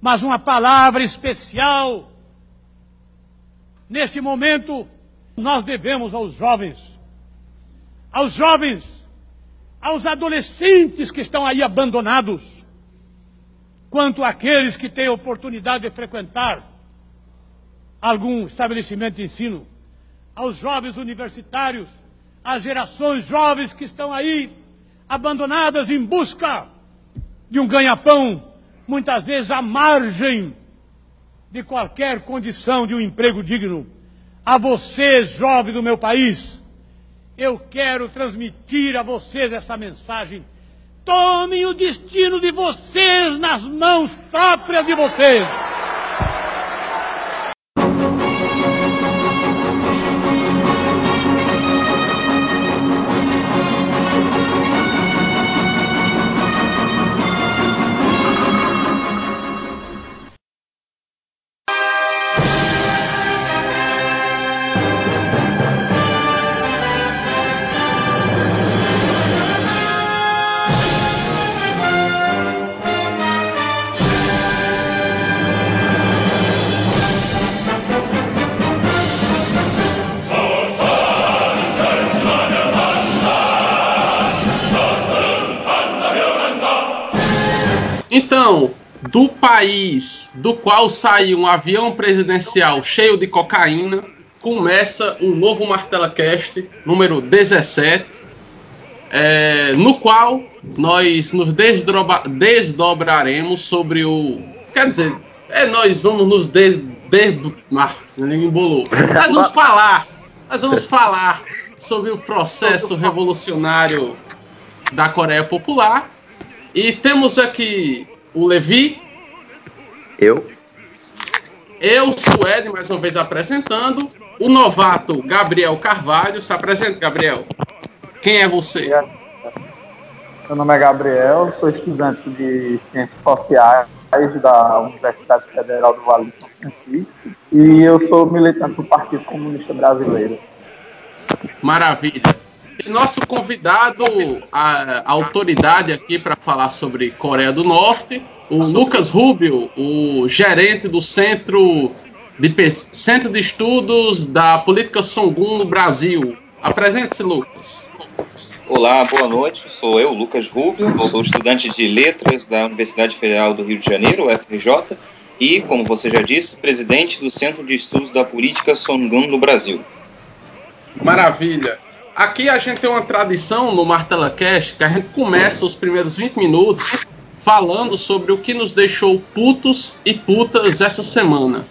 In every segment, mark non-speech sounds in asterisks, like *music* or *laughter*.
mas uma palavra especial. Nesse momento, nós devemos aos jovens, aos jovens, aos adolescentes que estão aí abandonados, quanto àqueles que têm oportunidade de frequentar algum estabelecimento de ensino, aos jovens universitários, às gerações jovens que estão aí abandonadas em busca de um ganha-pão, muitas vezes à margem de qualquer condição de um emprego digno. A vocês, jovens do meu país, eu quero transmitir a vocês essa mensagem. Tomem o destino de vocês nas mãos próprias de vocês. Do qual saiu um avião presidencial cheio de cocaína, começa um novo Martela Cast número 17, é, no qual nós nos desdobraremos sobre o. Quer dizer, é, nós vamos nos des. des ah, embolou. Nós vamos falar. Nós vamos falar sobre o processo revolucionário da Coreia Popular. E temos aqui o Levi. Eu. Eu, Suede, mais uma vez apresentando. O novato Gabriel Carvalho. Se apresente, Gabriel. Quem é você? Meu nome é Gabriel, sou estudante de Ciências Sociais da Universidade Federal do Vale de São Francisco e eu sou militante do Partido Comunista Brasileiro. Maravilha. E nosso convidado, a, a autoridade aqui para falar sobre Coreia do Norte, o Lucas Rubio, o gerente do Centro de, Centro de Estudos da Política Songun no Brasil. Apresente-se, Lucas. Olá, boa noite. Sou eu, Lucas Rubio, sou estudante de Letras da Universidade Federal do Rio de Janeiro, UFRJ, e, como você já disse, presidente do Centro de Estudos da Política Songun no Brasil. Maravilha. Aqui a gente tem uma tradição no Martela Cash que a gente começa os primeiros 20 minutos falando sobre o que nos deixou putos e putas essa semana.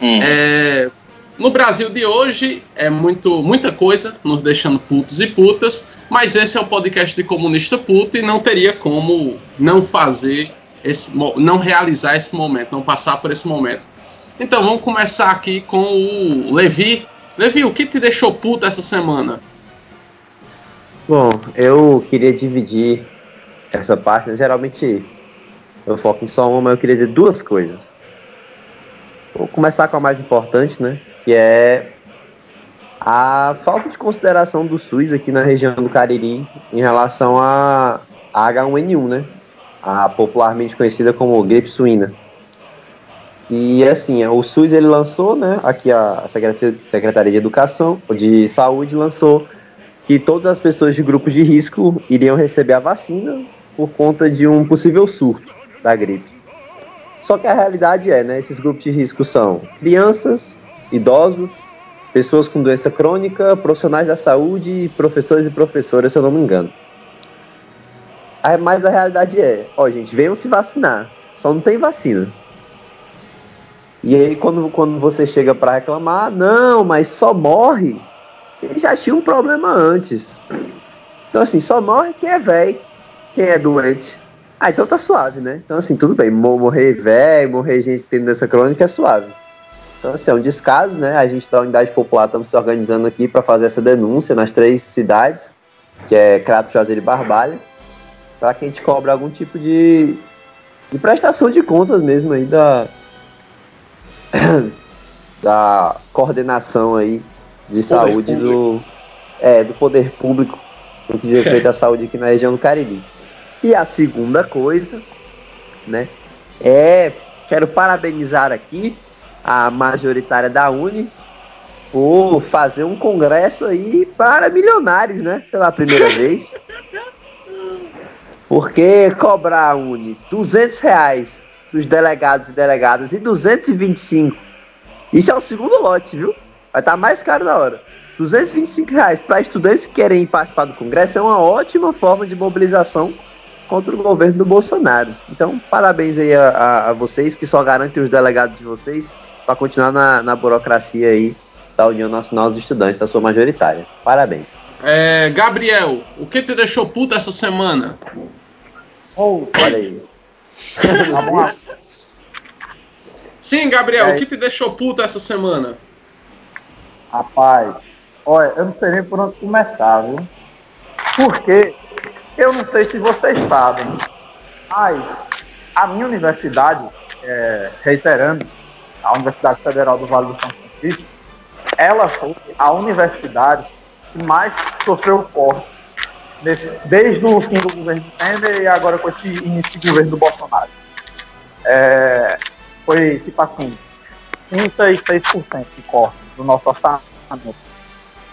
Hum. É, no Brasil de hoje é muito, muita coisa nos deixando putos e putas, mas esse é o podcast de comunista puto e não teria como não fazer esse, não realizar esse momento, não passar por esse momento. Então vamos começar aqui com o Levi. Levi, o que te deixou puto essa semana? Bom, eu queria dividir essa parte. Né? Geralmente eu foco em só uma, mas eu queria dizer duas coisas. Vou começar com a mais importante, né? Que é a falta de consideração do SUS aqui na região do Cariri em relação a H1N1, né? A popularmente conhecida como gripe suína. E assim, o SUS ele lançou, né? Aqui a Secretaria de Educação, de Saúde lançou que todas as pessoas de grupos de risco iriam receber a vacina por conta de um possível surto da gripe. Só que a realidade é, né, esses grupos de risco são crianças, idosos, pessoas com doença crônica, profissionais da saúde, professores e professoras, se eu não me engano. Mas a realidade é, ó, gente, venham se vacinar, só não tem vacina. E aí quando, quando você chega para reclamar, não, mas só morre ele já tinha um problema antes. Então, assim, só morre quem é velho, quem é doente. Ah, então tá suave, né? Então, assim, tudo bem. Morrer velho, morrer gente tendo essa crônica é suave. Então, assim, é um descaso, né? A gente da Unidade Popular estamos se organizando aqui para fazer essa denúncia nas três cidades, que é Crato, Juazeiro e Barbalha, para que a gente cobre algum tipo de, de prestação de contas mesmo aí da, *coughs* da coordenação aí de saúde do, é, do poder público no que diz respeito à saúde aqui na região do Cariri. E a segunda coisa, né, é quero parabenizar aqui a majoritária da Uni por fazer um congresso aí para milionários, né? Pela primeira *laughs* vez. Porque cobrar a Uni 200 reais dos delegados e delegadas e 225. Isso é o segundo lote, viu? Vai estar tá mais caro na hora. 225 reais para estudantes que querem participar do Congresso é uma ótima forma de mobilização contra o governo do Bolsonaro. Então, parabéns aí a, a, a vocês que só garantem os delegados de vocês para continuar na, na burocracia aí da União Nacional dos Estudantes, da sua majoritária. Parabéns. É, Gabriel, o que te deixou puto essa semana? Oh, olha aí. *laughs* Sim, Gabriel, é. o que te deixou puto essa semana? Rapaz, olha, eu não sei nem por onde começar, viu? Porque eu não sei se vocês sabem, mas a minha universidade, é, reiterando, a Universidade Federal do Vale do São Francisco, ela foi a universidade que mais sofreu cortes desde o fim do governo Temer e agora com esse início do governo do Bolsonaro. É, foi tipo assim, 36% de corte do nosso orçamento.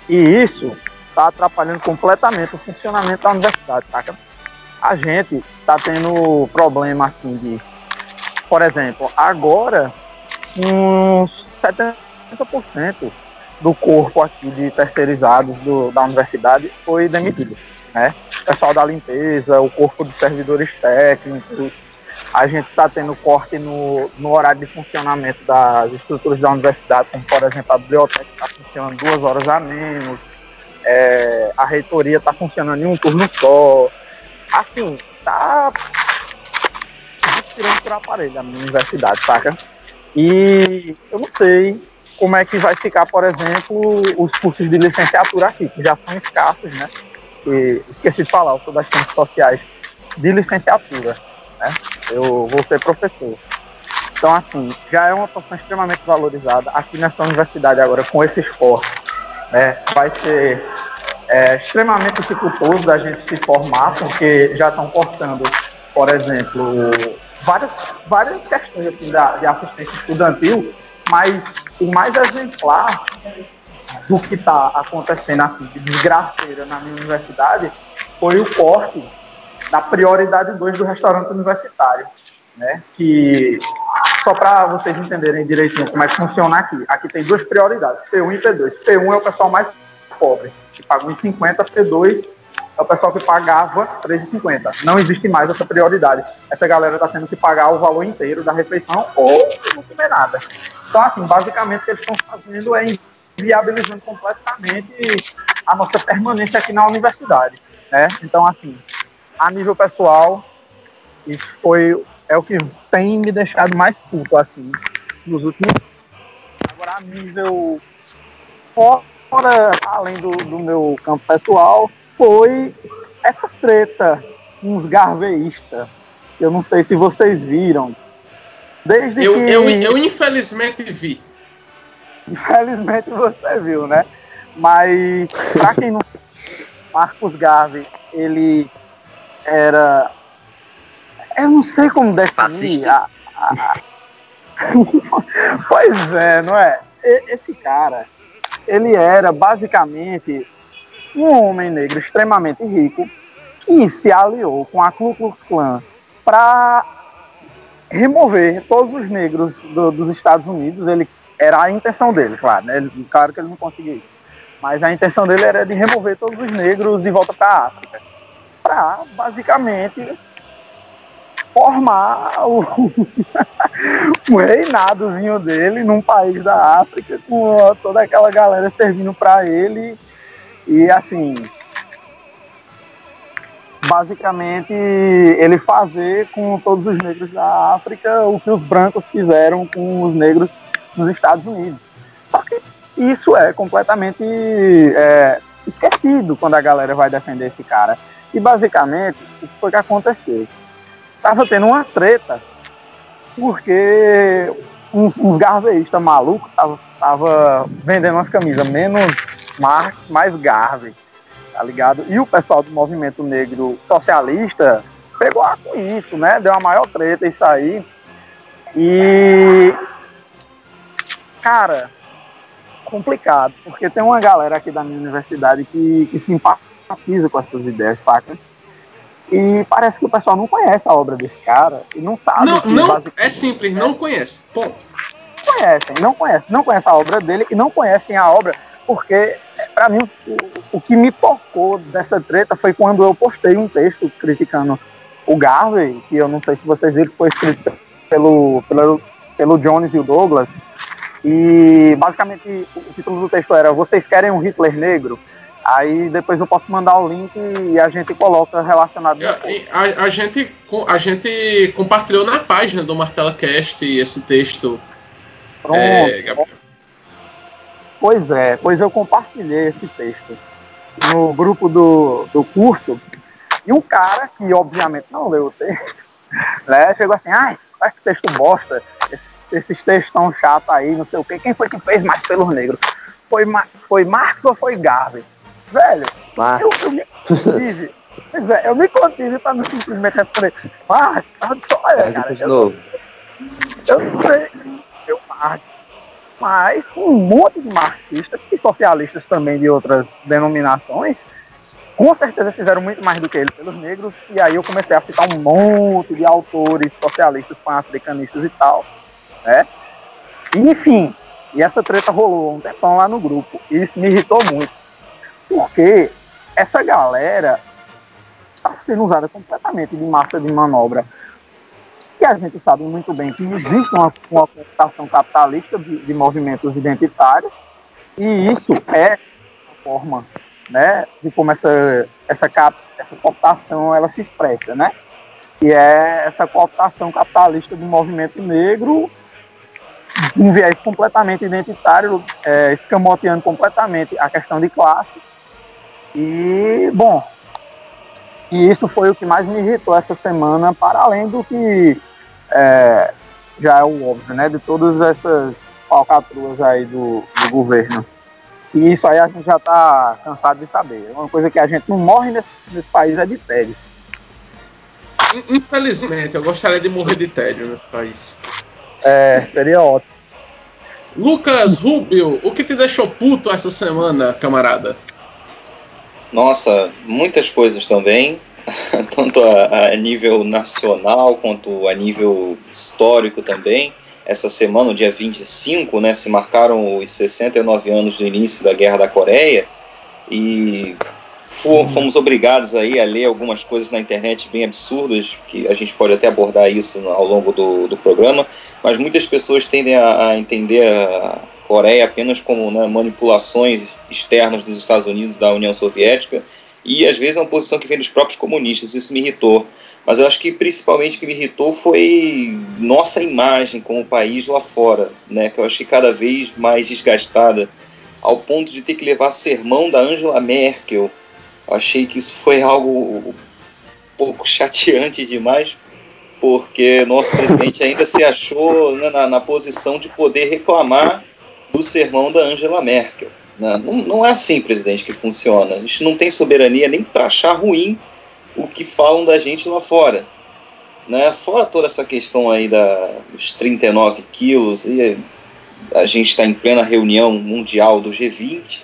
E isso está atrapalhando completamente o funcionamento da universidade, saca? A gente está tendo problema assim de, por exemplo, agora uns 70% do corpo aqui de terceirizados do, da universidade foi demitido, né? O pessoal da limpeza, o corpo de servidores técnicos, a gente está tendo corte no, no horário de funcionamento das estruturas da universidade, como por exemplo a biblioteca está funcionando duas horas a menos, é, a reitoria está funcionando em um turno só. Assim, está respirando por aparelho a minha universidade, saca? E eu não sei como é que vai ficar, por exemplo, os cursos de licenciatura aqui, que já são escassos, né? E, esqueci de falar, eu sou das ciências sociais de licenciatura, né? Eu vou ser professor. Então, assim, já é uma profissão extremamente valorizada. Aqui nessa universidade agora, com esses cortes, né, vai ser é, extremamente dificultoso da gente se formar, porque já estão cortando, por exemplo, várias, várias questões assim, da, de assistência estudantil, mas o mais exemplar do que está acontecendo assim, de desgraceira na minha universidade foi o corte da prioridade 2 do restaurante universitário. Né? Que, só para vocês entenderem direitinho como é que funciona aqui, aqui tem duas prioridades, P1 e P2. P1 é o pessoal mais pobre, que paga 1,50, P2 é o pessoal que pagava 3,50. Não existe mais essa prioridade. Essa galera está tendo que pagar o valor inteiro da refeição ou não comer nada. Então, assim, basicamente o que eles estão fazendo é viabilizando completamente a nossa permanência aqui na universidade. Né? Então, assim, a nível pessoal, isso foi é o que tem me deixado mais puto, assim, nos últimos Agora, a nível fora, além do, do meu campo pessoal, foi essa treta com os garveístas. Eu não sei se vocês viram, Desde eu, que... eu, eu infelizmente vi. Infelizmente você viu, né? Mas, pra quem não Marcos Garvey, ele era. Eu não sei como definir. A, a... *laughs* pois é, não é? Esse cara, ele era basicamente um homem negro extremamente rico que se aliou com a Ku Klux Klan para remover todos os negros do, dos Estados Unidos. Ele era a intenção dele, claro, né? Ele, claro que ele não conseguiu isso. Mas a intenção dele era de remover todos os negros de volta para a África, para basicamente formar o, *laughs* o reinadozinho dele num país da África, com toda aquela galera servindo para ele. E assim, basicamente ele fazer com todos os negros da África o que os brancos fizeram com os negros nos Estados Unidos. Só que isso é completamente é, esquecido quando a galera vai defender esse cara. E basicamente, o que foi que aconteceu? Tava tendo uma treta porque uns, uns garveístas malucos tava, tava vendendo umas camisas menos Marx, mais Garvey tá ligado? E o pessoal do movimento negro socialista pegou com isso, né? Deu uma maior treta isso aí. E. Cara, complicado, porque tem uma galera aqui da minha universidade que, que simpatiza com essas ideias, saca? E parece que o pessoal não conhece a obra desse cara e não sabe. Não, não basicamente- é simples, não conhece. Ponto. não conhecem, não conhecem, não conhecem a obra dele e não conhecem a obra porque, para mim, o, o que me tocou dessa treta foi quando eu postei um texto criticando o Garvey, que eu não sei se vocês viram, que foi escrito pelo, pelo, pelo Jones e o Douglas, e basicamente o título do texto era Vocês querem um Hitler negro? Aí depois eu posso mandar o link e a gente coloca relacionado. A, a- a gente, a gente compartilhou na página do Martela Cast esse texto. Pronto. É. Pois é, pois eu compartilhei esse texto no grupo do, do curso e um cara que obviamente não leu o texto, *laughs* né, chegou assim, ai, olha que texto bosta, esses, esses textos tão chatos aí, não sei o quê, quem foi que fez mais pelos negros? Foi, foi Marx ou foi Garvey? Velho, eu, eu me contive, *laughs* pois é, eu me contive pra não simplesmente responder, Marx, só olha, cara, pergunta de eu- novo. eu não sei, eu Marx. Mas um monte de marxistas e socialistas também de outras denominações, com certeza fizeram muito mais do que ele pelos negros. E aí eu comecei a citar um monte de autores socialistas, pan-africanistas e tal. Né? E, enfim, e essa treta rolou um tempão lá no grupo. E isso me irritou muito. Porque essa galera está sendo usada completamente de massa de manobra que a gente sabe muito bem que existe uma, uma cooptação capitalista de, de movimentos identitários, e isso é uma forma né, de como essa, essa, cap, essa cooptação ela se expressa, né? E é essa cooptação capitalista do movimento negro, um viés completamente identitário, é, escamoteando completamente a questão de classe. E, bom, e isso foi o que mais me irritou essa semana, para além do que é, já é o óbvio, né? De todas essas falcatruas aí do, do governo. E isso aí a gente já está cansado de saber. Uma coisa que a gente não morre nesse, nesse país é de tédio. In- Infelizmente, eu gostaria de morrer de tédio nesse país. É, seria ótimo. Lucas Rubio, o que te deixou puto essa semana, camarada? Nossa, muitas coisas também, *laughs* tanto a, a nível nacional quanto a nível histórico também. Essa semana, no dia 25, né, se marcaram os 69 anos do início da Guerra da Coreia. E fo- fomos obrigados aí a ler algumas coisas na internet bem absurdas, que a gente pode até abordar isso ao longo do, do programa, mas muitas pessoas tendem a, a entender a Coreia apenas como né, manipulações externas dos Estados Unidos da União Soviética e às vezes é uma posição que vem dos próprios comunistas, isso me irritou. Mas eu acho que principalmente o que me irritou foi nossa imagem como país lá fora, né, que eu acho que cada vez mais desgastada, ao ponto de ter que levar sermão da Angela Merkel. Eu achei que isso foi algo um *laughs* pouco chateante demais, porque nosso presidente ainda se achou né, na, na posição de poder reclamar do sermão da Angela Merkel. né? Não, não é assim, presidente, que funciona. A gente não tem soberania nem para achar ruim o que falam da gente lá fora. Né? Fora toda essa questão aí da, dos 39 quilos, e a gente está em plena reunião mundial do G20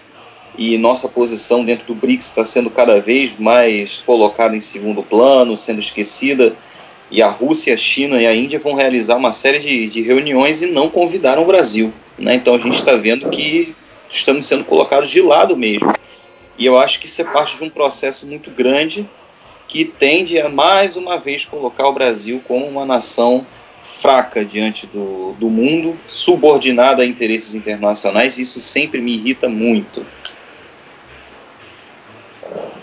e nossa posição dentro do BRICS está sendo cada vez mais colocada em segundo plano, sendo esquecida. E a Rússia, a China e a Índia vão realizar uma série de, de reuniões e não convidaram o Brasil. Né? Então a gente está vendo que estamos sendo colocados de lado mesmo. E eu acho que isso é parte de um processo muito grande que tende a mais uma vez colocar o Brasil como uma nação fraca diante do, do mundo, subordinada a interesses internacionais, e isso sempre me irrita muito.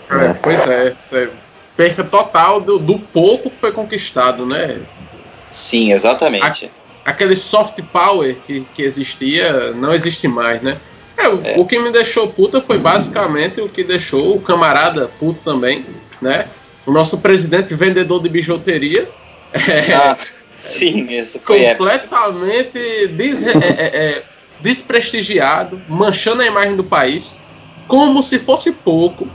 É, pois é, é perca total do, do pouco que foi conquistado, né? Sim, exatamente. Aquele soft power que, que existia não existe mais, né? É, o, É. o que me deixou puta foi basicamente o que deixou o camarada puto também, né? O nosso presidente vendedor de bijuteria. *laughs* É, Ah, sim, isso completamente des- é, é, é, desprestigiado, manchando a imagem do país, como se fosse pouco,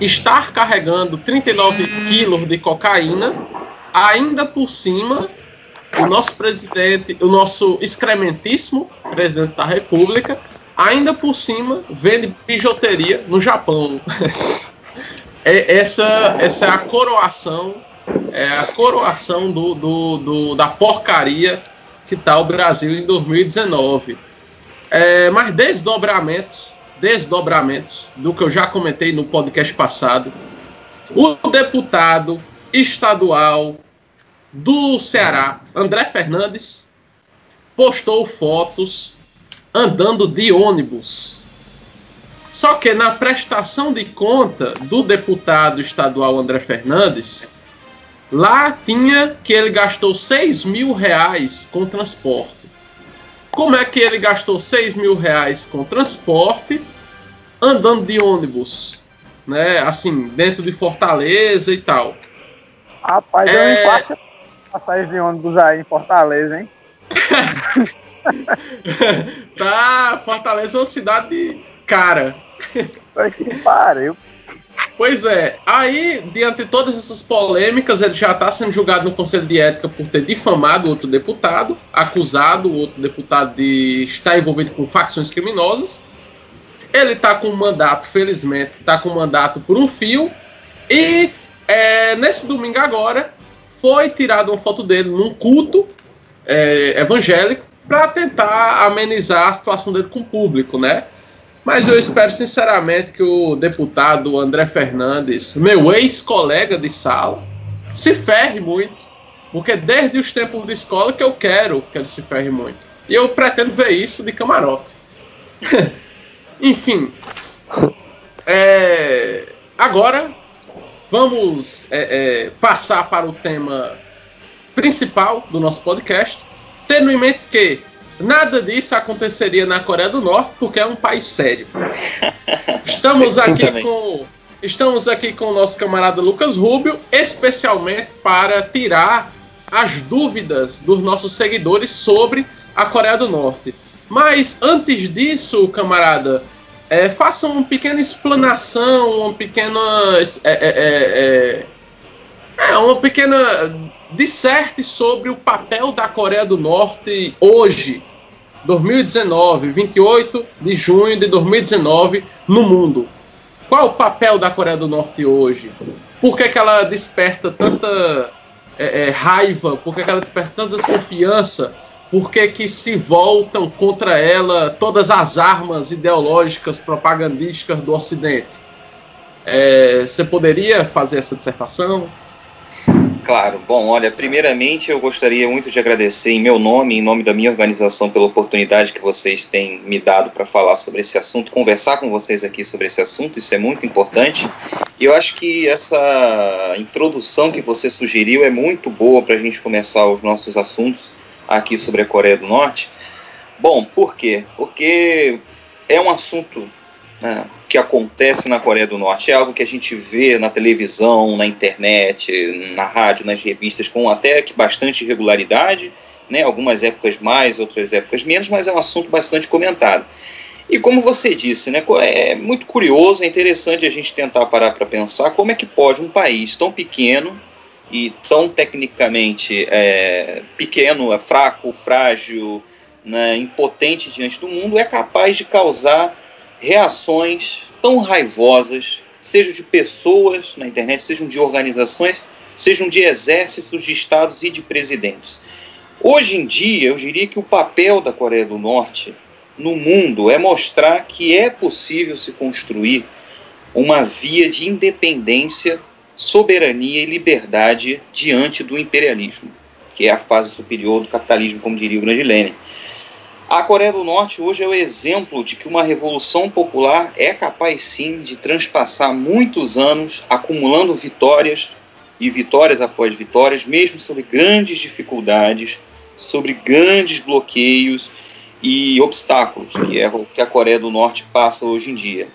estar carregando 39 quilos de cocaína, ainda por cima o nosso presidente, o nosso excrementíssimo presidente da República, ainda por cima vende bijuteria no Japão. *laughs* é, essa, essa é a coroação, é a coroação do, do, do da porcaria que está o Brasil em 2019. É, mas desdobramentos, desdobramentos do que eu já comentei no podcast passado. O deputado estadual do Ceará, André Fernandes, postou fotos andando de ônibus. Só que na prestação de conta do deputado estadual André Fernandes, lá tinha que ele gastou 6 mil reais com transporte. Como é que ele gastou 6 mil reais com transporte andando de ônibus? Né, assim, dentro de Fortaleza e tal. Rapaz, é... eu não encosto passagem de ônibus aí em Fortaleza, hein? *laughs* tá, Fortaleza é uma cidade cara. Que pariu. Pois é, aí, diante de todas essas polêmicas, ele já está sendo julgado no Conselho de Ética por ter difamado outro deputado, acusado o outro deputado de estar envolvido com facções criminosas. Ele está com um mandato, felizmente, está com um mandato por um fio. E é, nesse domingo agora, foi tirada uma foto dele num culto é, evangélico para tentar amenizar a situação dele com o público, né? Mas eu espero sinceramente que o deputado André Fernandes, meu ex-colega de sala, se ferre muito, porque desde os tempos de escola que eu quero que ele se ferre muito. E eu pretendo ver isso de camarote. *laughs* Enfim. É, agora vamos é, é, passar para o tema principal do nosso podcast, tendo em mente que nada disso aconteceria na Coreia do Norte, porque é um país sério. *laughs* Estamos aqui com estamos aqui com o nosso camarada Lucas Rubio, especialmente para tirar as dúvidas dos nossos seguidores sobre a Coreia do Norte. Mas antes disso, camarada, é, faça uma pequena explanação, uma pequena. É, é, é, é, é uma pequena. disserte sobre o papel da Coreia do Norte hoje, 2019, 28 de junho de 2019, no mundo. Qual o papel da Coreia do Norte hoje? Por que, que ela desperta tanta é, raiva? Por que, que ela desperta tanta desconfiança? Por que, que se voltam contra ela todas as armas ideológicas propagandísticas do Ocidente? É, você poderia fazer essa dissertação? Claro. Bom, olha, primeiramente eu gostaria muito de agradecer em meu nome, em nome da minha organização, pela oportunidade que vocês têm me dado para falar sobre esse assunto, conversar com vocês aqui sobre esse assunto, isso é muito importante. E eu acho que essa introdução que você sugeriu é muito boa para a gente começar os nossos assuntos aqui sobre a Coreia do Norte. Bom, por quê? Porque é um assunto né, que acontece na Coreia do Norte, é algo que a gente vê na televisão, na internet, na rádio, nas revistas, com até que bastante regularidade, né, algumas épocas mais, outras épocas menos, mas é um assunto bastante comentado. E como você disse, né, é muito curioso, é interessante a gente tentar parar para pensar como é que pode um país tão pequeno, e tão tecnicamente é, pequeno, é fraco, frágil, né, impotente diante do mundo, é capaz de causar reações tão raivosas, sejam de pessoas na internet, sejam de organizações, sejam de exércitos, de estados e de presidentes. Hoje em dia, eu diria que o papel da Coreia do Norte no mundo é mostrar que é possível se construir uma via de independência soberania e liberdade diante do imperialismo, que é a fase superior do capitalismo, como diria o grande Lenin. A Coreia do Norte hoje é o exemplo de que uma revolução popular é capaz sim de transpassar muitos anos acumulando vitórias e vitórias após vitórias, mesmo sobre grandes dificuldades, sobre grandes bloqueios e obstáculos que é o que a Coreia do Norte passa hoje em dia.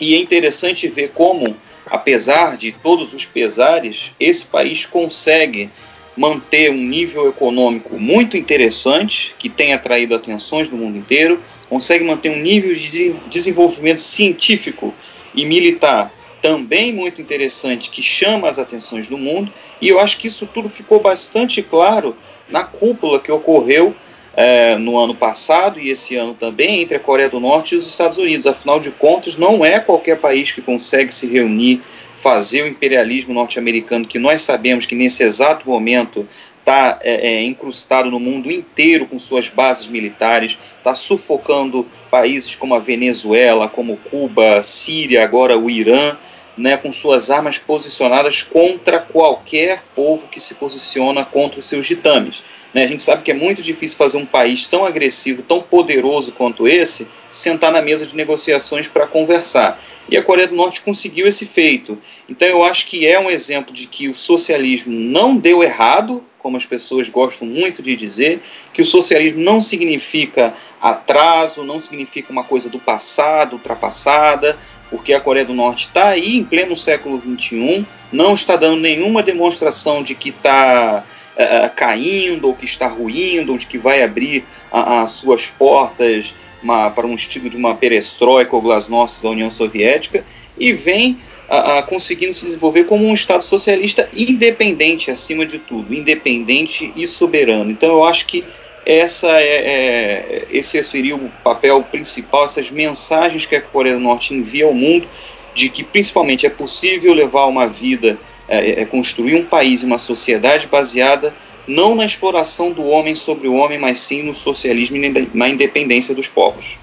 E é interessante ver como, apesar de todos os pesares, esse país consegue manter um nível econômico muito interessante, que tem atraído atenções do mundo inteiro, consegue manter um nível de desenvolvimento científico e militar também muito interessante que chama as atenções do mundo, e eu acho que isso tudo ficou bastante claro na cúpula que ocorreu é, no ano passado e esse ano também entre a Coreia do Norte e os Estados Unidos. Afinal de contas, não é qualquer país que consegue se reunir, fazer o imperialismo norte-americano que nós sabemos que nesse exato momento está é, é, incrustado no mundo inteiro com suas bases militares, está sufocando países como a Venezuela, como Cuba, Síria, agora o Irã, né, com suas armas posicionadas contra qualquer povo que se posiciona contra os seus ditames. Né? A gente sabe que é muito difícil fazer um país tão agressivo, tão poderoso quanto esse, sentar na mesa de negociações para conversar. E a Coreia do Norte conseguiu esse feito. Então eu acho que é um exemplo de que o socialismo não deu errado, como as pessoas gostam muito de dizer, que o socialismo não significa atraso, não significa uma coisa do passado, ultrapassada, porque a Coreia do Norte está aí em pleno século XXI, não está dando nenhuma demonstração de que está uh, caindo, ou que está ruindo, ou de que vai abrir as suas portas uma, para um estilo de uma perestroika ou glasnost da União Soviética, e vem uh, conseguindo se desenvolver como um Estado socialista independente, acima de tudo, independente e soberano. Então eu acho que essa é, é, esse seria o papel principal, essas mensagens que a Coreia do Norte envia ao mundo, de que principalmente é possível levar uma vida, é, é construir um país e uma sociedade baseada não na exploração do homem sobre o homem, mas sim no socialismo e na independência dos povos.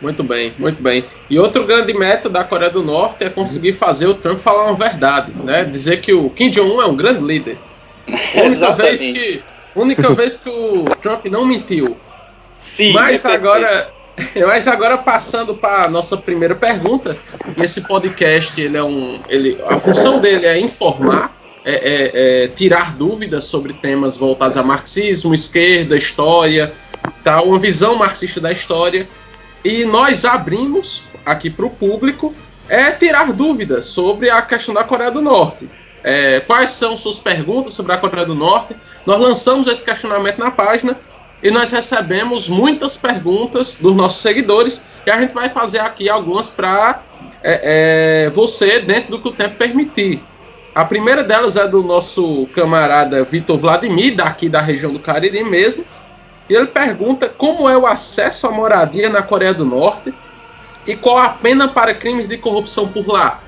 Muito bem, muito bem. E outro grande método da Coreia do Norte é conseguir fazer o Trump falar uma verdade, né? Dizer que o Kim Jong-un é um grande líder. *laughs* Única vez que Única vez que o Trump não mentiu. Sim, mas é agora, *laughs* mas agora passando para a nossa primeira pergunta, esse podcast ele é um, ele, a função dele é informar, é, é, é tirar dúvidas sobre temas voltados a marxismo, esquerda, história, tá, uma visão marxista da história. E nós abrimos aqui para o público é tirar dúvidas sobre a questão da Coreia do Norte é, quais são suas perguntas sobre a Coreia do Norte. Nós lançamos esse questionamento na página e nós recebemos muitas perguntas dos nossos seguidores e a gente vai fazer aqui algumas para é, é, você dentro do que o tempo permitir. A primeira delas é do nosso camarada Vitor Vladimir, daqui da região do Cariri mesmo. E ele pergunta como é o acesso à moradia na Coreia do Norte e qual a pena para crimes de corrupção por lá.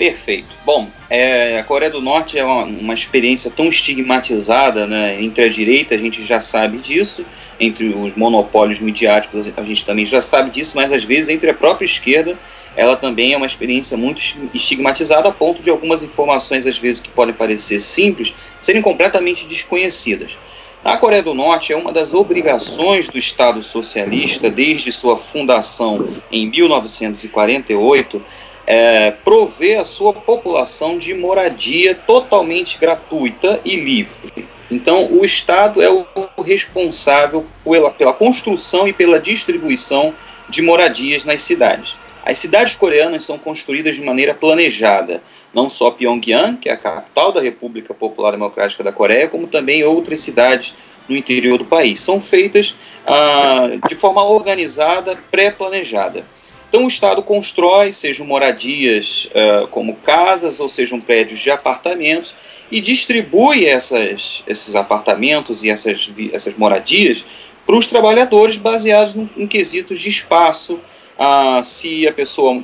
Perfeito. Bom, é, a Coreia do Norte é uma, uma, experiência tão estigmatizada né, entre a direita, a gente já sabe disso, entre os monopólios midiáticos a gente também já sabe disso, mas às vezes entre a própria esquerda ela também é uma experiência muito estigmatizada a ponto de algumas informações às vezes que podem parecer simples serem completamente desconhecidas. A Coreia do Norte é uma das obrigações do Estado socialista desde sua fundação em 1948 é, prover a sua população de moradia totalmente gratuita e livre. Então, o Estado é o responsável pela, pela construção e pela distribuição de moradias nas cidades. As cidades coreanas são construídas de maneira planejada, não só Pyongyang, que é a capital da República Popular Democrática da Coreia, como também outras cidades no interior do país. São feitas ah, de forma organizada, pré-planejada. Então o Estado constrói, sejam moradias uh, como casas ou sejam prédios de apartamentos, e distribui essas, esses apartamentos e essas, essas moradias para os trabalhadores baseados em, em quesitos de espaço, uh, se a pessoa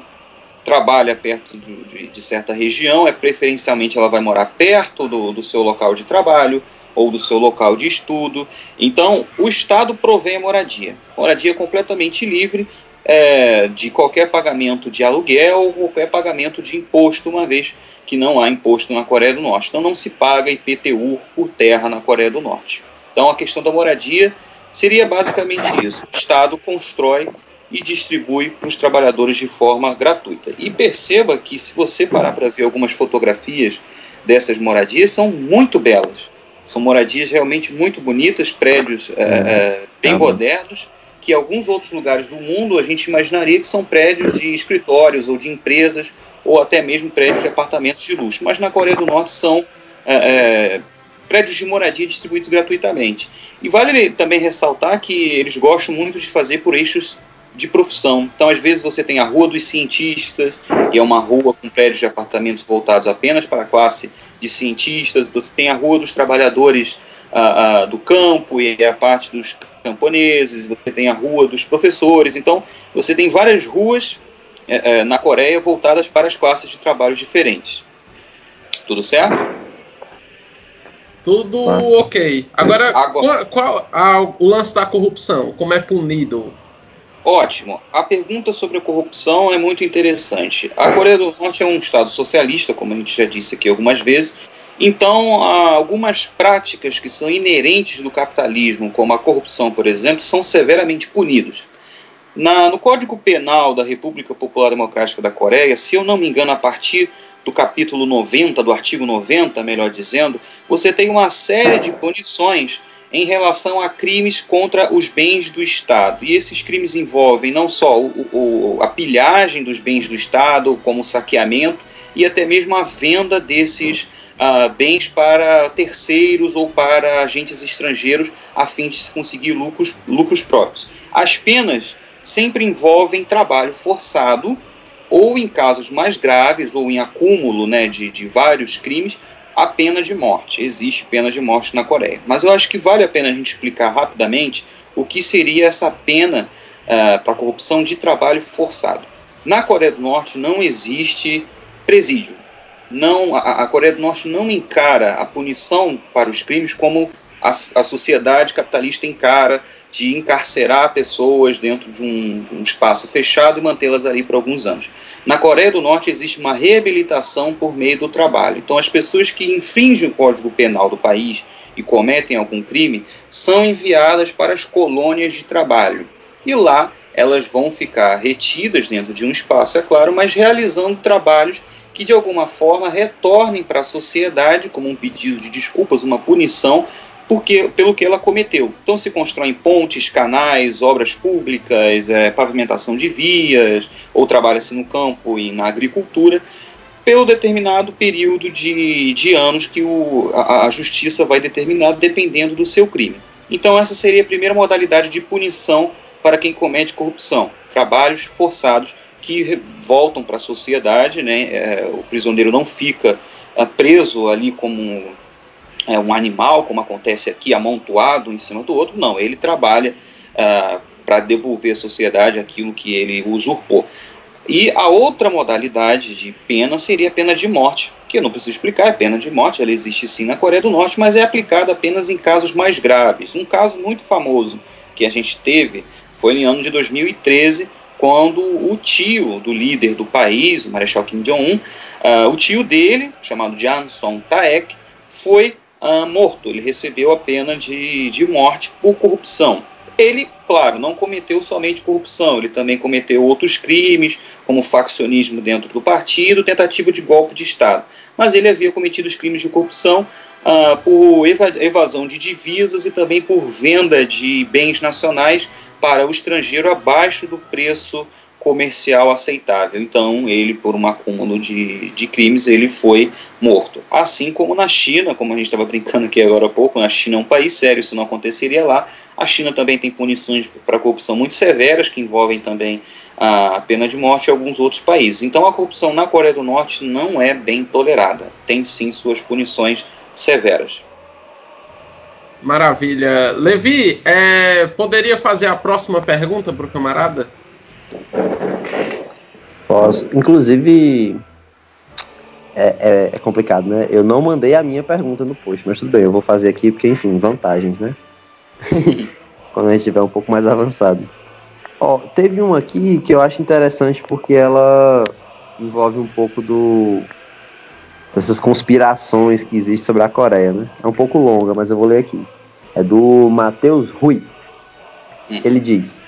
trabalha perto de, de, certa região, é preferencialmente ela vai morar perto do, do seu local de trabalho ou do seu local de estudo. Então, o Estado provém a moradia. Moradia completamente livre é, de qualquer pagamento de aluguel ou qualquer pagamento de imposto, uma vez que não há imposto na Coreia do Norte. Então não se paga IPTU por terra na Coreia do Norte. Então a questão da moradia seria basicamente isso. O Estado constrói e distribui para os trabalhadores de forma gratuita. E perceba que se você parar para ver algumas fotografias dessas moradias, são muito belas. São moradias realmente muito bonitas, prédios é, é, bem modernos que alguns outros lugares do mundo a gente imaginaria que são prédios de escritórios ou de empresas ou até mesmo prédios de apartamentos de luxo. Mas na Coreia do Norte são é, é, prédios de moradia distribuídos gratuitamente. E vale também ressaltar que eles gostam muito de fazer por eixos de profissão. Então, às vezes, você tem a Rua dos Cientistas, que é uma rua com prédios de apartamentos voltados apenas para a classe de cientistas. Você tem a Rua dos Trabalhadores ah, ah, do Campo, e a parte dos camponeses. Você tem a Rua dos Professores. Então, você tem várias ruas é, é, na Coreia voltadas para as classes de trabalho diferentes. Tudo certo? Tudo ok. Agora, Agora qual, qual o lance da corrupção? Como é punido? Ótimo. A pergunta sobre a corrupção é muito interessante. A Coreia do Norte é um estado socialista, como a gente já disse aqui algumas vezes. Então, algumas práticas que são inerentes do capitalismo, como a corrupção, por exemplo, são severamente punidas. Na, no Código Penal da República Popular Democrática da Coreia, se eu não me engano, a partir do capítulo 90, do artigo 90, melhor dizendo, você tem uma série de punições em relação a crimes contra os bens do Estado. E esses crimes envolvem não só o, o, a pilhagem dos bens do Estado, como o saqueamento, e até mesmo a venda desses uh, bens para terceiros ou para agentes estrangeiros, a fim de se conseguir lucros, lucros próprios. As penas sempre envolvem trabalho forçado ou em casos mais graves, ou em acúmulo né, de, de vários crimes, a pena de morte. Existe pena de morte na Coreia. Mas eu acho que vale a pena a gente explicar rapidamente o que seria essa pena uh, para corrupção de trabalho forçado. Na Coreia do Norte não existe presídio. Não, a, a Coreia do Norte não encara a punição para os crimes como a, a sociedade capitalista encara de encarcerar pessoas dentro de um, de um espaço fechado e mantê-las ali por alguns anos. Na Coreia do Norte existe uma reabilitação por meio do trabalho. Então, as pessoas que infringem o Código Penal do país e cometem algum crime são enviadas para as colônias de trabalho. E lá elas vão ficar retidas dentro de um espaço, é claro, mas realizando trabalhos que de alguma forma retornem para a sociedade como um pedido de desculpas, uma punição porque, pelo que ela cometeu. Então se constroem pontes, canais, obras públicas, é, pavimentação de vias, ou trabalha-se no campo e na agricultura, pelo determinado período de, de anos que o, a, a justiça vai determinar, dependendo do seu crime. Então essa seria a primeira modalidade de punição para quem comete corrupção, trabalhos forçados que voltam para a sociedade, né? É, o prisioneiro não fica é, preso ali como é, um animal, como acontece aqui, amontoado em cima do outro. Não, ele trabalha ah, para devolver à sociedade aquilo que ele usurpou. E a outra modalidade de pena seria a pena de morte, que eu não preciso explicar, é pena de morte, ela existe sim na Coreia do Norte, mas é aplicada apenas em casos mais graves. Um caso muito famoso que a gente teve foi em ano de 2013, quando o tio do líder do país, o Marechal Kim Jong-un, uh, o tio dele, chamado Jan Song Taek, foi uh, morto. Ele recebeu a pena de, de morte por corrupção. Ele, claro, não cometeu somente corrupção, ele também cometeu outros crimes, como faccionismo dentro do partido, tentativa de golpe de Estado. Mas ele havia cometido os crimes de corrupção uh, por evasão de divisas e também por venda de bens nacionais para o estrangeiro abaixo do preço comercial aceitável. Então, ele, por um acúmulo de, de crimes, ele foi morto. Assim como na China, como a gente estava brincando aqui agora há pouco, a China é um país sério, isso não aconteceria lá. A China também tem punições para corrupção muito severas, que envolvem também a pena de morte em alguns outros países. Então, a corrupção na Coreia do Norte não é bem tolerada. Tem sim suas punições severas. Maravilha. Levi, é, poderia fazer a próxima pergunta para o camarada? Posso. Inclusive, é, é, é, complicado, né? Eu não mandei a minha pergunta no post, mas tudo bem, eu vou fazer aqui porque, enfim, vantagens, né? *laughs* Quando a gente estiver um pouco mais avançado. Ó, teve uma aqui que eu acho interessante porque ela envolve um pouco do dessas conspirações que existem sobre a Coreia, né? É um pouco longa, mas eu vou ler aqui. É do Matheus Rui. Hum. Ele diz: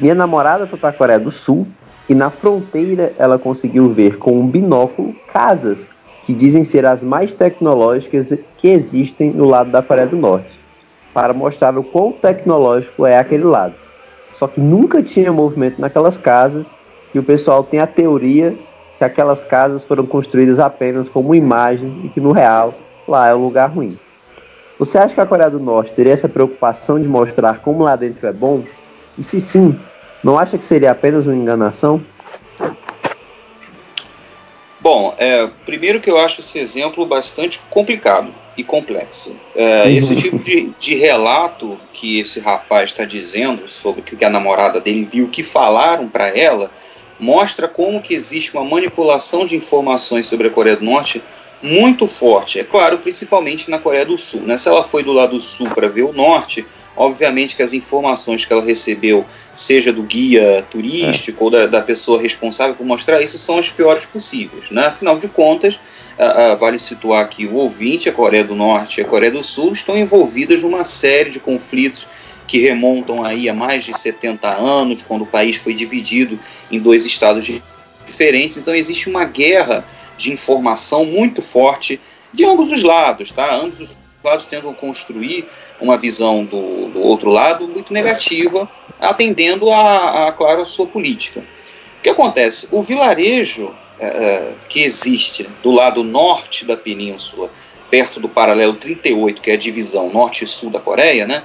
minha namorada foi para a Coreia do Sul e na fronteira ela conseguiu ver com um binóculo casas que dizem ser as mais tecnológicas que existem no lado da Coreia do Norte, para mostrar o quão tecnológico é aquele lado. Só que nunca tinha movimento naquelas casas e o pessoal tem a teoria que aquelas casas foram construídas apenas como imagem e que no real lá é um lugar ruim. Você acha que a Coreia do Norte teria essa preocupação de mostrar como lá dentro é bom? E se sim, Não acha que seria apenas uma enganação? Bom, é, primeiro que eu acho esse exemplo bastante complicado e complexo. É, uhum. Esse tipo de, de, relato que esse rapaz está dizendo sobre o que a namorada dele viu, que falaram para ela, mostra como que existe uma manipulação de informações sobre a Coreia do Norte muito forte. É claro, principalmente na Coreia do Sul. Né? Se ela foi do lado sul para ver o norte, Obviamente que as informações que ela recebeu, seja do guia turístico é. ou da, da, pessoa responsável por mostrar isso, são as piores possíveis. Né? Afinal de contas, vale situar que o ouvinte, a Coreia do Norte e a Coreia do Sul, estão envolvidas numa série de conflitos que remontam aí a mais de 70 anos, quando o país foi dividido em dois estados diferentes. Então existe uma guerra de informação muito forte de ambos os lados, tá? Ambos os lados tentam construir uma visão do, do outro lado muito negativa, atendendo a, claro, a sua política. O que acontece? O vilarejo é, é que existe do lado norte da península, perto do paralelo 38, que é a divisão norte e sul da Coreia, né?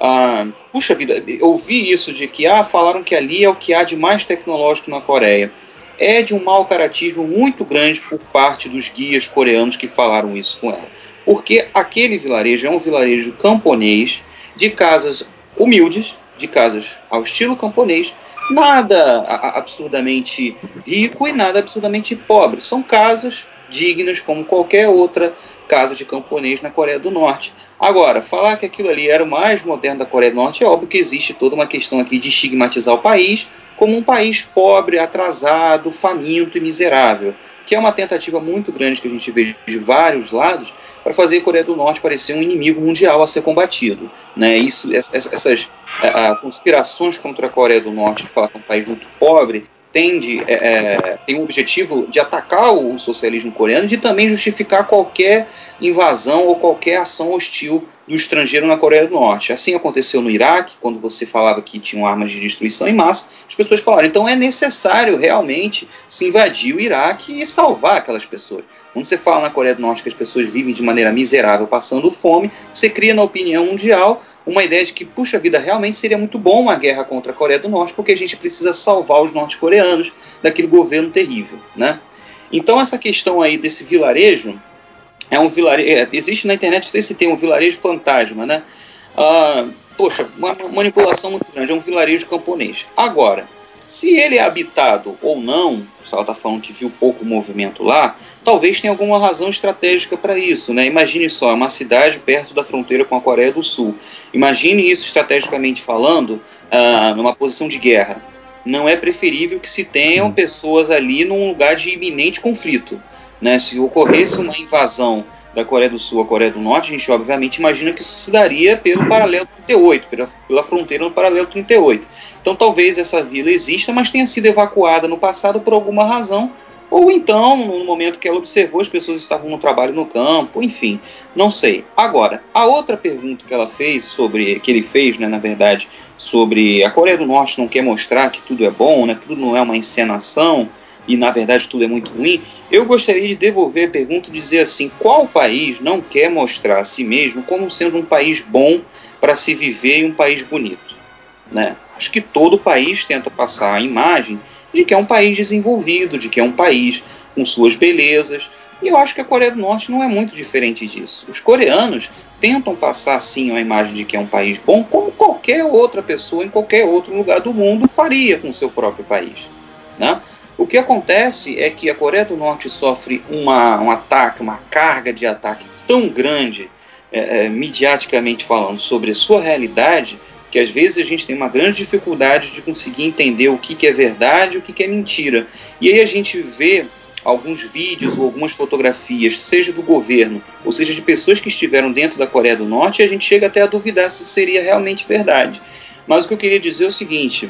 Ah, puxa vida, eu vi isso de que ah, falaram que ali é o que há de mais tecnológico na Coreia. É de um mau caratismo muito grande por parte dos guias coreanos que falaram isso com ela porque aquele vilarejo é um vilarejo camponês, de casas humildes, de casas ao estilo camponês, nada absurdamente rico e nada absurdamente pobre. São casas dignas como qualquer outra casa de camponês na Coreia do Norte. Agora, falar que aquilo ali era o mais moderno da Coreia do Norte é óbvio que existe toda uma questão aqui de estigmatizar o país como um país pobre, atrasado, faminto e miserável, que é uma tentativa muito grande que a gente vê de vários lados para fazer a Coreia do Norte parecer um inimigo mundial a ser combatido. Né? Isso, essas a, conspirações contra a Coreia do Norte, de fato, é um país muito pobre, tende, é, é, tem o objetivo de atacar o socialismo coreano de também justificar qualquer invasão ou qualquer ação hostil do estrangeiro na Coreia do Norte. Assim aconteceu no Iraque, quando você falava que tinham armas de destruição em massa, as pessoas falaram, então é necessário realmente se invadir o Iraque e salvar aquelas pessoas. Quando você fala na Coreia do Norte que as pessoas vivem de maneira miserável, passando fome, você cria na opinião mundial uma ideia de que, puxa vida, realmente seria muito bom uma guerra contra a Coreia do Norte, porque a gente precisa salvar os norte-coreanos daquele governo terrível, né? Então essa questão aí desse vilarejo é um vilarejo. É, existe na internet esse termo, um vilarejo fantasma, né? Ah, poxa, uma manipulação muito grande, é um vilarejo camponês. Agora, se ele é habitado ou não, se ela está falando que viu pouco movimento lá, talvez tenha alguma razão estratégica para isso. Né? Imagine só, é uma cidade perto da fronteira com a Coreia do Sul. Imagine isso estrategicamente falando, ah, numa posição de guerra. Não é preferível que se tenham pessoas ali num lugar de iminente conflito. Né? Se ocorresse uma invasão da Coreia do Sul à Coreia do Norte, a gente obviamente imagina que isso se daria pelo paralelo 38, pela, pela fronteira no paralelo 38. Então talvez essa vila exista, mas tenha sido evacuada no passado por alguma razão, ou então, no momento que ela observou, as pessoas estavam no trabalho no campo, enfim, não sei. Agora, a outra pergunta que ela fez sobre, que ele fez, né, na verdade, sobre a Coreia do Norte não quer mostrar que tudo é bom, né, tudo não é uma encenação, e na verdade tudo é muito ruim, eu gostaria de devolver a pergunta e dizer assim: qual país não quer mostrar a si mesmo como sendo um país bom para se viver e um país bonito? Né? Acho que todo país tenta passar a imagem de que é um país desenvolvido, de que é um país com suas belezas. E eu acho que a Coreia do Norte não é muito diferente disso. Os coreanos tentam passar sim a imagem de que é um país bom, como qualquer outra pessoa em qualquer outro lugar do mundo faria com o seu próprio país. Né? O que acontece é que a Coreia do Norte sofre uma, um ataque, uma carga de ataque tão grande, é, é, mediaticamente falando, sobre a sua realidade, que às vezes a gente tem uma grande dificuldade de conseguir entender o que, que é verdade e o que, que é mentira. E aí a gente vê alguns vídeos ou algumas fotografias, seja do governo, ou seja de pessoas que estiveram dentro da Coreia do Norte, e a gente chega até a duvidar se seria realmente verdade. Mas o que eu queria dizer é o seguinte: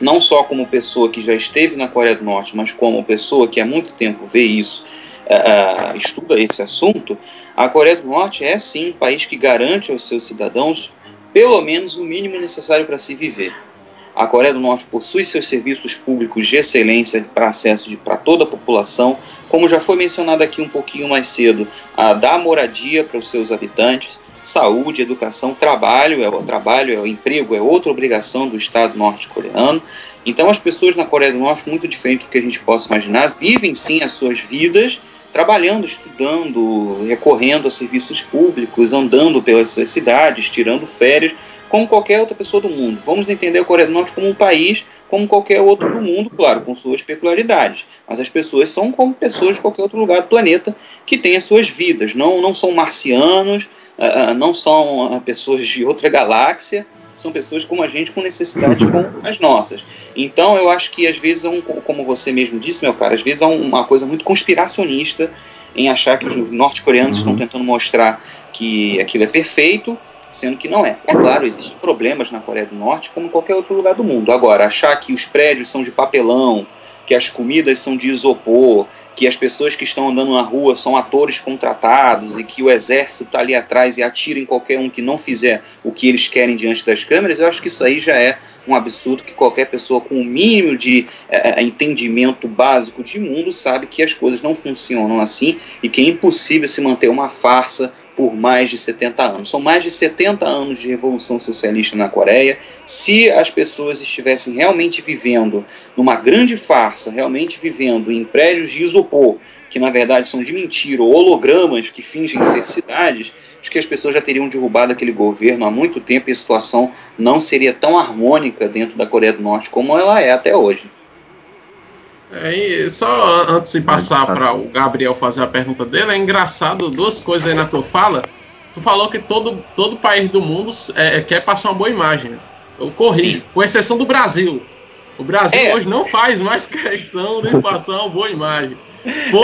não só como pessoa que já esteve na Coreia do Norte, mas como pessoa que há muito tempo vê isso, uh, estuda esse assunto, a Coreia do Norte é sim um país que garante aos seus cidadãos pelo menos o mínimo necessário para se viver. A Coreia do Norte possui seus serviços públicos de excelência para acesso para toda a população, como já foi mencionado aqui um pouquinho mais cedo, a dar moradia para os seus habitantes, saúde, educação, trabalho, é o trabalho, é o emprego, é outra obrigação do Estado norte-coreano. Então as pessoas na Coreia do Norte, muito diferente do que a gente possa imaginar, vivem sim as suas vidas trabalhando, estudando, recorrendo a serviços públicos, andando pelas suas cidades, tirando férias, como qualquer outra pessoa do mundo. Vamos entender a Coreia do Norte como um país como qualquer outro do mundo, claro, com suas peculiaridades. Mas as pessoas são como pessoas de qualquer outro lugar do planeta que têm as suas vidas. Não, não são marcianos, uh, não são uh, pessoas de outra galáxia, são pessoas como a gente, com necessidades como as nossas. Então, eu acho que às vezes, é um, como você mesmo disse, meu cara, às vezes é uma coisa muito conspiracionista em achar que os norte-coreanos uhum. estão tentando mostrar que aquilo é perfeito sendo que não é. É claro, existem problemas na Coreia do Norte, como em qualquer outro lugar do mundo. Agora, achar que os prédios são de papelão, que as comidas são de isopor, que as pessoas que estão andando na rua são atores contratados e que o exército está ali atrás e atira em qualquer um que não fizer o que eles querem diante das câmeras, eu acho que isso aí já é um absurdo que qualquer pessoa com o um mínimo de é, entendimento básico de mundo sabe que as coisas não funcionam assim e que é impossível se manter uma farsa por mais de 70 anos. São mais de 70 anos de revolução socialista na Coreia. Se as pessoas estivessem realmente vivendo numa grande farsa, realmente vivendo em prédios de isopor, que na verdade são de mentira, ou hologramas que fingem ser cidades, acho que as pessoas já teriam derrubado aquele governo há muito tempo e a situação não seria tão harmônica dentro da Coreia do Norte como ela é até hoje. É, só antes de passar para o Gabriel fazer a pergunta dele, é engraçado duas coisas aí na tua fala. Tu falou que todo, todo país do mundo é, quer passar uma boa imagem. Eu corrijo, com exceção do Brasil. O Brasil é. hoje não faz mais *laughs* questão de passar uma boa imagem.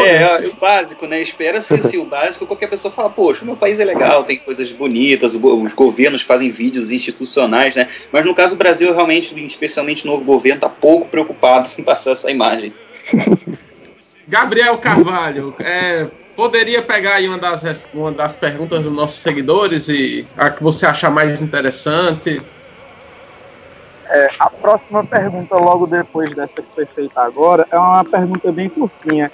É, o básico, né? Espera-se assim, o básico, qualquer pessoa fala, poxa, meu país é legal, tem coisas bonitas, os governos fazem vídeos institucionais, né? Mas no caso do Brasil, realmente, especialmente o novo governo, está pouco preocupado em passar essa imagem. *laughs* Gabriel Carvalho, é, poderia pegar aí uma das, uma das perguntas dos nossos seguidores e a que você achar mais interessante? É, a próxima pergunta, logo depois dessa que foi feita agora, é uma pergunta bem curtinha.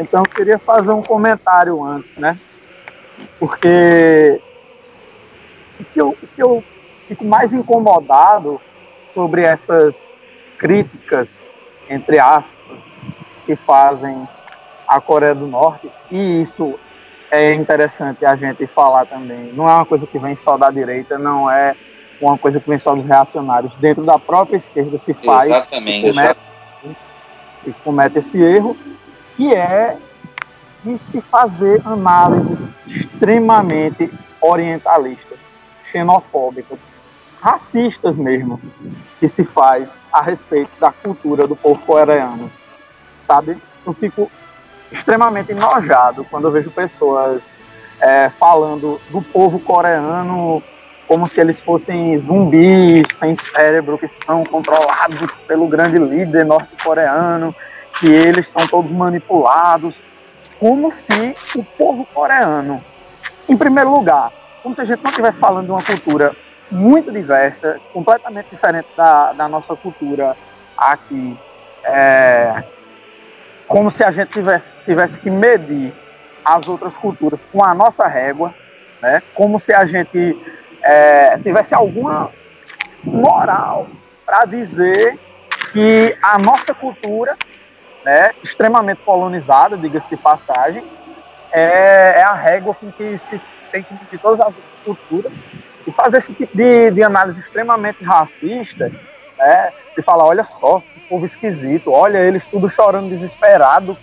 Então, eu queria fazer um comentário antes, né? Porque o que eu, o que eu fico mais incomodado sobre essas críticas, entre aspas, que fazem a Coreia do Norte, e isso é interessante a gente falar também. Não é uma coisa que vem só da direita, não é uma coisa que vem só dos reacionários. Dentro da própria esquerda se faz. Exatamente. Se comete, se comete esse erro, que é de se fazer análises extremamente orientalistas, xenofóbicas, racistas mesmo, que se faz a respeito da cultura do povo coreano. Sabe? Eu fico extremamente enojado quando eu vejo pessoas é, falando do povo coreano como se eles fossem zumbis sem cérebro que são controlados pelo grande líder norte-coreano, que eles são todos manipulados, como se o povo coreano, em primeiro lugar, como se a gente não estivesse falando de uma cultura muito diversa, completamente diferente da, da nossa cultura aqui, é, como se a gente tivesse, tivesse que medir as outras culturas com a nossa régua, né? como se a gente é, tivesse alguma moral para dizer que a nossa cultura, né, extremamente colonizada, diga-se de passagem, é, é, a régua com que se tem que medir todas as culturas e fazer esse tipo de, de análise extremamente racista, né, de falar, olha só, que povo esquisito, olha eles tudo chorando desesperado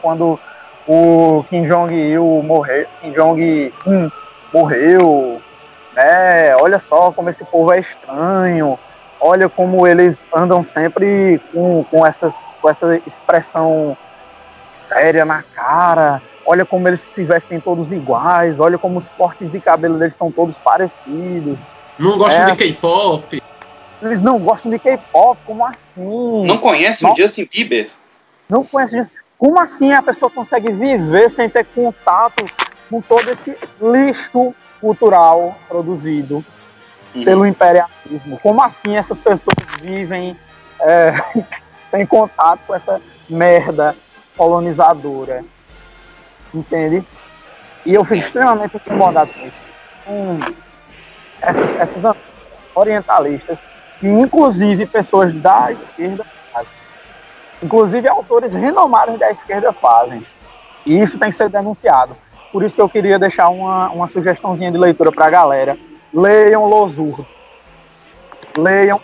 quando o Kim Jong-il morreu, Kim Jong-un morreu, né? Olha só como esse povo é estranho. Olha como eles andam sempre com, com, essas, com essa expressão séria na cara. Olha como eles se vestem todos iguais. Olha como os cortes de cabelo deles são todos parecidos. Não gostam é, de K-pop. Eles não gostam de K-pop, como assim? Não conhecem o Justin Bieber? Não conhecem Justin Como assim a pessoa consegue viver sem ter contato com todo esse lixo cultural produzido uhum. pelo imperialismo. Como assim essas pessoas vivem é, *laughs* sem contato com essa merda colonizadora? Entende? E eu fico extremamente incomodado com isso. um, essas, essas orientalistas, que inclusive pessoas da esquerda fazem. Inclusive autores renomados da esquerda fazem. E isso tem que ser denunciado. Por isso que eu queria deixar uma, uma sugestãozinha de leitura para a galera. Leiam Losurdo. Leiam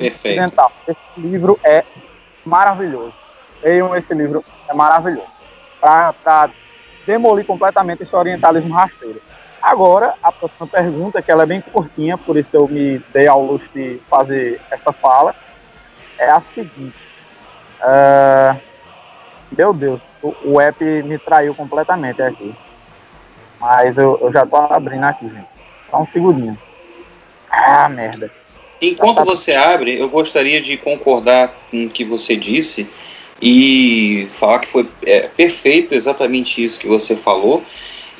Ocidental. Esse livro é maravilhoso. Leiam esse livro, é maravilhoso. Para demolir completamente esse orientalismo rasteiro. Agora, a próxima pergunta, que ela é bem curtinha, por isso eu me dei ao luxo de fazer essa fala, é a seguinte. Uh, meu Deus, o, o app me traiu completamente aqui. Mas eu, eu já tô abrindo aqui, gente. Só um segundinho. Ah, merda. Enquanto tá... você abre, eu gostaria de concordar com o que você disse e falar que foi é, perfeito exatamente isso que você falou.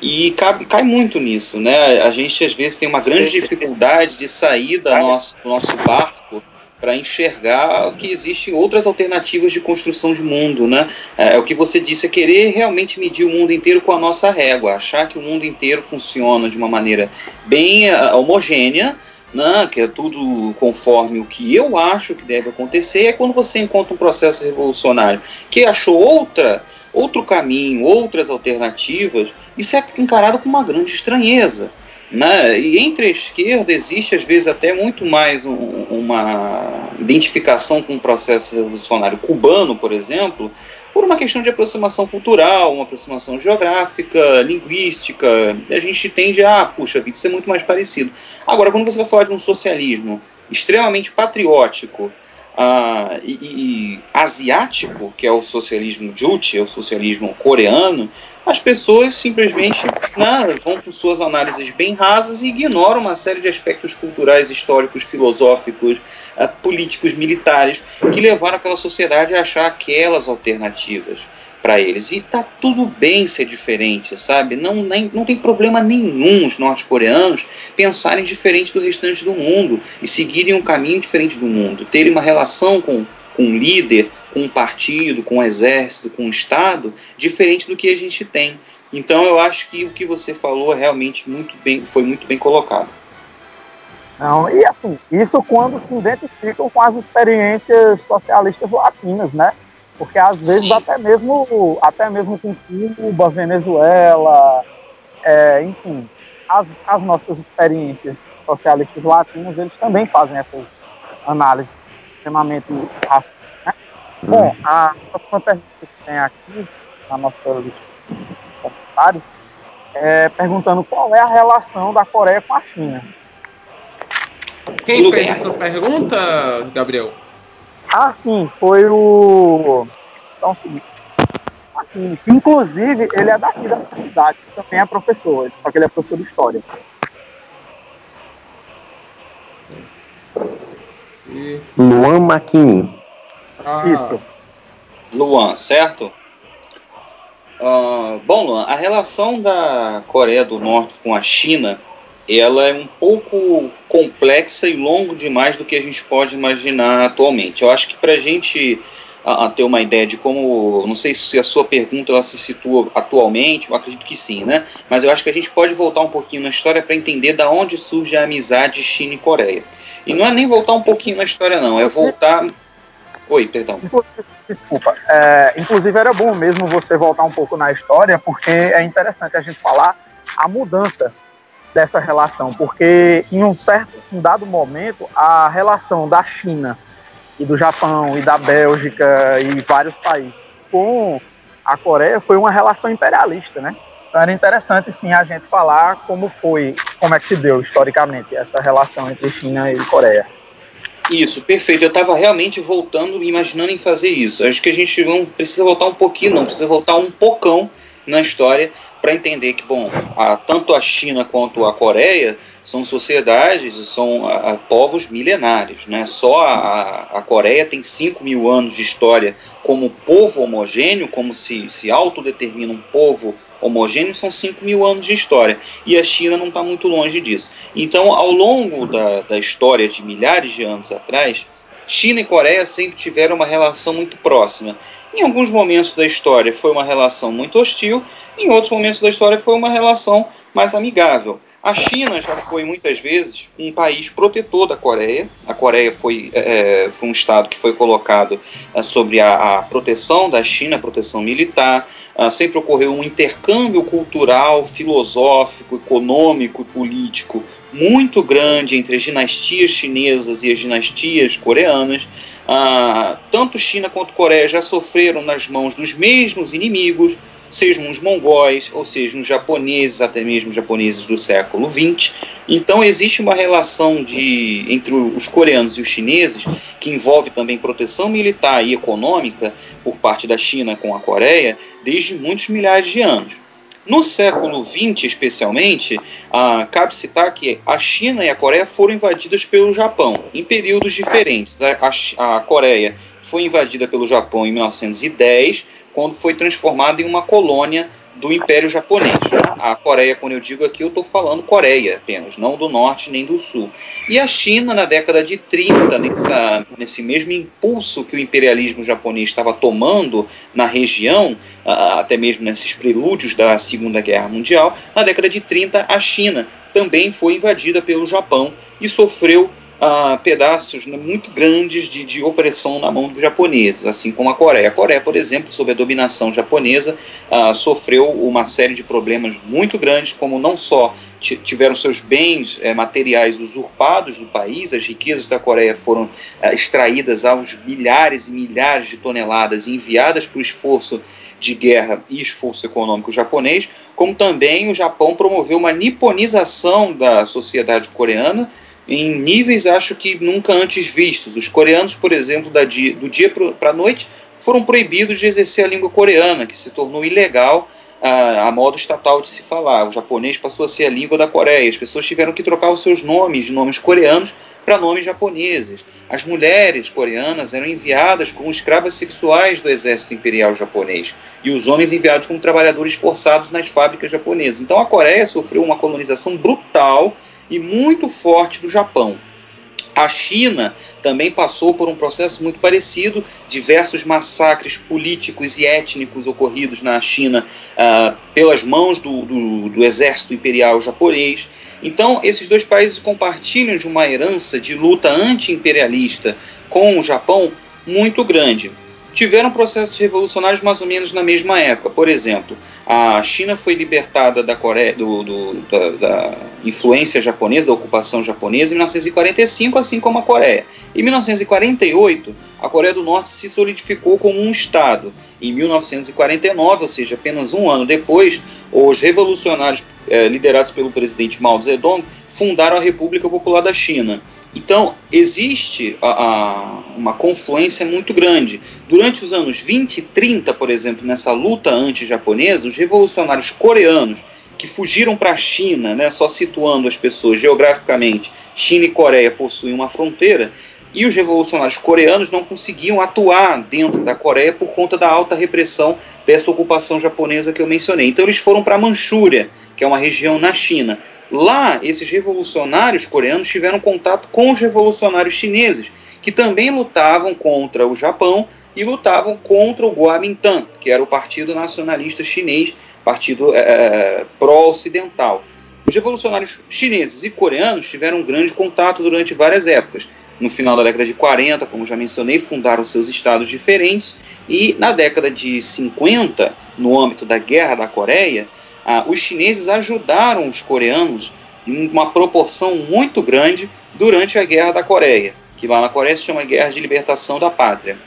E cabe, cai muito nisso, né? A gente às vezes tem uma grande dificuldade de sair da nosso, do nosso barco para enxergar que existem outras alternativas de construção de mundo, né? É, é, o que você disse, é querer realmente medir o mundo inteiro com a nossa régua, achar que o mundo inteiro funciona de uma maneira bem uh, homogênea, né, que é tudo conforme o que eu acho que deve acontecer, é quando você encontra um processo revolucionário que achou outra, outro caminho, outras alternativas, isso é encarado com uma grande estranheza. Né? E entre a esquerda existe às vezes até muito mais um, uma identificação com o processo revolucionário cubano, por exemplo, por uma questão de aproximação cultural, uma aproximação geográfica, linguística. A gente tende a, puxa vida, isso é muito mais parecido. Agora, quando você vai falar de um socialismo extremamente patriótico, uh, e, e, asiático, que é o socialismo Juche, é o socialismo coreano, as pessoas simplesmente né, vão com suas análises bem rasas e ignoram uma série de aspectos culturais, históricos, filosóficos, uh, políticos, militares, que levaram aquela sociedade a achar aquelas alternativas para eles. E tá tudo bem ser diferente, sabe? Não, nem, não tem problema nenhum os norte-coreanos pensarem diferente do restante do mundo e seguirem um caminho diferente do mundo, terem uma relação com, com um líder, com um partido, com um exército, com um Estado, diferente do que a gente tem. Então eu acho que o que você falou é realmente muito bem, foi muito bem colocado. Não, e assim, isso quando se identificam com as experiências socialistas latinas, né? Porque às vezes até mesmo, até mesmo com Cuba, Venezuela, é, enfim, as, as nossas experiências socialistas latinos, eles também fazem essas análises extremamente racistas. Né? Uhum. Bom, a próxima pergunta que tem aqui na nossa lista de comentários é perguntando qual é a relação da Coreia com a China. Quem fez essa pergunta, Gabriel? Ah, sim, foi o. Só um segundo. Inclusive, ele é daqui da cidade, também é professor, só que ele é professor de história. E... Luan Makini. Ah. Isso. Luan, certo? Uh, bom, Luan, a relação da Coreia do Norte com a China ela é um pouco complexa e longo demais do que a gente pode imaginar atualmente. Eu acho que para a gente ter uma ideia de como, não sei se a sua pergunta ela se situa atualmente, eu acredito que sim, né? Mas eu acho que a gente pode voltar um pouquinho na história para entender da onde surge a amizade China e Coreia. E não é nem voltar um pouquinho na história, não, é voltar. Oi, perdão. Desculpa. É, inclusive era bom mesmo você voltar um pouco na história, porque é interessante a gente falar a mudança dessa relação, porque em um certo, um dado momento, a relação da China e do Japão e da Bélgica e vários países com a Coreia foi uma relação imperialista, né? Então era interessante sim a gente falar como foi, como é que se deu historicamente essa relação entre China e Coreia. Isso, perfeito. Eu estava realmente voltando, imaginando em fazer isso. Acho que a gente não precisa voltar um pouquinho, não, precisa voltar um pocão na história para entender que, bom, a, tanto a China quanto a Coreia são sociedades, são a, a, povos milenários. Né? Só a, a Coreia tem 5 mil anos de história como povo homogêneo, como se, se autodetermina um povo homogêneo, são 5 mil anos de história. E a China não está muito longe disso. Então, ao longo da, da história de milhares de anos atrás, China e Coreia sempre tiveram uma relação muito próxima. Em alguns momentos da história foi uma relação muito hostil, em outros momentos da história foi uma relação mais amigável. A China já foi muitas vezes um país protetor da Coreia. A Coreia foi, é, foi um estado que foi colocado é, sobre a, a, proteção da China, proteção militar. Uh, sempre ocorreu um intercâmbio cultural, filosófico, econômico e político muito grande entre as dinastias chinesas e as dinastias coreanas. Ah, tanto China quanto Coreia já sofreram nas mãos dos mesmos inimigos, sejam os mongóis, ou sejam os japoneses, até mesmo os japoneses do século XX. Então existe uma relação de, entre os coreanos e os chineses que envolve também proteção militar e econômica por parte da China com a Coreia desde muitos milhares de anos. No século XX, especialmente, ah, cabe citar que a China e a Coreia foram invadidas pelo Japão em períodos diferentes. A, a, a Coreia foi invadida pelo Japão em 1910, quando foi transformada em uma colônia do Império Japonês. Né? A Coreia, quando eu digo aqui, eu estou falando Coreia apenas, não do Norte nem do Sul. E a China, na década de 30, nessa, nesse mesmo impulso que o imperialismo japonês estava tomando na região, até mesmo nesses prelúdios da Segunda Guerra Mundial, na década de 30, a China também foi invadida pelo Japão e sofreu uh, pedaços né, muito grandes de, de, opressão na mão dos japoneses, assim como a Coreia. A Coreia, por exemplo, sob a dominação japonesa, uh, sofreu uma série de problemas muito grandes, como não só tiveram seus bens eh, materiais usurpados do país, as riquezas da Coreia foram eh, extraídas aos milhares e milhares de toneladas e enviadas para o esforço de guerra e esforço econômico japonês, como também o Japão promoveu uma niponização da sociedade coreana, em níveis acho que nunca antes vistos. Os coreanos, por exemplo, dia, do dia para a noite, foram proibidos de exercer a língua coreana, que se tornou ilegal a, a, modo estatal de se falar. O japonês passou a ser a língua da Coreia. As pessoas tiveram que trocar os seus nomes de nomes coreanos para nomes japoneses. As mulheres coreanas eram enviadas como escravas sexuais do exército imperial japonês e os homens enviados como trabalhadores forçados nas fábricas japonesas. Então a Coreia sofreu uma colonização brutal e muito forte do Japão. A China também passou por um processo muito parecido, diversos massacres políticos e étnicos ocorridos na China uh, pelas mãos do, do, do, exército imperial japonês. Então, esses dois países compartilham de uma herança de luta anti-imperialista com o Japão muito grande tiveram processos revolucionários mais ou menos na mesma época. Por exemplo, a China foi libertada da, Coreia, do, do, da, da, influência japonesa, da ocupação japonesa, em 1945, assim como a Coreia. Em 1948, a Coreia do Norte se solidificou como um Estado. Em 1949, ou seja, apenas um ano depois, os revolucionários eh, liderados pelo presidente Mao Zedong fundaram a República Popular da China. Então, existe a, a, uma confluência muito grande. Durante os anos 20 e 30, por exemplo, nessa luta anti-japonesa, os revolucionários coreanos que fugiram para a China, né, só situando as pessoas geograficamente, China e Coreia possuem uma fronteira, e os revolucionários coreanos não conseguiam atuar dentro da Coreia por conta da alta repressão dessa ocupação japonesa que eu mencionei. Então eles foram para a Manchúria, que é uma região na China. Lá, esses revolucionários coreanos tiveram contato com os revolucionários chineses, que também lutavam contra o Japão e lutavam contra o Kuomintang, que era o Partido Nacionalista Chinês, partido é, pró-ocidental. Os revolucionários chineses e coreanos tiveram um grande contato durante várias épocas. No final da década de 40, como já mencionei, fundaram seus estados diferentes, e na década de 50, no âmbito da Guerra da Coreia, ah, os chineses ajudaram os coreanos em uma proporção muito grande durante a Guerra da Coreia, que lá na Coreia se chama Guerra de Libertação da Pátria.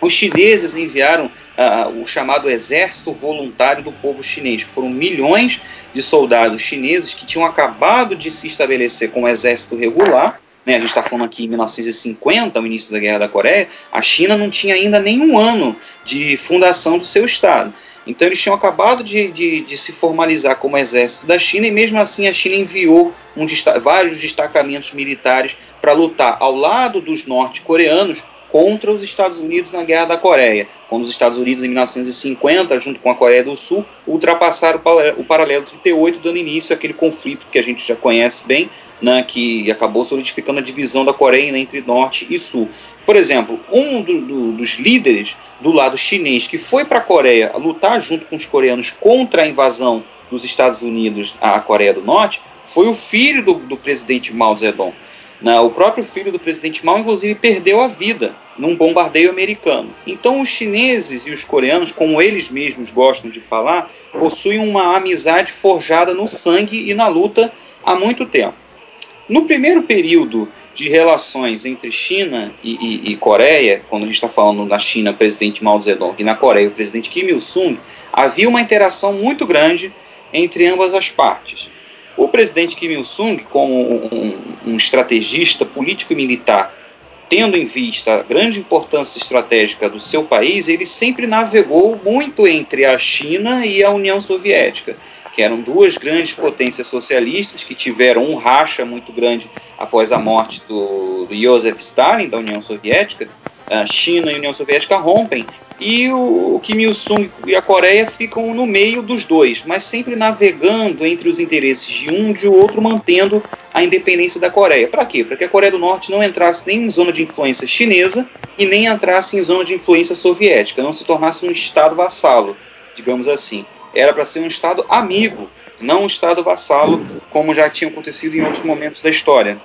Os chineses enviaram ah, o chamado Exército Voluntário do Povo Chinês, que foram milhões de soldados chineses que tinham acabado de se estabelecer como exército regular. Né, a gente está falando aqui em 1950, o início da Guerra da Coreia. A China não tinha ainda nenhum ano de fundação do seu Estado. Então eles tinham acabado de, de, de, se formalizar como exército da China e mesmo assim a China enviou um, vários destacamentos militares para lutar ao lado dos norte-coreanos contra os Estados Unidos na Guerra da Coreia, quando os Estados Unidos em 1950, junto com a Coreia do Sul, ultrapassaram o paralelo 38, dando início àquele conflito que a gente já conhece bem, né, que acabou solidificando a divisão da Coreia entre Norte e Sul. Por exemplo, um do, do, dos líderes do lado chinês que foi para a Coreia lutar junto com os coreanos contra a invasão dos Estados Unidos à Coreia do Norte foi o filho do, do presidente Mao Zedong. Né? O próprio filho do presidente Mao, inclusive, perdeu a vida num bombardeio americano. Então, os chineses e os coreanos, como eles mesmos gostam de falar, possuem uma amizade forjada no sangue e na luta há muito tempo. No primeiro período de relações entre China e, e, e Coreia, quando a gente está falando na China, presidente Mao Zedong, e na Coreia, o presidente Kim Il-sung, havia uma interação muito grande entre ambas as partes. O presidente Kim Il-sung, como um, um, estrategista político e militar, tendo em vista a grande importância estratégica do seu país, ele sempre navegou muito entre a China e a União Soviética que eram duas grandes potências socialistas que tiveram um racha muito grande após a morte do, do Joseph Stalin, da União Soviética. A China e a União Soviética rompem e o, o Kim Il-sung e a Coreia ficam no meio dos dois, mas sempre navegando entre os interesses de um e de outro, mantendo a independência da Coreia. Para quê? Para que a Coreia do Norte não entrasse nem em zona de influência chinesa e nem entrasse em zona de influência soviética, não se tornasse um Estado vassalo, digamos assim era para ser um Estado amigo, não um Estado vassalo, como já tinha acontecido em outros momentos da história.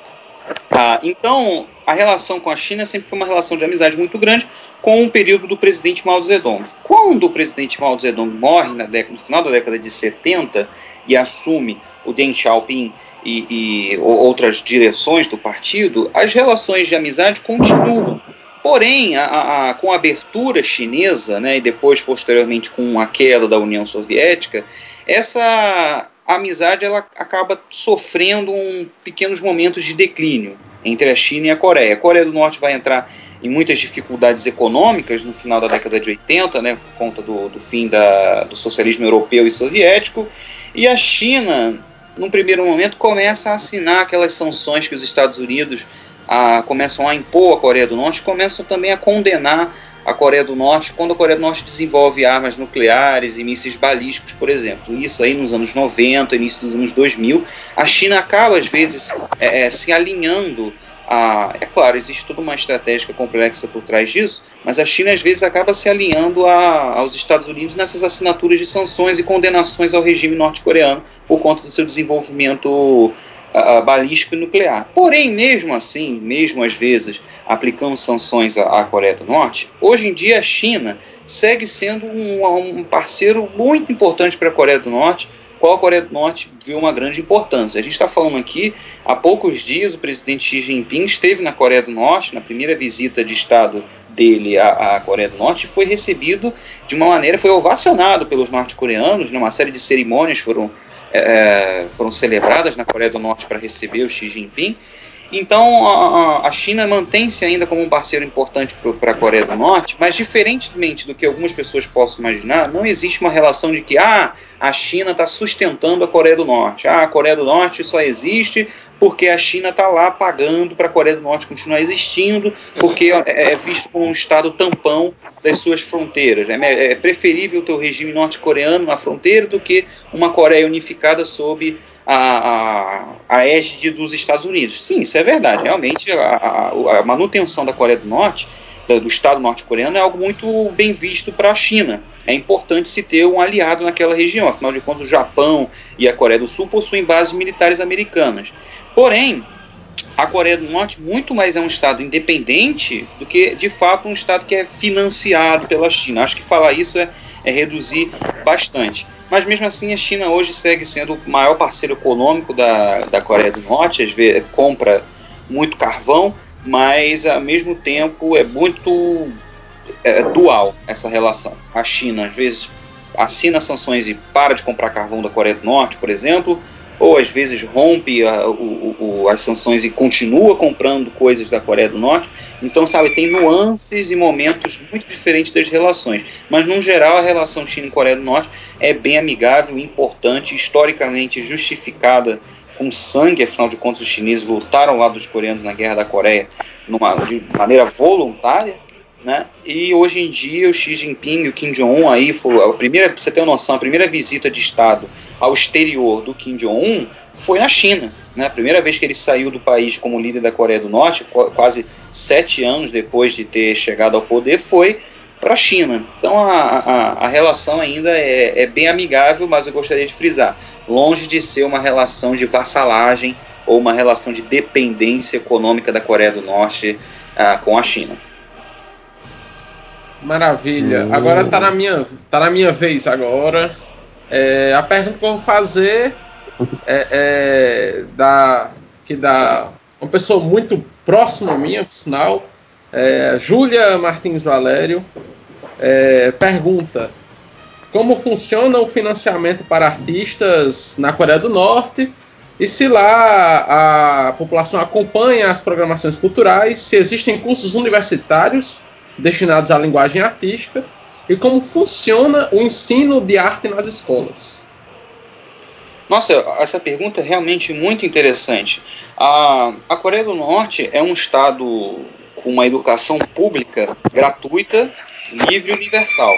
Ah, então, a relação com a China sempre foi uma relação de amizade muito grande com o período do presidente Mao Zedong. Quando o presidente Mao Zedong morre na década, no final da década de 70 e assume o Deng Xiaoping e, e outras direções do partido, as relações de amizade continuam. Porém, a, a, com a abertura chinesa, né, e depois, posteriormente, com a queda da União Soviética, essa amizade ela acaba sofrendo um, pequenos momentos de declínio entre a China e a Coreia. A Coreia do Norte vai entrar em muitas dificuldades econômicas no final da década de 80, né, por conta do, do fim da, do socialismo europeu e soviético, e a China, num primeiro momento, começa a assinar aquelas sanções que os Estados Unidos a, começam a impor a Coreia do Norte, começam também a condenar a Coreia do Norte quando a Coreia do Norte desenvolve armas nucleares e mísseis balísticos, por exemplo. Isso aí nos anos 90, início dos anos 2000. A China acaba, às vezes, é, é, se alinhando a, é claro, existe toda uma estratégia complexa por trás disso, mas a China às vezes acaba se alinhando a, aos Estados Unidos nessas assinaturas de sanções e condenações ao regime norte-coreano por conta do seu desenvolvimento uh, balístico e nuclear. Porém, mesmo assim, mesmo às vezes aplicando sanções à, à Coreia do Norte, hoje em dia a China segue sendo um, um parceiro muito importante para a Coreia do Norte, qual a Coreia do Norte viu uma grande importância. A gente está falando aqui, há poucos dias, o presidente Xi Jinping esteve na Coreia do Norte, na primeira visita de Estado dele à, à Coreia do Norte, e foi recebido de uma maneira, foi ovacionado pelos norte-coreanos, numa série de cerimônias foram é, é, foram celebradas na Coreia do Norte para receber o Xi Jinping. Então a, a China mantém-se ainda como um parceiro importante para a Coreia do Norte, mas diferentemente do que algumas pessoas possam imaginar, não existe uma relação de que ah, a China está sustentando a Coreia do Norte. Ah, a Coreia do Norte só existe porque a China está lá pagando para a Coreia do Norte continuar existindo, porque é, é visto como um estado tampão das suas fronteiras. É, é preferível ter o regime norte-coreano na fronteira do que uma Coreia unificada sob a, a, égide dos Estados Unidos. Sim, isso é verdade. Realmente, a, a manutenção da Coreia do Norte, do Estado norte-coreano, é algo muito bem visto para a China. É importante se ter um aliado naquela região. Afinal de contas, o Japão e a Coreia do Sul possuem bases militares americanas. Porém, a Coreia do Norte muito mais é um Estado independente do que, de fato, um Estado que é financiado pela China. Acho que falar isso é, é reduzir bastante. Mas mesmo assim, a China hoje segue sendo o maior parceiro econômico da, da Coreia do Norte, às vezes compra muito carvão, mas ao mesmo tempo é muito é, dual essa relação. A China às vezes assina sanções e para de comprar carvão da Coreia do Norte, por exemplo, ou às vezes rompe a, o, o, as sanções e continua comprando coisas da Coreia do Norte. Então, sabe, tem nuances e momentos muito diferentes das relações. Mas, no geral, a relação China e Coreia do Norte é bem amigável, importante, historicamente justificada com sangue, afinal de contas, os chineses lutaram ao lado dos coreanos na Guerra da Coreia numa, de maneira voluntária. Né? E hoje em dia o Xi Jinping e o Kim Jong-un aí foi a primeira, pra você ter uma noção, a primeira visita de Estado ao exterior do Kim Jong-un foi na China. Né? A primeira vez que ele saiu do país como líder da Coreia do Norte, quase sete anos depois de ter chegado ao poder, foi para a China. Então a, a, a relação ainda é, é, bem amigável, mas eu gostaria de frisar, longe de ser uma relação de vassalagem ou uma relação de dependência econômica da Coreia do Norte uh, com a China. Maravilha. Hum. Agora tá na minha, tá na minha vez agora. É, a pergunta que eu vou fazer é, é da que da uma pessoa muito próxima a minha, por sinal, é, Júlia Martins Valério é, pergunta como funciona o financiamento para artistas na Coreia do Norte e se lá a população acompanha as programações culturais, se existem cursos universitários destinados à linguagem artística e como funciona o ensino de arte nas escolas. Nossa, essa pergunta é realmente muito interessante. A, a Coreia do Norte é um estado com uma educação pública gratuita, livre e universal,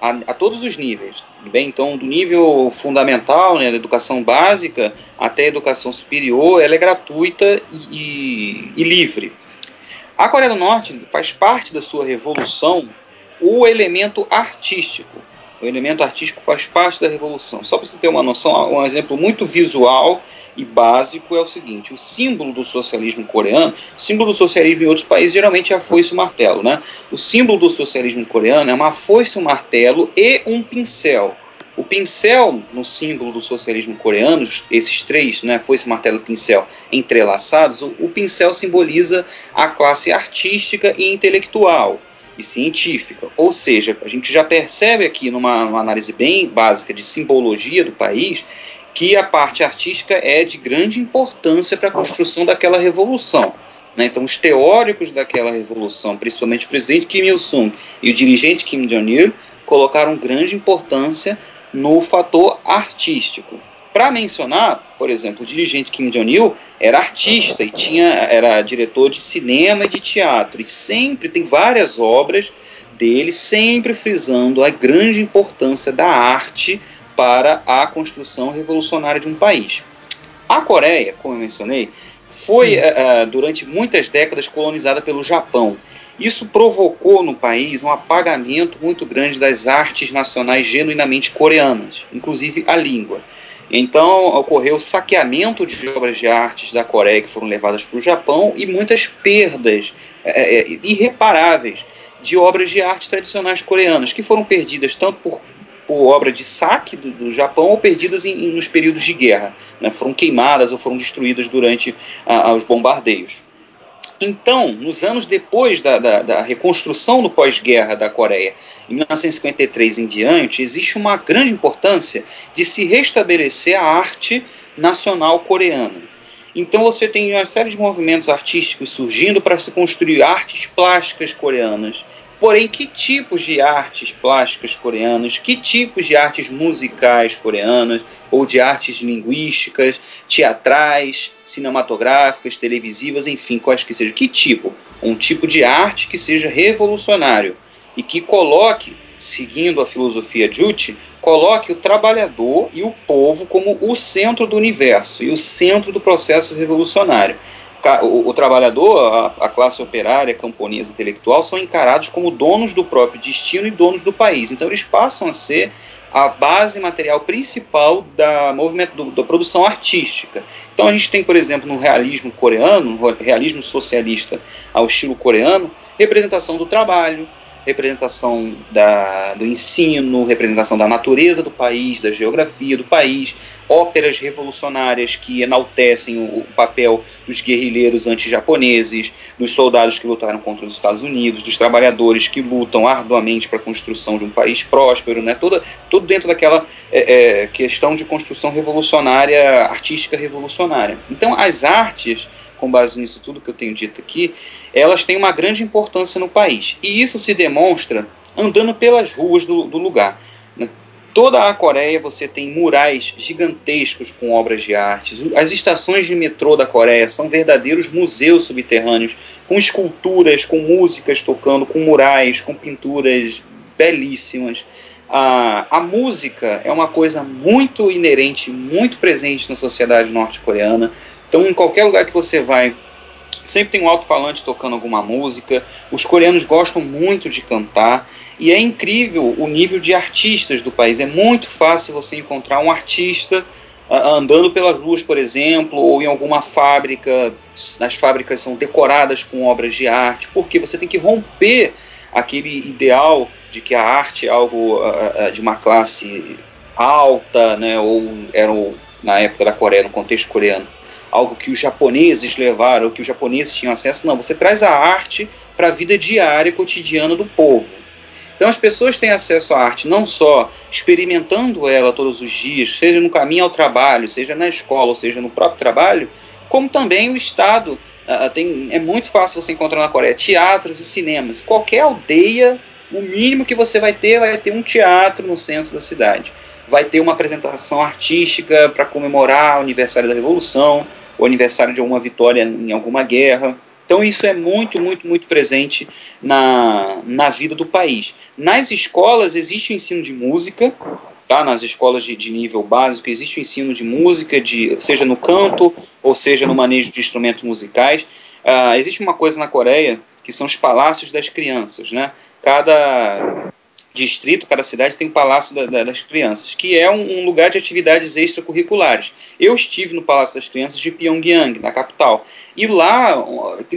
a, a todos os níveis. Bem, então, do nível fundamental, né, da educação básica até a educação superior, ela é gratuita e, e, e livre. A Coreia do Norte faz parte da sua revolução o elemento artístico. O elemento artístico faz parte da revolução. Só para você ter uma noção, um exemplo muito visual e básico é o seguinte: o símbolo do socialismo coreano, símbolo do socialismo em outros países geralmente é a foice e o martelo, né? O símbolo do socialismo coreano é uma foice, um martelo e um pincel. O pincel, no símbolo do socialismo coreano, esses três, né, foice, martelo e pincel entrelaçados, o, o pincel simboliza a classe artística e intelectual e científica. Ou seja, a gente já percebe aqui numa, numa análise bem básica de simbologia do país que a parte artística é de grande importância para a construção daquela revolução. Né? Então, os teóricos daquela revolução, principalmente o presidente Kim Il-sung e o dirigente Kim Jong-il, colocaram grande importância no fator artístico. Para mencionar, por exemplo, o dirigente Kim Jong-il era artista e tinha, era diretor de cinema e de teatro, e sempre tem várias obras dele, sempre frisando a grande importância da arte para a construção revolucionária de um país. A Coreia, como eu mencionei, foi uh, durante muitas décadas colonizada pelo Japão isso provocou no país um apagamento muito grande das artes nacionais genuinamente coreanas, inclusive a língua. Então ocorreu o saqueamento de obras de artes da Coreia que foram levadas para o Japão e muitas perdas é, é, irreparáveis de obras de arte tradicionais coreanas que foram perdidas tanto por, por obra de saque do, do Japão ou perdidas em, em, nos períodos de guerra, né, foram queimadas ou foram destruídas durante a, os bombardeios. Então, nos anos depois da, da, da reconstrução do pós-guerra da Coreia, em 1953 em diante, existe uma grande importância de se restabelecer a arte nacional coreana. Então você tem uma série de movimentos artísticos surgindo para se construir artes plásticas coreanas, Porém, que tipos de artes plásticas coreanas, que tipos de artes musicais coreanas, ou de artes linguísticas, teatrais, cinematográficas, televisivas, enfim, quais que sejam. Que tipo? Um tipo de arte que seja revolucionário e que coloque, seguindo a filosofia Juche, coloque o trabalhador e o povo como o centro do universo e o centro do processo revolucionário o, o trabalhador, a, a, classe operária, camponesa, intelectual, são encarados como donos do próprio destino e donos do país. Então eles passam a ser a base material principal da movimento do, da produção artística. Então a gente tem, por exemplo, no realismo coreano, no realismo socialista ao estilo coreano, representação do trabalho, representação da, do ensino, representação da natureza do país, da geografia do país, óperas revolucionárias que enaltecem o, o papel dos guerrilheiros anti-japoneses, dos soldados que lutaram contra os Estados Unidos, dos trabalhadores que lutam arduamente para a construção de um país próspero, né? Toda, tudo dentro daquela é, é, questão de construção revolucionária, artística revolucionária. Então, as artes com base nisso tudo que eu tenho dito aqui, elas têm uma grande importância no país. E isso se demonstra andando pelas ruas do, do lugar. Né? Toda a Coreia você tem murais gigantescos com obras de arte. As estações de metrô da Coreia são verdadeiros museus subterrâneos, com esculturas, com músicas tocando, com murais, com pinturas belíssimas. a, a música é uma coisa muito inerente, muito presente na sociedade norte-coreana. Então, em qualquer lugar que você vai, sempre tem um alto-falante tocando alguma música. Os coreanos gostam muito de cantar. E é incrível o nível de artistas do país. É muito fácil você encontrar um artista andando pelas ruas, por exemplo, ou em alguma fábrica. As fábricas são decoradas com obras de arte, porque você tem que romper aquele ideal de que a arte é algo uh, de uma classe alta, né, ou era na época da Coreia, no contexto coreano, algo que os japoneses levaram, que os japoneses tinham acesso. Não, você traz a arte para a vida diária, cotidiana do povo. Então as pessoas têm acesso à arte não só experimentando ela todos os dias, seja no caminho ao trabalho, seja na escola, ou seja no próprio trabalho, como também o Estado Uh, tem, é muito fácil você encontrar na Coreia teatros e cinemas. Qualquer aldeia, o mínimo que você vai ter vai ter um teatro no centro da cidade. Vai ter uma apresentação artística para comemorar o aniversário da Revolução, o aniversário de alguma vitória em alguma guerra. Então isso é muito, muito, muito presente na, na vida do país. Nas escolas existe o ensino de música, tá? nas escolas de, de, nível básico, existe o ensino de música, de, seja no canto ou seja no manejo de instrumentos musicais. Uh, existe uma coisa na Coreia que são os palácios das crianças. Né? Cada distrito, cada cidade tem um palácio da, da, das crianças, que é um, um, lugar de atividades extracurriculares. Eu estive no Palácio das Crianças de Pyongyang, na capital, e lá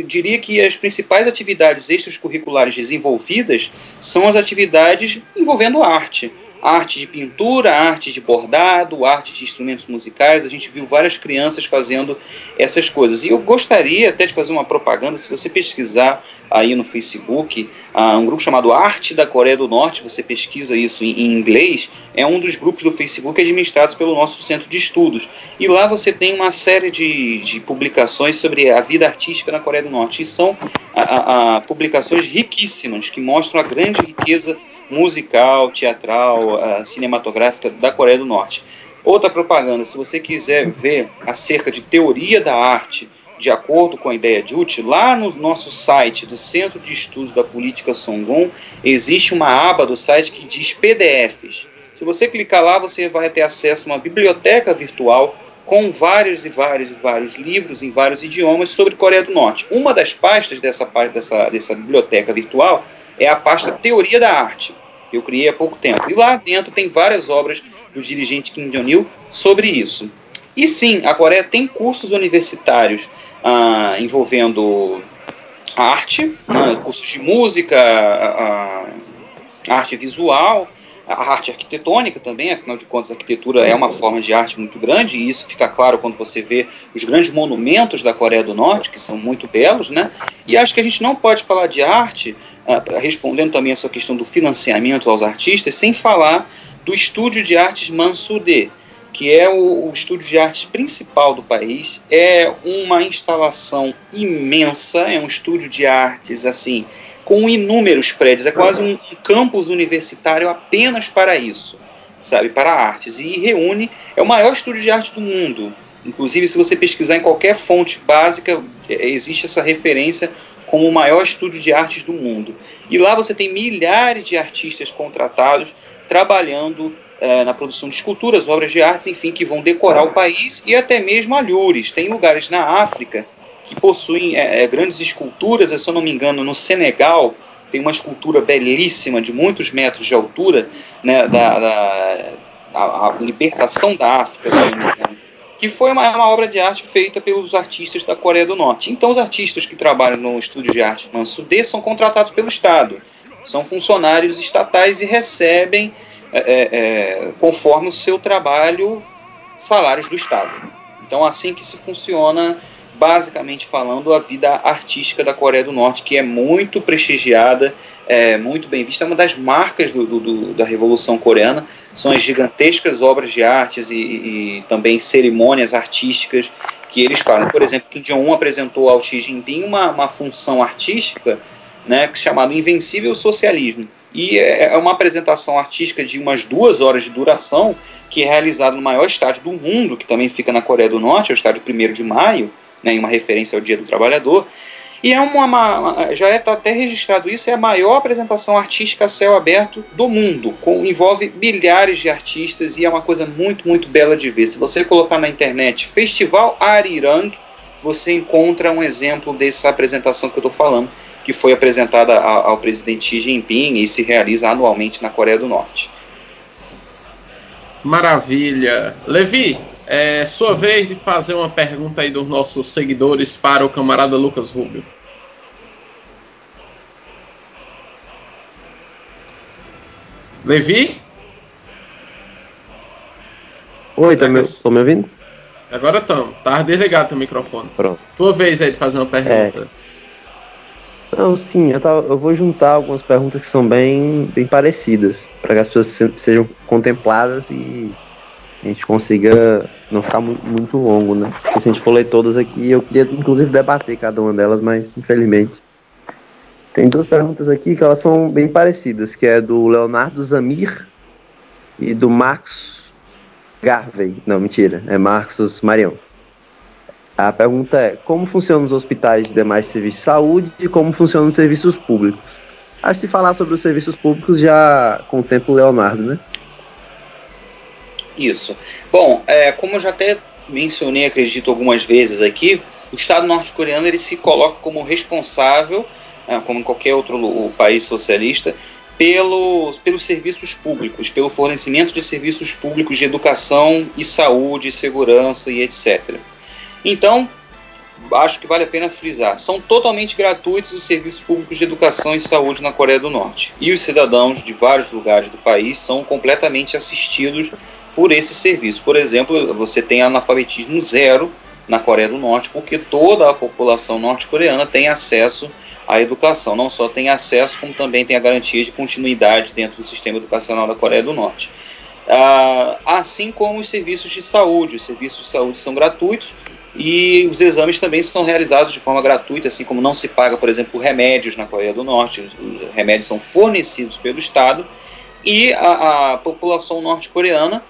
diria que as principais atividades extracurriculares desenvolvidas são as atividades envolvendo arte arte de pintura, arte de bordado, arte de instrumentos musicais. A gente viu várias crianças fazendo essas coisas. E eu gostaria até de fazer uma propaganda, se você pesquisar aí no Facebook, uh, um grupo chamado Arte da Coreia do Norte, você pesquisa isso em, em inglês, é um dos grupos do Facebook administrados pelo nosso centro de estudos. E lá você tem uma série de, de publicações sobre a vida artística na Coreia do Norte. E são a, a, a publicações riquíssimas, que mostram a grande riqueza musical, teatral, cinematográfica da Coreia do Norte. Outra propaganda, se você quiser ver acerca de teoria da arte, de acordo com a ideia de Uti, lá no nosso site do Centro de Estudos da Política Songun, existe uma aba do site que diz PDFs. Se você clicar lá, você vai ter acesso a uma biblioteca virtual com vários e vários e vários livros em vários idiomas sobre Coreia do Norte. Uma das pastas dessa, dessa, dessa biblioteca virtual é a pasta Teoria da Arte. Eu criei há pouco tempo. E lá dentro tem várias obras do dirigente Kim Jong-il sobre isso. E sim, a Coreia tem cursos universitários ah, envolvendo arte, né, cursos de música, ah, arte visual, a arte arquitetônica também, afinal de contas, a arquitetura é uma forma de arte muito grande, e isso fica claro quando você vê os grandes monumentos da Coreia do Norte, que são muito belos, né? E acho que a gente não pode falar de arte, uh, respondendo também a sua questão do financiamento aos artistas, sem falar do Estúdio de Artes Mansude, que é o, o estúdio de artes principal do país, é uma instalação imensa, é um estúdio de artes assim com inúmeros prédios. É quase um, campus universitário apenas para isso, sabe, para artes. E reúne, é o maior estúdio de arte do mundo. Inclusive, se você pesquisar em qualquer fonte básica, é, existe essa referência como o maior estúdio de artes do mundo. E lá você tem milhares de artistas contratados trabalhando é, na produção de esculturas, obras de artes, enfim, que vão decorar o país e até mesmo alhures. Tem lugares na África que possuem é, é, grandes esculturas, se eu não me engano, no Senegal tem uma escultura belíssima de muitos metros de altura, né, da, da a, a, libertação da África, que foi uma, uma, obra de arte feita pelos artistas da Coreia do Norte. Então, os artistas que trabalham no estúdio de arte Mansude são contratados pelo Estado, são funcionários estatais e recebem, é, é, é conforme o seu trabalho, salários do Estado. Então, assim que se funciona basicamente falando, a vida artística da Coreia do Norte, que é muito prestigiada, é muito bem vista, é uma das marcas do, do, da Revolução Coreana, são as gigantescas obras de artes e, e também cerimônias artísticas que eles fazem. Por exemplo, Kim Jong-un apresentou ao Xi Jinping uma, uma função artística né, chamada Invencível Socialismo. E é, é uma apresentação artística de umas duas horas de duração, que é realizada no maior estádio do mundo, que também fica na Coreia do Norte, é o estádio 1 de maio, né, em uma referência ao Dia do Trabalhador. E é uma, uma já está é, até registrado isso, é a maior apresentação artística a céu aberto do mundo, com, envolve milhares de artistas e é uma coisa muito, muito bela de ver. Se você colocar na internet Festival Arirang, você encontra um exemplo dessa apresentação que eu estou falando, que foi apresentada ao, presidente Xi Jinping e se realiza anualmente na Coreia do Norte. Maravilha. Levi, é sua vez de fazer uma pergunta aí dos nossos seguidores para o camarada Lucas Rubio. Levi? Oi, tá me, tô me ouvindo? Agora estamos. Tá desligado teu microfone. Pronto. Tua vez aí de fazer uma pergunta. É. Não, sim, eu, tava, eu, vou juntar algumas perguntas que são bem, bem parecidas, para que as pessoas se, sejam contempladas e a gente consiga não ficar muito, longo, né? Porque se a gente for ler todas aqui, eu queria inclusive debater cada uma delas, mas infelizmente. Tem duas perguntas aqui que elas são bem parecidas, que é do Leonardo Zamir e do Marcos Garvey. Não, mentira, é Marcos Marião. A pergunta é: como funcionam os hospitais de demais serviços de saúde e como funcionam os serviços públicos? Acho que se falar sobre os serviços públicos já contempla o Leonardo, né? Isso. Bom, é, como eu já até mencionei, acredito, algumas vezes aqui, o Estado norte-coreano ele se coloca como responsável, é, como qualquer outro país socialista, pelos, pelos serviços públicos, pelo fornecimento de serviços públicos de educação e saúde, segurança e etc. Então, acho que vale a pena frisar, são totalmente gratuitos os serviços públicos de educação e saúde na Coreia do Norte. E os cidadãos de vários lugares do país são completamente assistidos por esse serviço. Por exemplo, você tem analfabetismo zero na Coreia do Norte, porque toda a população norte-coreana tem acesso à educação. Não só tem acesso, como também tem a garantia de continuidade dentro do sistema educacional da Coreia do Norte. Ah, assim como os serviços de saúde. Os serviços de saúde são gratuitos e os exames também são realizados de forma gratuita, assim como não se paga, por exemplo, remédios na Coreia do Norte. Os remédios são fornecidos pelo Estado e a, a população norte-coreana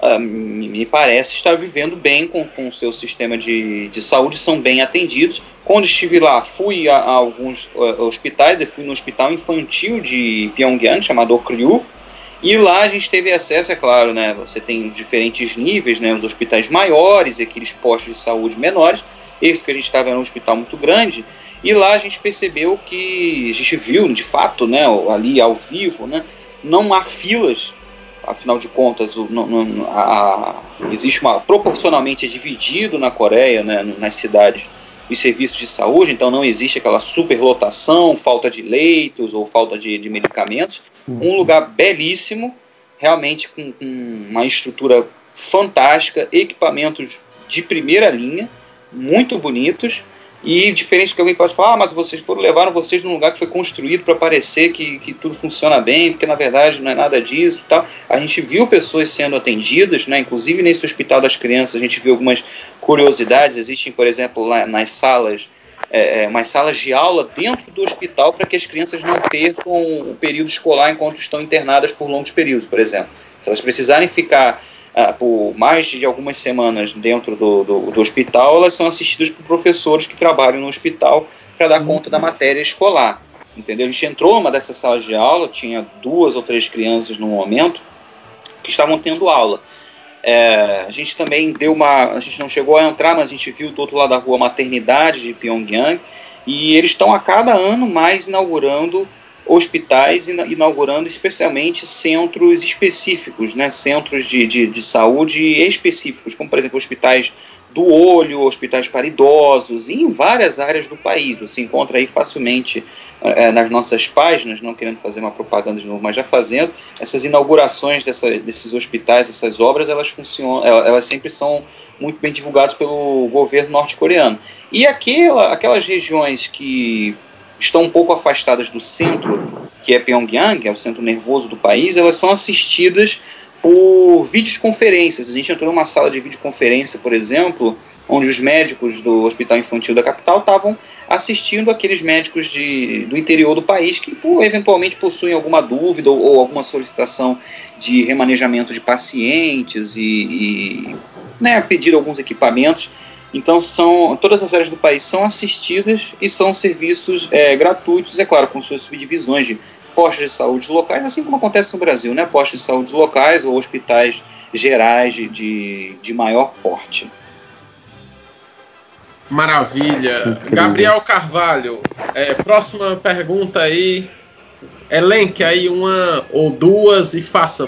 uh, me parece estar vivendo bem com o seu sistema de, de saúde, são bem atendidos. Quando estive lá, fui a, a alguns uh, hospitais, eu fui no hospital infantil de Pyongyang, chamado Okryu, e lá a gente teve acesso, é claro, né? Você tem diferentes níveis, né? Os hospitais maiores e aqueles postos de saúde menores. Esse que a gente estava era um hospital muito grande. E lá a gente percebeu que a gente viu, de fato, né? Ali ao vivo, né? Não há filas afinal de contas, o, no, no, a, existe uma proporcionalmente dividido na Coreia, né, nas cidades, os serviços de saúde, então não existe aquela superlotação, falta de leitos ou falta de, de medicamentos. Um lugar belíssimo, realmente com, com uma estrutura fantástica, equipamentos de primeira linha, muito bonitos e diferente que alguém pode falar, ah, mas vocês foram levaram vocês num lugar que foi construído para parecer que, que tudo funciona bem, porque na verdade não é nada disso, tal. A gente viu pessoas sendo atendidas, né? Inclusive nesse hospital das crianças a gente viu algumas curiosidades. Existem, por exemplo, lá nas salas é, é umas salas de aula dentro do hospital para que as crianças não percam o período escolar enquanto estão internadas por longos períodos, por exemplo. Se elas precisarem ficar ah, por mais de algumas semanas dentro do, do, do, hospital, elas são assistidas por professores que trabalham no hospital para dar conta da matéria escolar. Entendeu? A gente entrou numa dessas salas de aula, tinha duas ou três crianças no momento que estavam tendo aula. É, a gente também deu uma. A gente não chegou a entrar, mas a gente viu do outro lado da rua a maternidade de Pyongyang. E eles estão a cada ano mais inaugurando hospitais inaugurando especialmente centros específicos, né, centros de, de, de, saúde específicos, como por exemplo hospitais do olho, hospitais para idosos, em várias áreas do país. Você encontra aí facilmente é, nas nossas páginas, não querendo fazer uma propaganda de novo, mas já fazendo, essas inaugurações dessa, desses hospitais, essas obras, elas funcionam, elas, elas sempre são muito bem divulgadas pelo governo norte-coreano. E aquela, aquelas regiões que estão um pouco afastadas do centro, que é Pyongyang, é o centro nervoso do país, elas são assistidas por videoconferências. A gente entrou numa sala de videoconferência, por exemplo, onde os médicos do Hospital Infantil da capital estavam assistindo aqueles médicos de, do interior do país que por, eventualmente possuem alguma dúvida ou, ou, alguma solicitação de remanejamento de pacientes e, e né, pedir alguns equipamentos Então são todas as áreas do país são assistidas e são serviços é, gratuitos, é claro, com suas subdivisões de postos de saúde locais, assim como acontece no Brasil, né? Postos de saúde locais ou hospitais gerais de, de, de maior porte. Maravilha. Incrível. Gabriel Carvalho, é, próxima pergunta aí. Elenque aí uma ou duas e faça.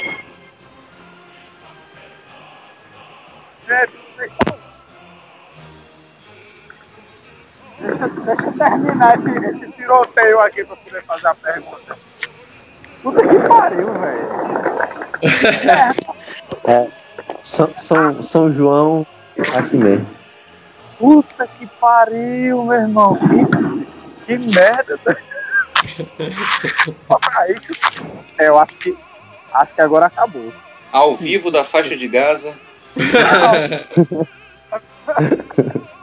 Deixa, deixa eu terminar esse, esse tiroteio aqui pra poder fazer a pergunta. Puta que pariu, velho. *laughs* é, São, São, São João, assim mesmo. Puta que pariu, meu irmão. Que, que merda. *laughs* Só pra isso. É, eu acho que, acho que agora acabou. Ao vivo da faixa de Gaza. *laughs*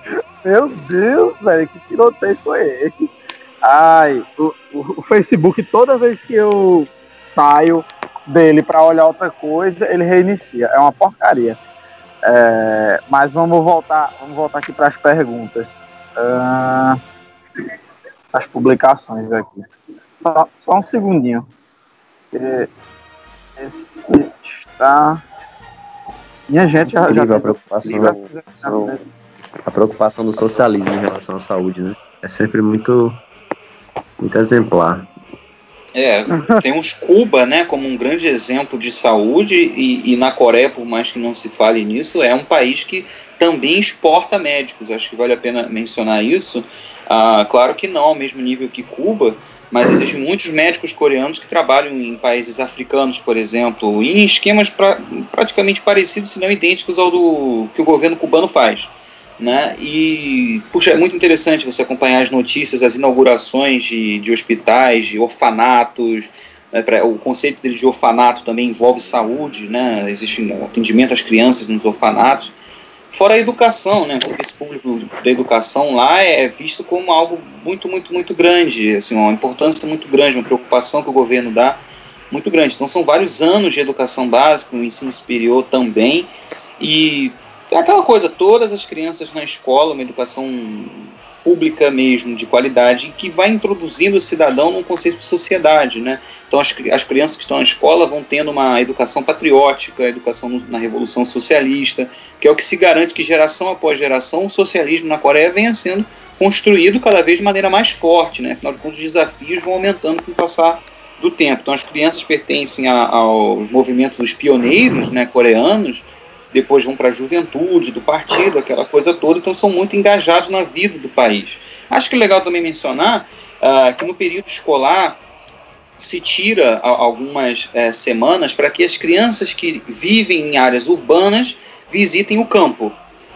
Meu Deus, velho, que tiroteio foi esse? Ai, o, o, Facebook, toda vez que eu saio dele para olhar outra coisa, ele reinicia. É uma porcaria. É, mas vamos voltar, vamos voltar aqui para as perguntas. Uh, as publicações aqui. Só, só um segundinho. Esse está. Minha gente já, já a preocupação, a preocupação do socialismo em relação à saúde, né? É sempre muito, muito exemplar. É, temos Cuba, né, como um grande exemplo de saúde e, e, na Coreia, por mais que não se fale nisso, é um país que também exporta médicos. Acho que vale a pena mencionar isso. Ah, claro que não ao mesmo nível que Cuba, mas existem muitos médicos coreanos que trabalham em países africanos, por exemplo, em esquemas pra, praticamente parecidos, se não idênticos ao do que o governo cubano faz. Né? E, puxa, é muito interessante você acompanhar as notícias, as inaugurações de, de hospitais, de orfanatos. Né? Pra, o conceito dele de orfanato também envolve saúde, né? existe um atendimento às crianças nos orfanatos. Fora a educação, né? o serviço público da educação lá é visto como algo muito, muito, muito grande, assim, uma importância muito grande, uma preocupação que o governo dá muito grande. Então são vários anos de educação básica, no ensino superior também, e é aquela coisa, todas as crianças na escola, uma educação pública mesmo, de qualidade, que vai introduzindo o cidadão num conceito de sociedade. Né? Então, as, as crianças que estão na escola vão tendo uma educação patriótica, educação na Revolução Socialista, que é o que se garante que geração após geração o socialismo na Coreia venha sendo construído cada vez de maneira mais forte. Né? Afinal de contas, os desafios vão aumentando com o passar do tempo. Então, as crianças pertencem a, aos movimentos dos pioneiros né, coreanos, depois vão para a juventude do partido, aquela coisa toda, então são muito engajados na vida do país. Acho que é legal também mencionar uh, que no período escolar se tira algumas uh, semanas para que as crianças que vivem em áreas urbanas visitem o campo.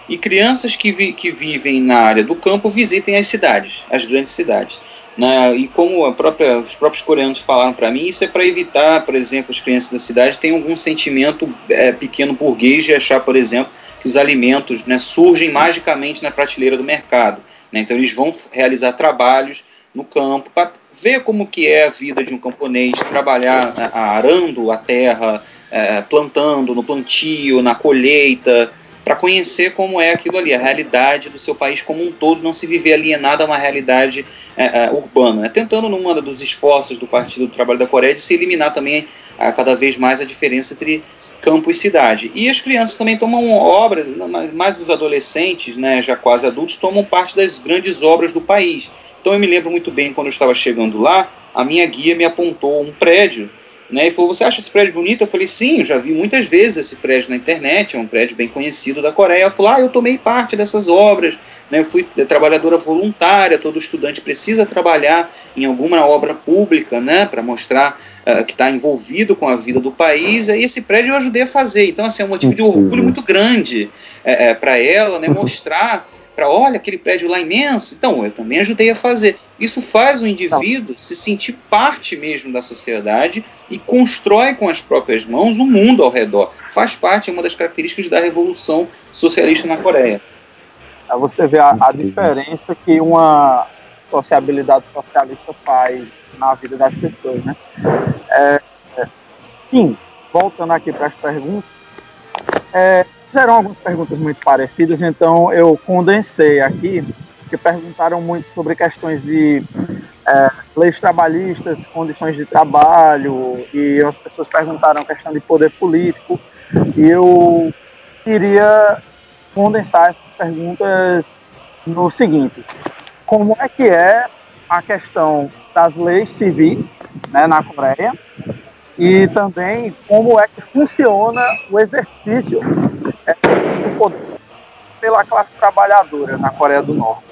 E crianças que, vi que vivem na área do campo visitem as cidades, as grandes cidades. Né? E como própria, os próprios coreanos falaram para mim, isso é para evitar, por exemplo, as crianças da cidade têm algum sentimento é, pequeno burguês de achar, por exemplo, que os alimentos né, surgem magicamente na prateleira do mercado. Né? Então eles vão realizar trabalhos no campo para ver como que é a vida de um camponês, trabalhar arando a terra, é, plantando no plantio, na colheita, para conhecer como é aquilo ali, a realidade do seu país como um todo, não se viver alienado a uma realidade é, é, urbana. Né? Tentando, num dos esforços do Partido do Trabalho da Coreia, de se eliminar também a, cada vez mais a diferença entre campo e cidade. E as crianças também tomam obras, mais os adolescentes, né, já quase adultos, tomam parte das grandes obras do país. Então eu me lembro muito bem quando eu estava chegando lá, a minha guia me apontou um prédio né, e falou: Você acha esse prédio bonito? Eu falei: Sim, eu já vi muitas vezes esse prédio na internet, é um prédio bem conhecido da Coreia. Ela falou: Ah, eu tomei parte dessas obras, né, eu fui trabalhadora voluntária. Todo estudante precisa trabalhar em alguma obra pública né, para mostrar uh, que está envolvido com a vida do país. E esse prédio eu ajudei a fazer. Então, assim, é um motivo de orgulho muito grande é, é, para ela né, *laughs* mostrar para olha aquele prédio lá imenso. Então, eu também ajudei a fazer. Isso faz o indivíduo se sentir parte mesmo da sociedade e constrói com as próprias mãos o um mundo ao redor. Faz parte, é uma das características da revolução socialista na Coreia. Aí você vê a, a diferença que uma sociabilidade socialista faz na vida das pessoas, né? É, é, sim, voltando aqui para as perguntas, é, fizeram algumas perguntas muito parecidas, então eu condensei aqui, que perguntaram muito sobre questões de é, leis trabalhistas, condições de trabalho, e as pessoas perguntaram questão de poder político, e eu queria condensar essas perguntas no seguinte: como é que é a questão das leis civis né, na Coreia? E também como é que funciona o exercício é, do poder pela classe trabalhadora na Coreia do Norte.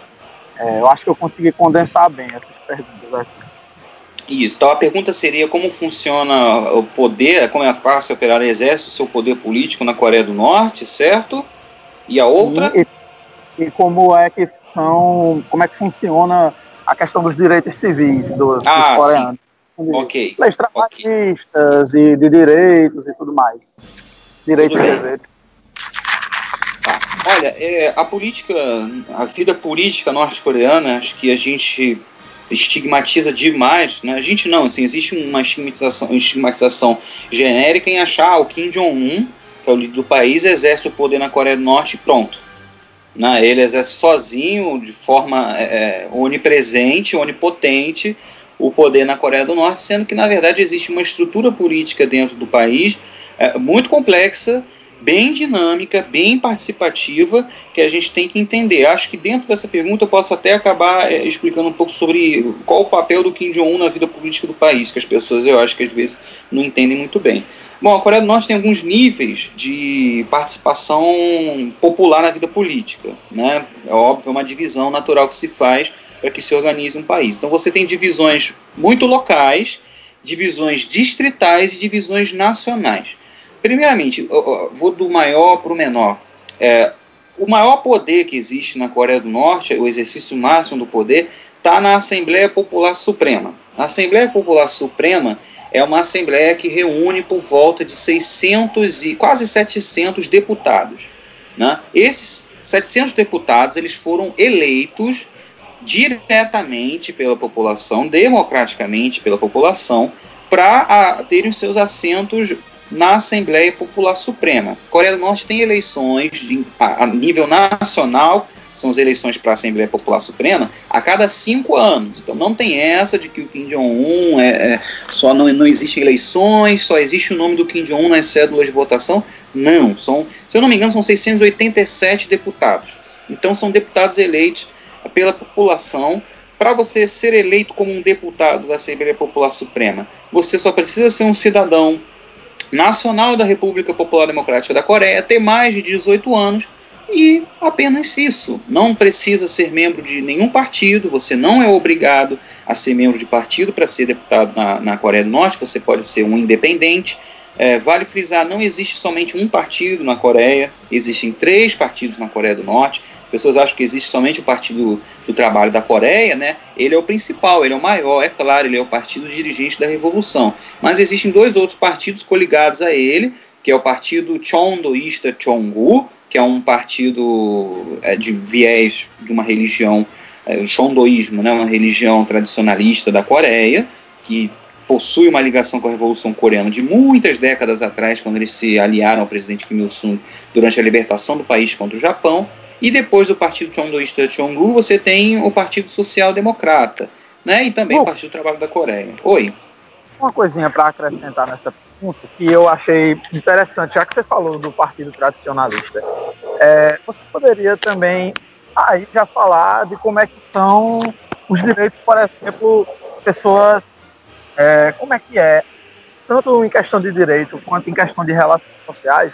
É, eu acho que eu consegui condensar bem essas perguntas aqui. Isso. Então a pergunta seria como funciona o poder, como é a classe operária exerce o seu poder político na Coreia do Norte, certo? E a outra? E, e, como é que são, como é que funciona a questão dos direitos civis dos, ah, dos coreanos. Sim. Ok. Leis trabalhistas okay. e de direitos e tudo mais. Direitos e deveres. Olha, é, a política, a vida política norte-coreana, acho que a gente estigmatiza demais, né? A gente não, assim, existe uma estigmatização, estigmatização genérica em achar o Kim Jong-un, que é o líder do país, exerce o poder na Coreia do Norte e pronto. Né? Ele exerce sozinho, de forma é, é, onipresente, onipotente, o poder na Coreia do Norte, sendo que, na verdade, existe uma estrutura política dentro do país é, muito complexa bem dinâmica, bem participativa, que a gente tem que entender. Acho que dentro dessa pergunta eu posso até acabar é, explicando um pouco sobre qual o papel do Kim Jong-un na vida política do país, que as pessoas eu acho que às vezes não entendem muito bem. Bom, a Coreia do Norte tem alguns níveis de participação popular na vida política. Né? É óbvio, é uma divisão natural que se faz para que se organize um país. Então você tem divisões muito locais, divisões distritais e divisões nacionais. Primeiramente, vou do maior para o menor. É, o maior poder que existe na Coreia do Norte, o exercício máximo do poder, está na Assembleia Popular Suprema. A Assembleia Popular Suprema é uma assembleia que reúne por volta de 600 e quase 700 deputados. Né? Esses 700 deputados eles foram eleitos diretamente pela população, democraticamente pela população, para terem seus assentos na Assembleia Popular Suprema. A Coreia do Norte tem eleições de, a, a nível nacional, são as eleições para a Assembleia Popular Suprema, a cada cinco anos. Então não tem essa de que o Kim Jong-un é, é, só não, não existem eleições, só existe o nome do Kim Jong-un nas cédulas de votação. Não, são, se eu não me engano, são 687 deputados. Então são deputados eleitos pela população. Para você ser eleito como um deputado da Assembleia Popular Suprema, você só precisa ser um cidadão nacional da República Popular Democrática da Coreia, ter mais de 18 anos e apenas isso. Não precisa ser membro de nenhum partido, você não é obrigado a ser membro de partido para ser deputado na, na Coreia do Norte, você pode ser um independente. É, vale frisar, não existe somente um partido na Coreia, existem três partidos na Coreia do Norte pessoas acham que existe somente o Partido do Trabalho da Coreia, né? Ele é o principal, ele é o maior, é claro, ele é o partido dirigente da revolução. Mas existem dois outros partidos coligados a ele, que é o Partido Chondoísta Chongu, que é um partido é, de viés de uma religião, é, o Chondoísmo, né? Uma religião tradicionalista da Coreia, que possui uma ligação com a Revolução Coreana de muitas décadas atrás, quando eles se aliaram ao presidente Kim Il-sung durante a libertação do país contra o Japão. E depois do Partido Chondoísta Chongu, você tem o Partido Social Democrata, né? E também Bom, o Partido do Trabalho da Coreia. Oi. Uma coisinha para acrescentar nessa pergunta que eu achei interessante, já que você falou do Partido Tradicionalista, é, você poderia também aí já falar de como é que são os direitos, por exemplo, pessoas, é, como é que é, tanto em questão de direito quanto em questão de relações sociais,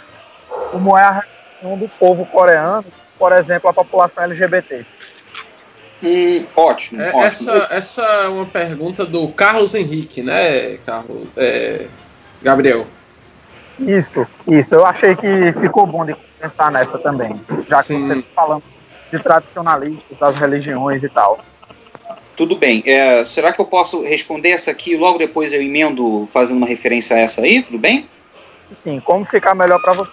como é a relação do povo coreano por exemplo, a população LGBT? Hum, ótimo, é, ótimo. Essa, essa é uma pergunta do Carlos Henrique, né, Carlos? É, Gabriel. Isso, isso. Eu achei que ficou bom de pensar nessa também, já Sim. que você está falando de tradicionalistas, das religiões e tal. Tudo bem. É, será que eu posso responder essa aqui e logo depois eu emendo fazendo uma referência a essa aí? Tudo bem? Sim, como ficar melhor para você.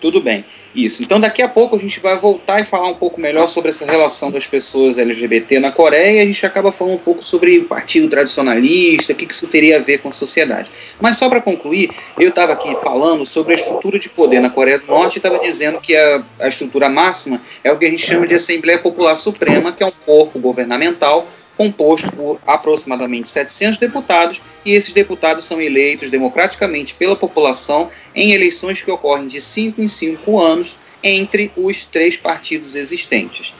Tudo bem. Isso. Então daqui a pouco a gente vai voltar e falar um pouco melhor sobre essa relação das pessoas LGBT na Coreia e a gente acaba falando um pouco sobre o partido tradicionalista, o que isso teria a ver com a sociedade. Mas só para concluir, eu estava aqui falando sobre a estrutura de poder na Coreia do Norte e estava dizendo que a, a estrutura máxima é o que a gente chama de Assembleia Popular Suprema, que é um corpo governamental composto por aproximadamente 700 deputados, e esses deputados são eleitos democraticamente pela população em eleições que ocorrem de 5 em 5 anos entre os três partidos existentes.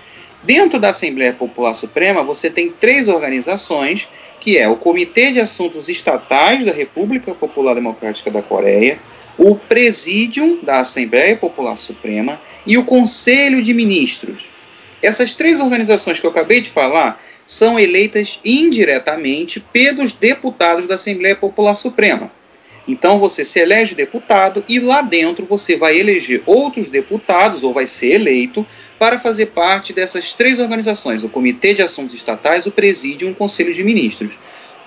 Dentro da Assembleia Popular Suprema, você tem três organizações, que é o Comitê de Assuntos Estatais da República Popular Democrática da Coreia, o Presídium da Assembleia Popular Suprema e o Conselho de Ministros. Essas três organizações que eu acabei de falar, são eleitas indiretamente pelos deputados da Assembleia Popular Suprema. Então você se elege deputado e lá dentro você vai eleger outros deputados ou vai ser eleito para fazer parte dessas três organizações: o Comitê de Assuntos Estatais, o Presídio e o Conselho de Ministros.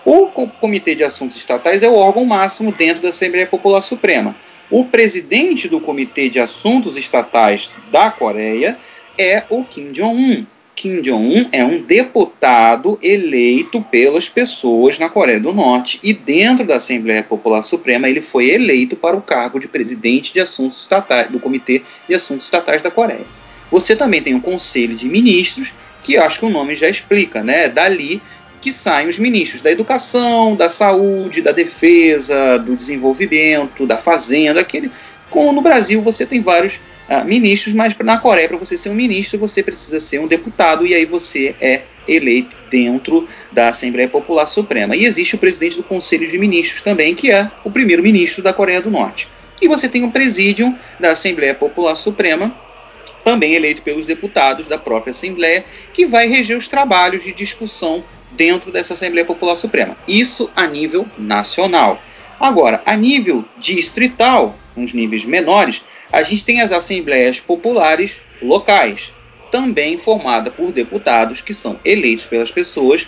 O Comitê de Assuntos Estatais é o órgão máximo dentro da Assembleia Popular Suprema. O presidente do Comitê de Assuntos Estatais da Coreia é o Kim Jong-un. Kim Jong-un é um deputado eleito pelas pessoas na Coreia do Norte e dentro da Assembleia Popular Suprema ele foi eleito para o cargo de presidente de assuntos estatais do Comitê de Assuntos Estatais da Coreia. Você também tem um Conselho de Ministros que acho que o nome já explica, né? Dali que saem os ministros da educação, da saúde, da defesa, do desenvolvimento, da fazenda, aquele como no Brasil você tem vários uh, ministros, mas na Coreia, para você ser um ministro, você precisa ser um deputado e aí você é eleito dentro da Assembleia Popular Suprema. E existe o presidente do Conselho de Ministros também, que é o primeiro-ministro da Coreia do Norte. E você tem o presídio da Assembleia Popular Suprema, também eleito pelos deputados da própria Assembleia, que vai reger os trabalhos de discussão dentro dessa Assembleia Popular Suprema. Isso a nível nacional. Agora, a nível distrital, nos níveis menores, a gente tem as assembleias populares locais, também formada por deputados que são eleitos pelas pessoas,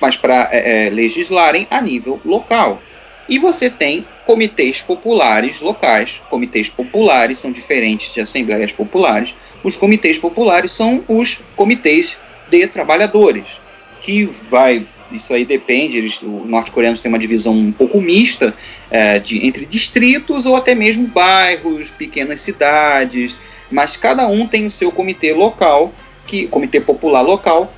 mas para é, é, legislarem a nível local. E você tem comitês populares locais. Comitês populares são diferentes de assembleias populares. Os comitês populares são os comitês de trabalhadores, que vai isso aí depende. Eles, os norte-coreanos têm uma divisão um pouco mista é, de, entre distritos ou até mesmo bairros, pequenas cidades, mas cada um tem o seu comitê local, que comitê popular local,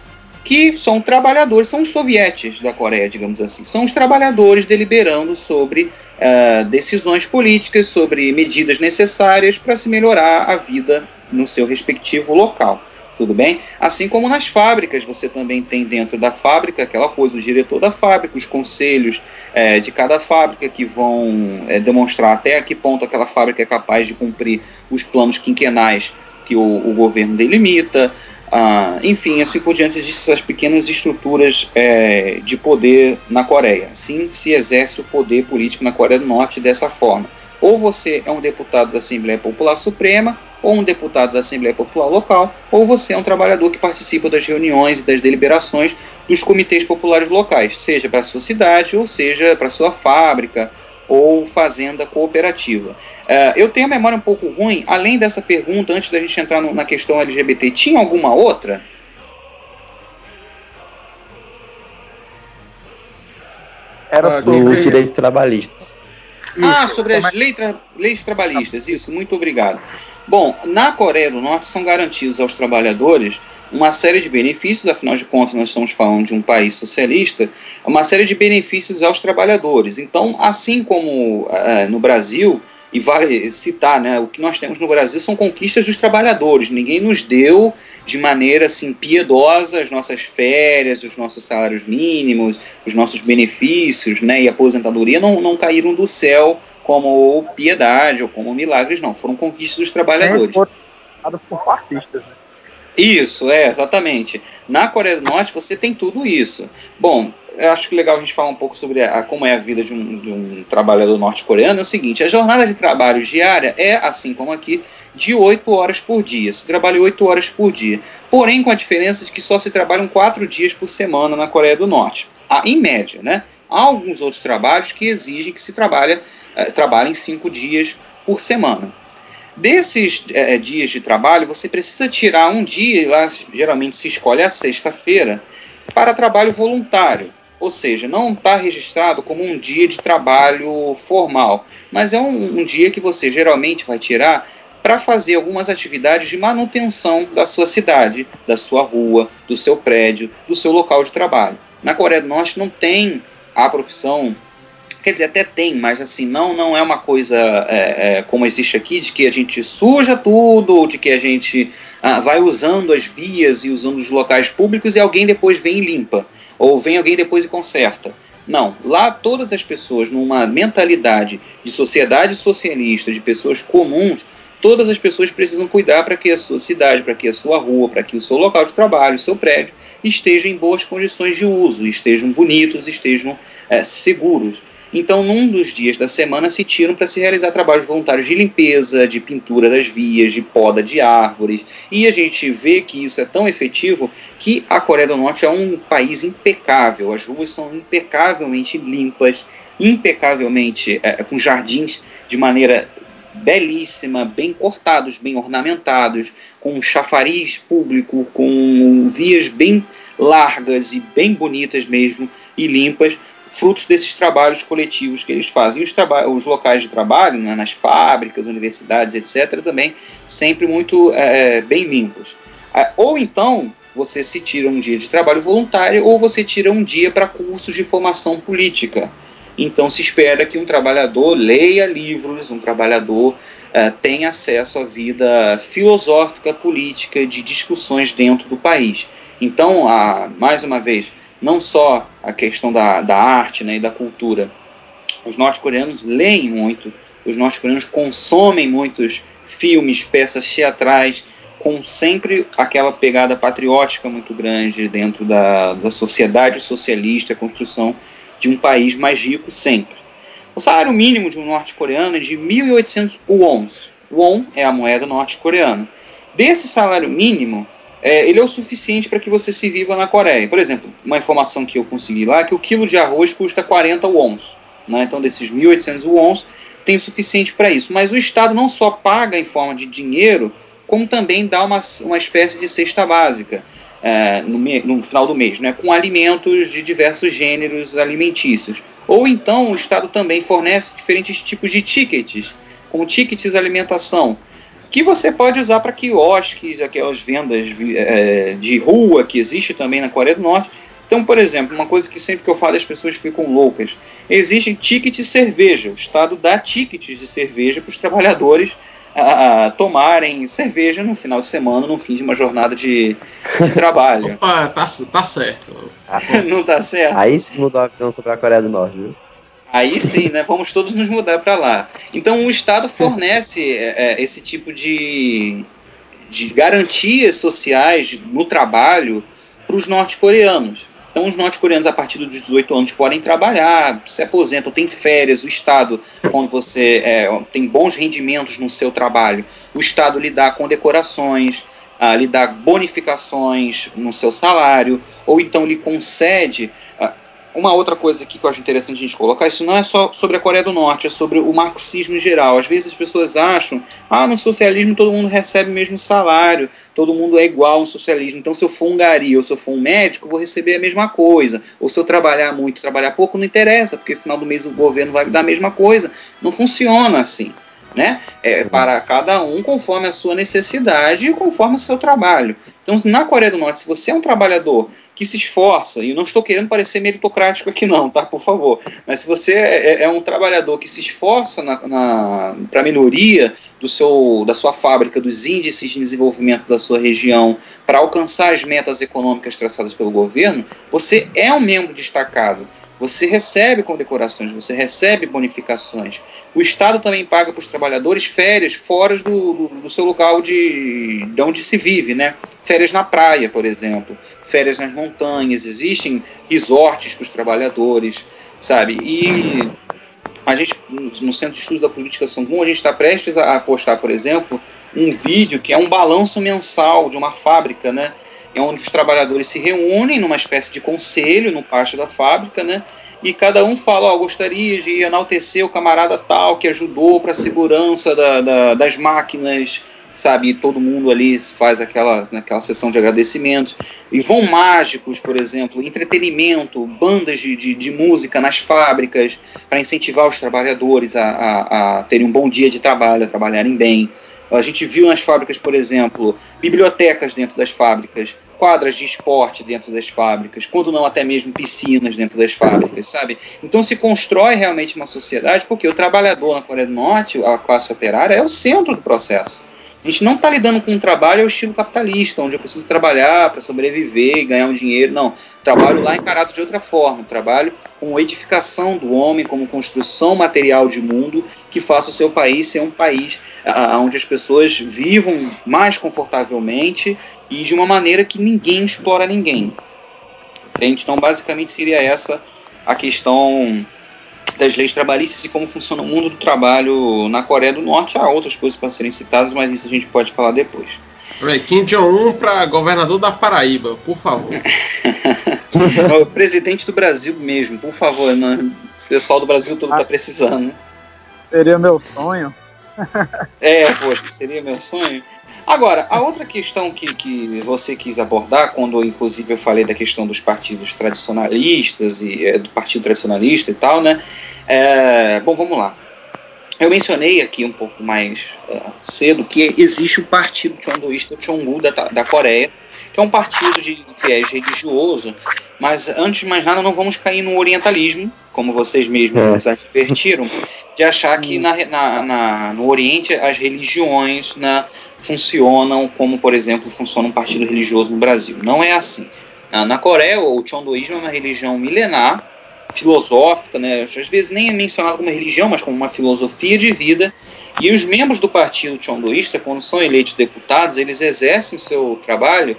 que são trabalhadores, são os sovietes da Coreia, digamos assim. São os trabalhadores deliberando sobre uh, decisões políticas, sobre medidas necessárias para se melhorar a vida no seu respectivo local tudo bem? Assim como nas fábricas, você também tem dentro da fábrica aquela coisa, o diretor da fábrica, os conselhos é, de cada fábrica que vão é, demonstrar até a que ponto aquela fábrica é capaz de cumprir os planos quinquenais que o, o governo delimita. Ah, enfim, assim por diante, existem essas pequenas estruturas é, de poder na Coreia. Assim se exerce o poder político na Coreia do Norte dessa forma. Ou você é um deputado da Assembleia Popular Suprema, ou um deputado da Assembleia Popular Local, ou você é um trabalhador que participa das reuniões e das deliberações dos comitês populares locais, seja para a sua cidade, ou seja para a sua fábrica ou fazenda cooperativa. Uh, eu tenho a memória um pouco ruim, além dessa pergunta, antes da gente entrar no, na questão LGBT, tinha alguma outra? Era sobre os direitos trabalhistas. Ah, sobre as leis, tra leis trabalhistas, isso, muito obrigado. Bom, na Coreia do Norte são garantidos aos trabalhadores uma série de benefícios, afinal de contas, nós estamos falando de um país socialista, uma série de benefícios aos trabalhadores. Então, assim como uh, no Brasil, e vale citar, né, o que nós temos no Brasil são conquistas dos trabalhadores. Ninguém nos deu de maneira assim piedosa as nossas férias, os nossos salários mínimos, os nossos benefícios, né, e aposentadoria não, não caíram do céu como piedade ou como milagres, não. Foram conquistas dos trabalhadores. Foram por fascistas, né? Isso, é, exatamente. Na Coreia do Norte você tem tudo isso. Bom, eu acho que legal a gente falar um pouco sobre a, como é a vida de um, de um trabalhador norte-coreano. É o seguinte: a jornada de trabalho diária é, assim como aqui, de 8 horas por dia. Se trabalha 8 horas por dia. Porém, com a diferença de que só se trabalham 4 dias por semana na Coreia do Norte. Ah, em média, né? Há alguns outros trabalhos que exigem que se trabalhe, uh, trabalhe 5 dias por semana. Desses é, dias de trabalho, você precisa tirar um dia, e lá geralmente se escolhe a sexta-feira, para trabalho voluntário. Ou seja, não está registrado como um dia de trabalho formal, mas é um, um dia que você geralmente vai tirar para fazer algumas atividades de manutenção da sua cidade, da sua rua, do seu prédio, do seu local de trabalho. Na Coreia do Norte não tem a profissão quer dizer, até tem, mas assim, não, não é uma coisa é, é, como existe aqui, de que a gente suja tudo, de que a gente ah, vai usando as vias e usando os locais públicos e alguém depois vem e limpa, ou vem alguém depois e conserta. Não, lá todas as pessoas, numa mentalidade de sociedade socialista, de pessoas comuns, todas as pessoas precisam cuidar para que a sua cidade, para que a sua rua, para que o seu local de trabalho, o seu prédio, estejam em boas condições de uso, estejam bonitos, estejam é, seguros. Então, num dos dias da semana, se tiram para se realizar trabalhos voluntários de limpeza, de pintura das vias, de poda de árvores. E a gente vê que isso é tão efetivo que a Coreia do Norte é um país impecável. As ruas são impecavelmente limpas, impecavelmente é, com jardins de maneira belíssima, bem cortados, bem ornamentados, com chafariz público, com vias bem largas e bem bonitas mesmo e limpas frutos desses trabalhos coletivos que eles fazem. Os, os locais de trabalho, né, nas fábricas, universidades, etc., também sempre muito é, é bem limpos. É, ou então você se tira um dia de trabalho voluntário ou você tira um dia para cursos de formação política. Então se espera que um trabalhador leia livros, um trabalhador é, tenha acesso à vida filosófica, política, de discussões dentro do país. Então, a, mais uma vez, não só a questão da, da arte né, e da cultura. Os norte-coreanos leem muito, os norte-coreanos consomem muitos filmes, peças teatrais, com sempre aquela pegada patriótica muito grande dentro da, da sociedade socialista, a construção de um país mais rico sempre. O salário mínimo de um norte-coreano é de 1.800 wons. Won é a moeda norte-coreana. Desse salário mínimo, é, ele é o suficiente para que você se viva na Coreia. Por exemplo, uma informação que eu consegui lá é que o quilo de arroz custa 40 wons. Né? Então, desses 1.800 wons, tem o suficiente para isso. Mas o Estado não só paga em forma de dinheiro, como também dá uma, uma espécie de cesta básica é, no, no, final do mês, né? com alimentos de diversos gêneros alimentícios. Ou então o Estado também fornece diferentes tipos de tickets, como tickets alimentação que você pode usar para quiosques, aquelas vendas é, de rua que existe também na Coreia do Norte. Então, por exemplo, uma coisa que sempre que eu falo as pessoas ficam loucas: existem tickets de cerveja. O Estado dá tickets de cerveja para os trabalhadores a, tomarem cerveja no final de semana, no fim de uma jornada de, de trabalho. *laughs* Opa, tá, tá certo. *laughs* Não tá certo? Aí se mudou a visão sobre a Coreia do Norte, viu? Aí sim, né? Vamos todos nos mudar para lá. Então o Estado fornece é, é, esse tipo de, de garantias sociais no trabalho para os norte-coreanos. Então, os norte-coreanos, a partir dos 18 anos, podem trabalhar, se aposentam, tem férias. O Estado, quando você é, tem bons rendimentos no seu trabalho, o Estado lhe dá condecorações, ah, lhe dá bonificações no seu salário, ou então lhe concede uma outra coisa aqui que eu acho interessante a gente colocar, isso não é só sobre a Coreia do Norte, é sobre o marxismo em geral. Às vezes as pessoas acham, ah, no socialismo todo mundo recebe o mesmo salário, todo mundo é igual no socialismo. Então, se eu for um gari ou se eu for um médico, eu vou receber a mesma coisa. Ou se eu trabalhar muito, trabalhar pouco, não interessa, porque no final do mês o governo vai me dar a mesma coisa. Não funciona assim. Né? É para cada um conforme a sua necessidade e conforme o seu trabalho. Então, na Coreia do Norte, se você é um trabalhador que se esforça, e não estou querendo parecer meritocrático aqui não, tá, por favor, mas se você é, é, é um trabalhador que se esforça para a melhoria do seu, da sua fábrica, dos índices de desenvolvimento da sua região, para alcançar as metas econômicas traçadas pelo governo, você é um membro destacado. Você recebe condecorações, você recebe bonificações. O Estado também paga para os trabalhadores férias fora do, do, seu local de, de onde se vive, né? Férias na praia, por exemplo, férias nas montanhas, existem resorts para os trabalhadores, sabe? E a gente, no Centro de Estudos da Política São Paulo, a gente está prestes a postar, por exemplo, um vídeo que é um balanço mensal de uma fábrica, né? Onde os trabalhadores se reúnem numa espécie de conselho no pátio da fábrica, né? E cada um fala, ó, gostaria de enaltecer o camarada tal que ajudou para a segurança da, da, das máquinas, sabe? E todo mundo ali faz aquela, aquela sessão de agradecimentos. E vão mágicos, por exemplo, entretenimento, bandas de, de, de música nas fábricas para incentivar os trabalhadores a, a, a terem um bom dia de trabalho, a trabalharem bem. A gente viu nas fábricas, por exemplo, bibliotecas dentro das fábricas, quadras de esporte dentro das fábricas, quando não até mesmo piscinas dentro das fábricas, sabe? Então se constrói realmente uma sociedade, porque o trabalhador na Coreia do Norte, a classe operária, é o centro do processo. A gente não está lidando com um trabalho ao estilo capitalista, onde eu preciso trabalhar para sobreviver e ganhar um dinheiro. Não. Trabalho lá encarado de outra forma. Trabalho com edificação do homem, como construção material de mundo que faça o seu país ser um país onde as pessoas vivam mais confortavelmente e de uma maneira que ninguém explora ninguém. Entende? Então, basicamente, seria essa a questão das leis trabalhistas e como funciona o mundo do trabalho na Coreia do Norte. Há outras coisas para serem citadas, mas isso a gente pode falar depois. Kim Jong-un para governador da Paraíba, por favor. *laughs* o presidente do Brasil mesmo, por favor. Né? O pessoal do Brasil todo está ah, precisando. Seria meu sonho. É, poxa, seria meu sonho. Agora, a outra questão que, que você quis abordar, quando inclusive eu falei da questão dos partidos tradicionalistas e é, do partido tradicionalista e tal, né? É, bom, vamos lá. Eu mencionei aqui um pouco mais é, cedo que existe o partido Chondoísta Chongu da, da Coreia, que é um partido de viés religioso, mas antes de mais nada não vamos cair no orientalismo, como vocês mesmos é. advertiram, de achar que na, na, na, no Oriente as religiões na, funcionam como, por exemplo, funciona um partido religioso no Brasil. Não é assim. Na, na Coreia, o Chondoísmo é uma religião milenar, filosófica, né? às vezes nem é mencionado como religião, mas como uma filosofia de vida. E os membros do partido Chondoísta, quando são eleitos deputados, eles exercem seu trabalho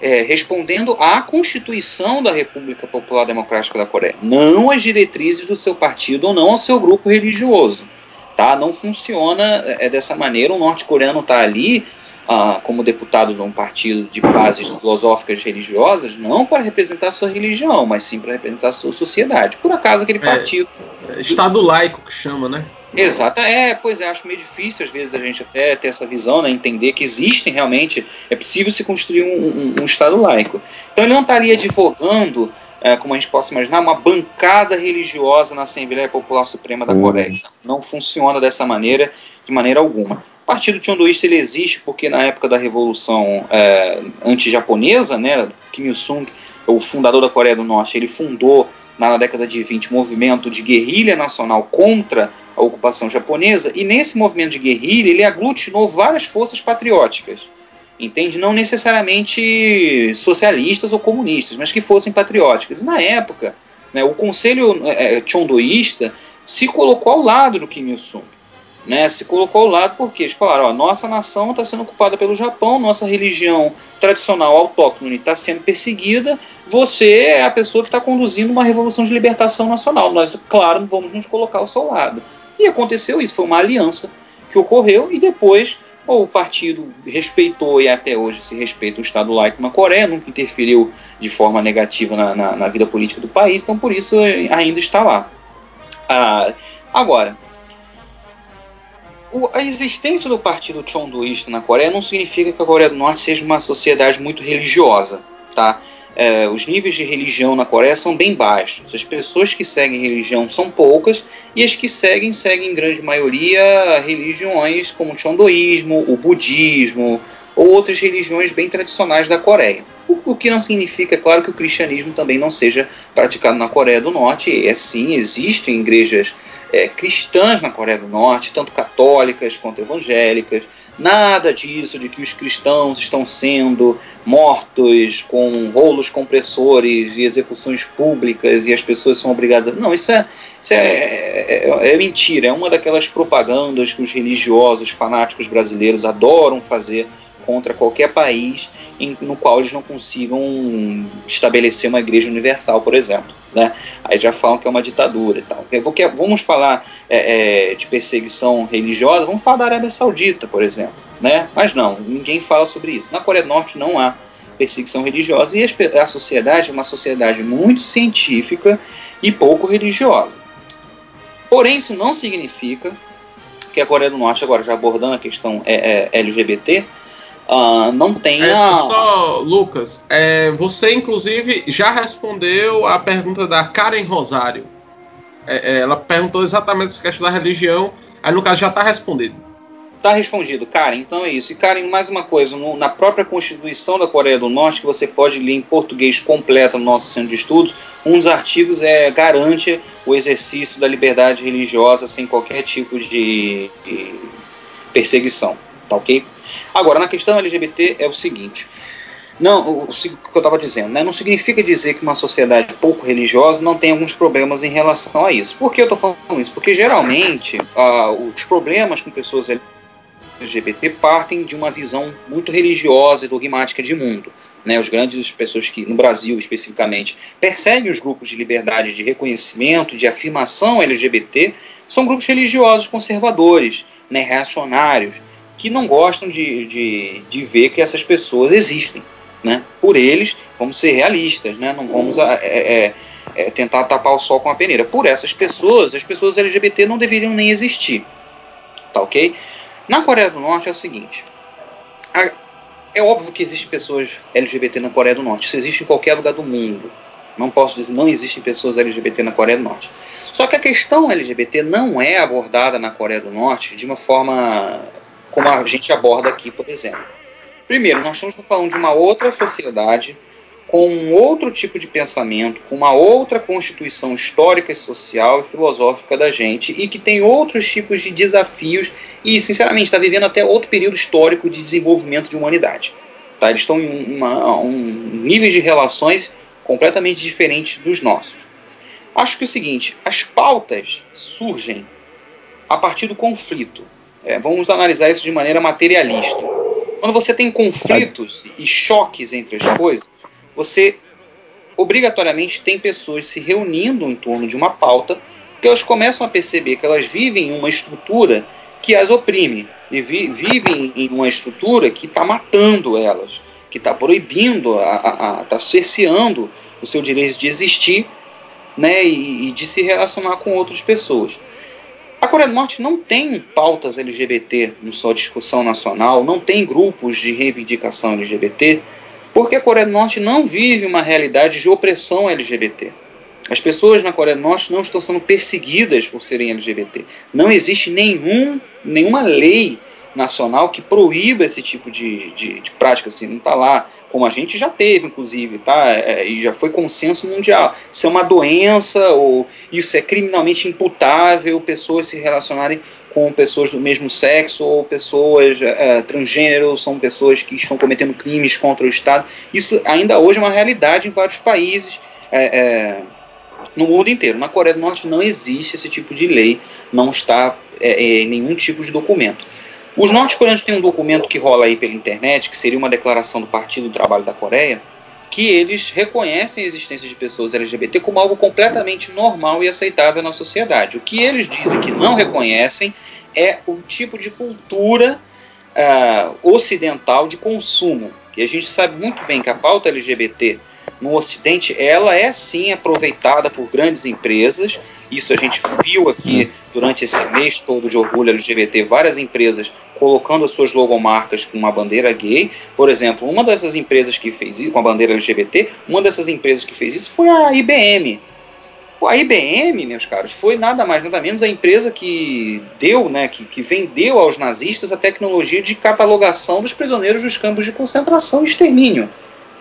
é, respondendo à Constituição da República Popular Democrática da Coreia, não às diretrizes do seu partido ou não ao seu grupo religioso. Tá? Não funciona é, dessa maneira. O norte-coreano está ali ah, como deputado de um partido de bases filosóficas religiosas, não para representar sua religião, mas sim para representar sua sociedade. Por acaso aquele é, partido. É, estado laico que chama, né? Exato, é, pois é, acho meio difícil às vezes a gente até ter essa visão, né, entender que existem realmente, é possível se construir um, um, um Estado laico. Então ele não estaria advogando é, como a gente possa imaginar, uma bancada religiosa na Assembleia Popular Suprema da uhum. Coreia. Não funciona dessa maneira, de maneira alguma. O Partido Tiondoísta ele existe porque na época da Revolução é, anti-japonesa, né, Kim Il-sung, o fundador da Coreia do Norte, ele fundou na década de 20 um movimento de guerrilha nacional contra a ocupação japonesa, e nesse movimento de guerrilha ele aglutinou várias forças patrióticas entende? Não necessariamente socialistas ou comunistas, mas que fossem patrióticas. E na época, né, o Conselho é, Chondoísta se colocou ao lado do Kim Il-sung. Né, se colocou ao lado porque eles falaram: ó, nossa nação está sendo ocupada pelo Japão, nossa religião tradicional autóctone está sendo perseguida, você é a pessoa que está conduzindo uma revolução de libertação nacional. Nós, claro, vamos nos colocar ao seu lado. E aconteceu isso, foi uma aliança que ocorreu e depois o partido respeitou e até hoje se respeita o Estado laico na Coreia, nunca interferiu de forma negativa na, na, na vida política do país, então por isso ainda está lá. Ah, agora, o, a existência do partido Chondoísta na Coreia não significa que a Coreia do Norte seja uma sociedade muito religiosa, tá? é, os níveis de religião na Coreia são bem baixos. As pessoas que seguem religião são poucas e as que seguem, seguem em grande maioria religiões como o Chondoísmo, o budismo ou outras religiões bem tradicionais da Coreia. O, o, que não significa, é claro, que o cristianismo também não seja praticado na Coreia do Norte. É sim, existem igrejas é, cristãs na Coreia do Norte, tanto católicas quanto evangélicas Nada disso de que os cristãos estão sendo mortos com rolos compressores e execuções públicas e as pessoas são obrigadas. Não, isso é, isso é, é, é mentira. É uma daquelas propagandas que os religiosos fanáticos brasileiros adoram fazer contra qualquer país em, no qual eles não consigam estabelecer uma igreja universal, por exemplo. Né? Aí já falam que é uma ditadura e tal. Vamos falar é, é, de perseguição religiosa, vamos falar da Arábia Saudita, por exemplo. Né? Mas não, ninguém fala sobre isso. Na Coreia do Norte não há perseguição religiosa, e a sociedade é uma sociedade muito científica e pouco religiosa. Porém, isso não significa que a Coreia do Norte, agora já abordando a questão é, é, LGBT, uh, não tenha. É, só, Lucas, é, você inclusive já respondeu a pergunta da Karen Rosário. É, é, ela perguntou exatamente essa questão da religião, aí no caso já está respondido. Está respondido, Karen. Então é isso. E Karen, mais uma coisa, no, na própria Constituição da Coreia do Norte, que você pode ler em português completo no nosso centro de estudos, um dos artigos é garante o exercício da liberdade religiosa sem qualquer tipo de, de perseguição, tá ok? Agora, na questão LGBT é o seguinte. Não, o, que eu estava dizendo, né, não significa dizer que uma sociedade pouco religiosa não tem alguns problemas em relação a isso. Por que eu estou falando isso? Porque geralmente os problemas com pessoas LGBT partem de uma visão muito religiosa e dogmática de mundo. Né, os grandes pessoas que, no Brasil especificamente, perseguem os grupos de liberdade de reconhecimento, de afirmação LGBT, são grupos religiosos conservadores, né, reacionários, que não gostam de, de, de ver que essas pessoas existem né? Por eles, vamos ser realistas, né? Não vamos é, é, é, tentar tapar o sol com a peneira. Por essas pessoas, as pessoas LGBT não deveriam nem existir, tá ok? Na Coreia do Norte é o seguinte: a, é óbvio que existem pessoas LGBT na Coreia do Norte. Isso existe em qualquer lugar do mundo. Não posso dizer não existem pessoas LGBT na Coreia do Norte. Só que a questão LGBT não é abordada na Coreia do Norte de uma forma como a gente aborda aqui, por exemplo. Primeiro, nós estamos falando de uma outra sociedade, com um outro tipo de pensamento, com uma outra constituição histórica, social e filosófica da gente, e que tem outros tipos de desafios e, sinceramente, está vivendo até outro período histórico de desenvolvimento de humanidade. Tá? Eles estão em uma, um nível de relações completamente diferentes dos nossos. Acho que é o seguinte: as pautas surgem a partir do conflito. É, vamos analisar isso de maneira materialista. Quando você tem conflitos e choques entre as coisas, você obrigatoriamente tem pessoas se reunindo em torno de uma pauta, que elas começam a perceber que elas vivem em uma estrutura que as oprime, e vi, vivem em uma estrutura que está matando elas, que está proibindo, está cerceando o seu direito de existir né, e, e de se relacionar com outras pessoas. A Coreia do Norte não tem pautas LGBT na sua discussão nacional, não tem grupos de reivindicação LGBT, porque a Coreia do Norte não vive uma realidade de opressão LGBT. As pessoas na Coreia do Norte não estão sendo perseguidas por serem LGBT. Não existe nenhum, nenhuma lei nacional que proíba esse tipo de, de, de prática. Assim, não está lá, como a gente já teve, inclusive, tá? É, e já foi consenso mundial. Isso é uma doença, ou isso é criminalmente imputável, pessoas se relacionarem com pessoas do mesmo sexo, ou pessoas é, transgênero, são pessoas que estão cometendo crimes contra o Estado. Isso ainda hoje é uma realidade em vários países. É, é no mundo inteiro. Na Coreia do Norte não existe esse tipo de lei, não está é, é em nenhum tipo de documento. Os norte-coreanos têm um documento que rola aí pela internet, que seria uma declaração do Partido do Trabalho da Coreia, que eles reconhecem a existência de pessoas LGBT como algo completamente normal e aceitável na sociedade. O que eles dizem que não reconhecem é o tipo de cultura uh, ocidental de consumo. E a gente sabe muito bem que a pauta LGBT no Ocidente, ela é sim aproveitada por grandes empresas. Isso a gente viu aqui durante esse mês todo de orgulho LGBT, várias empresas colocando as suas logomarcas com uma bandeira gay. Por exemplo, uma dessas empresas que fez isso, com a bandeira LGBT, uma dessas empresas que fez isso foi a IBM. A IBM, meus caros, foi nada mais nada menos a empresa que deu, né, que, que vendeu aos nazistas a tecnologia de catalogação dos prisioneiros dos campos de concentração e extermínio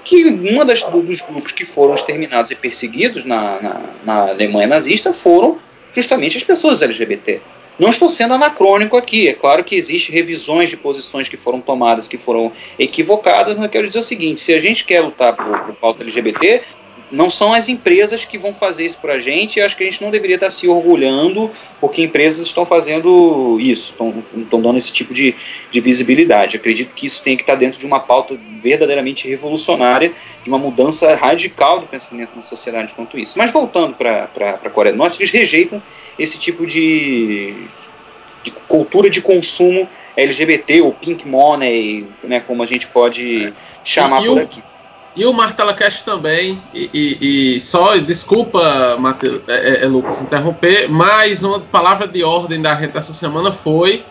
que das, dos grupos que foram exterminados e perseguidos na, na, na, Alemanha nazista foram justamente as pessoas LGBT. Não estou sendo anacrônico aqui, é claro que existem revisões de posições que foram tomadas que foram equivocadas, mas eu quero dizer o seguinte: se a gente quer lutar por, por pauta LGBT, não são as empresas que vão fazer isso para a gente. Eu acho que a gente não deveria estar se orgulhando porque empresas estão fazendo isso, estão, estão dando esse tipo de, de visibilidade. acredito que isso tem que estar dentro de uma pauta verdadeiramente revolucionária, de uma mudança radical do pensamento na sociedade quanto isso. Mas voltando para a Coreia do Norte, eles rejeitam esse tipo de, de cultura de consumo LGBT ou pink money, né, como a gente pode chamar e por o, aqui. E o Martela Cast também. E, e, e, só, desculpa, Mateus, é, é, é, Lucas, interromper, mas uma palavra de ordem da gente essa semana foi.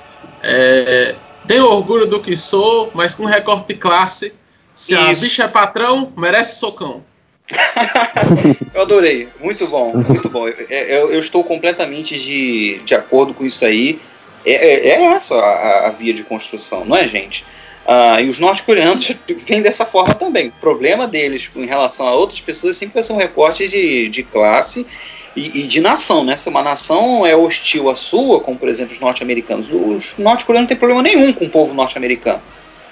É, tenho orgulho do que sou, mas com recorte de classe. Se Isso. a bicha é patrão, merece socão. *laughs* eu adorei, muito bom, muito bom. Eu, eu, eu, estou completamente de, de acordo com isso aí. É, é, é essa a, a, via de construção, não é, gente? Ah, e os norte-coreanos *laughs* vêm dessa forma também. O problema deles em relação a outras pessoas sempre vai ser um recorte de, de classe e, e, de nação, né? Se uma nação é hostil à sua, como por exemplo os norte-americanos, os norte-coreanos não têm problema nenhum com o povo norte-americano.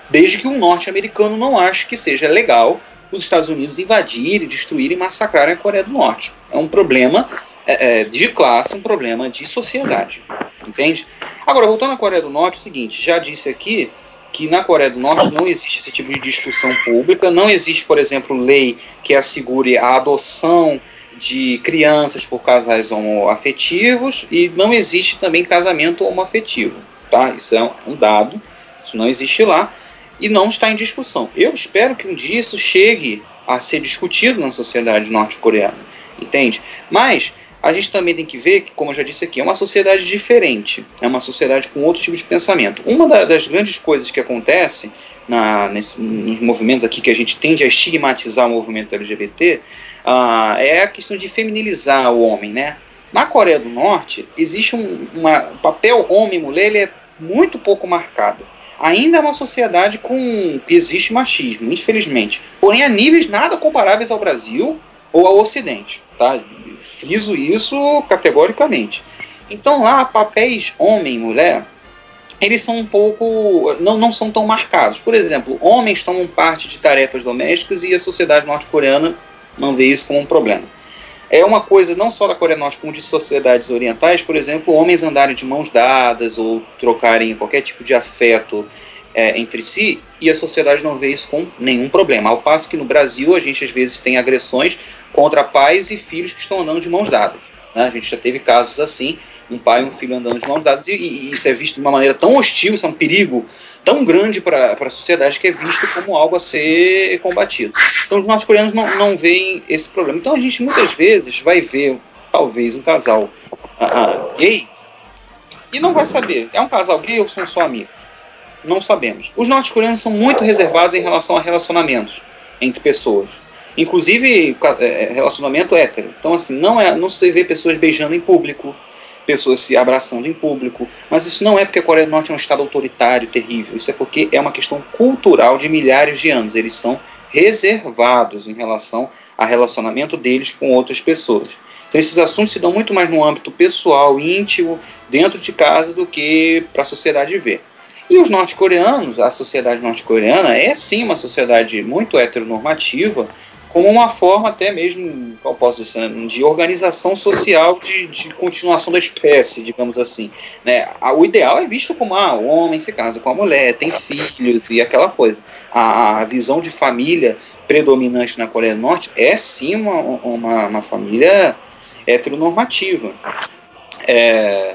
Desde que um norte-americano não ache que seja legal os Estados Unidos invadirem, destruírem e massacrarem a Coreia do Norte. É um problema é, é, de classe, um problema de sociedade. Entende? Agora, voltando à Coreia do Norte, é o seguinte: já disse aqui que na Coreia do Norte não existe esse tipo de discussão pública, não existe, por exemplo, lei que assegure a adoção de crianças por casais homoafetivos e não existe também casamento homoafetivo, tá? Isso é um dado, isso não existe lá e não está em discussão. Eu espero que um dia isso chegue a ser discutido na sociedade norte-coreana, entende? Mas a gente também tem que ver que, como eu já disse aqui, é uma sociedade diferente, é uma sociedade com outro tipo de pensamento. Uma da, das grandes coisas que acontece na, nesse, nos movimentos aqui que a gente tende a estigmatizar o movimento LGBT uh, é a questão de feminilizar o homem, né? Na Coreia do Norte existe um uma, papel homem e mulher ele é muito pouco marcado. Ainda é uma sociedade com que existe machismo, infelizmente. Porém, a níveis nada comparáveis ao Brasil ou ao Ocidente. Tá? Friso isso categoricamente. Então lá, papéis homem e mulher, eles são um pouco. Não, não são tão marcados. Por exemplo, homens tomam parte de tarefas domésticas e a sociedade norte-coreana não vê isso como um problema. É uma coisa não só da Coreia do Norte, como de sociedades orientais, por exemplo, homens andarem de mãos dadas ou trocarem qualquer tipo de afeto é, entre si e a sociedade não vê isso com nenhum problema. Ao passo que no Brasil a gente às vezes tem agressões contra pais e filhos que estão andando de mãos dadas. Né? A gente já teve casos assim, um pai e um filho andando de mãos dadas, e, e isso é visto de uma maneira tão hostil, isso é um perigo tão grande para a sociedade que é visto como algo a ser combatido. Então os norte-coreanos não, não veem esse problema. Então a gente muitas vezes vai ver, talvez, um casal uh, uh, gay e não vai saber, é um casal gay ou são só amigos? Não sabemos. Os norte-coreanos são muito reservados em relação a relacionamentos entre pessoas. Inclusive é, relacionamento hétero. Então, assim, não, é, não se vê pessoas beijando em público, pessoas se abraçando em público. Mas isso não é porque a Coreia do Norte é um estado autoritário, terrível. Isso é porque é uma questão cultural de milhares de anos. Eles são reservados em relação a relacionamento deles com outras pessoas. Então esses assuntos se dão muito mais no âmbito pessoal, íntimo, dentro de casa, do que para a sociedade ver. E os norte-coreanos, a sociedade norte-coreana é sim uma sociedade muito heteronormativa, como uma forma até mesmo, qual posso dizer, de organização social de, de continuação da espécie, digamos assim. Né? O ideal é visto como ah, o homem se casa com a mulher, tem filhos e aquela coisa. A, a visão de família predominante na Coreia do Norte é sim uma, uma, uma família heteronormativa. É,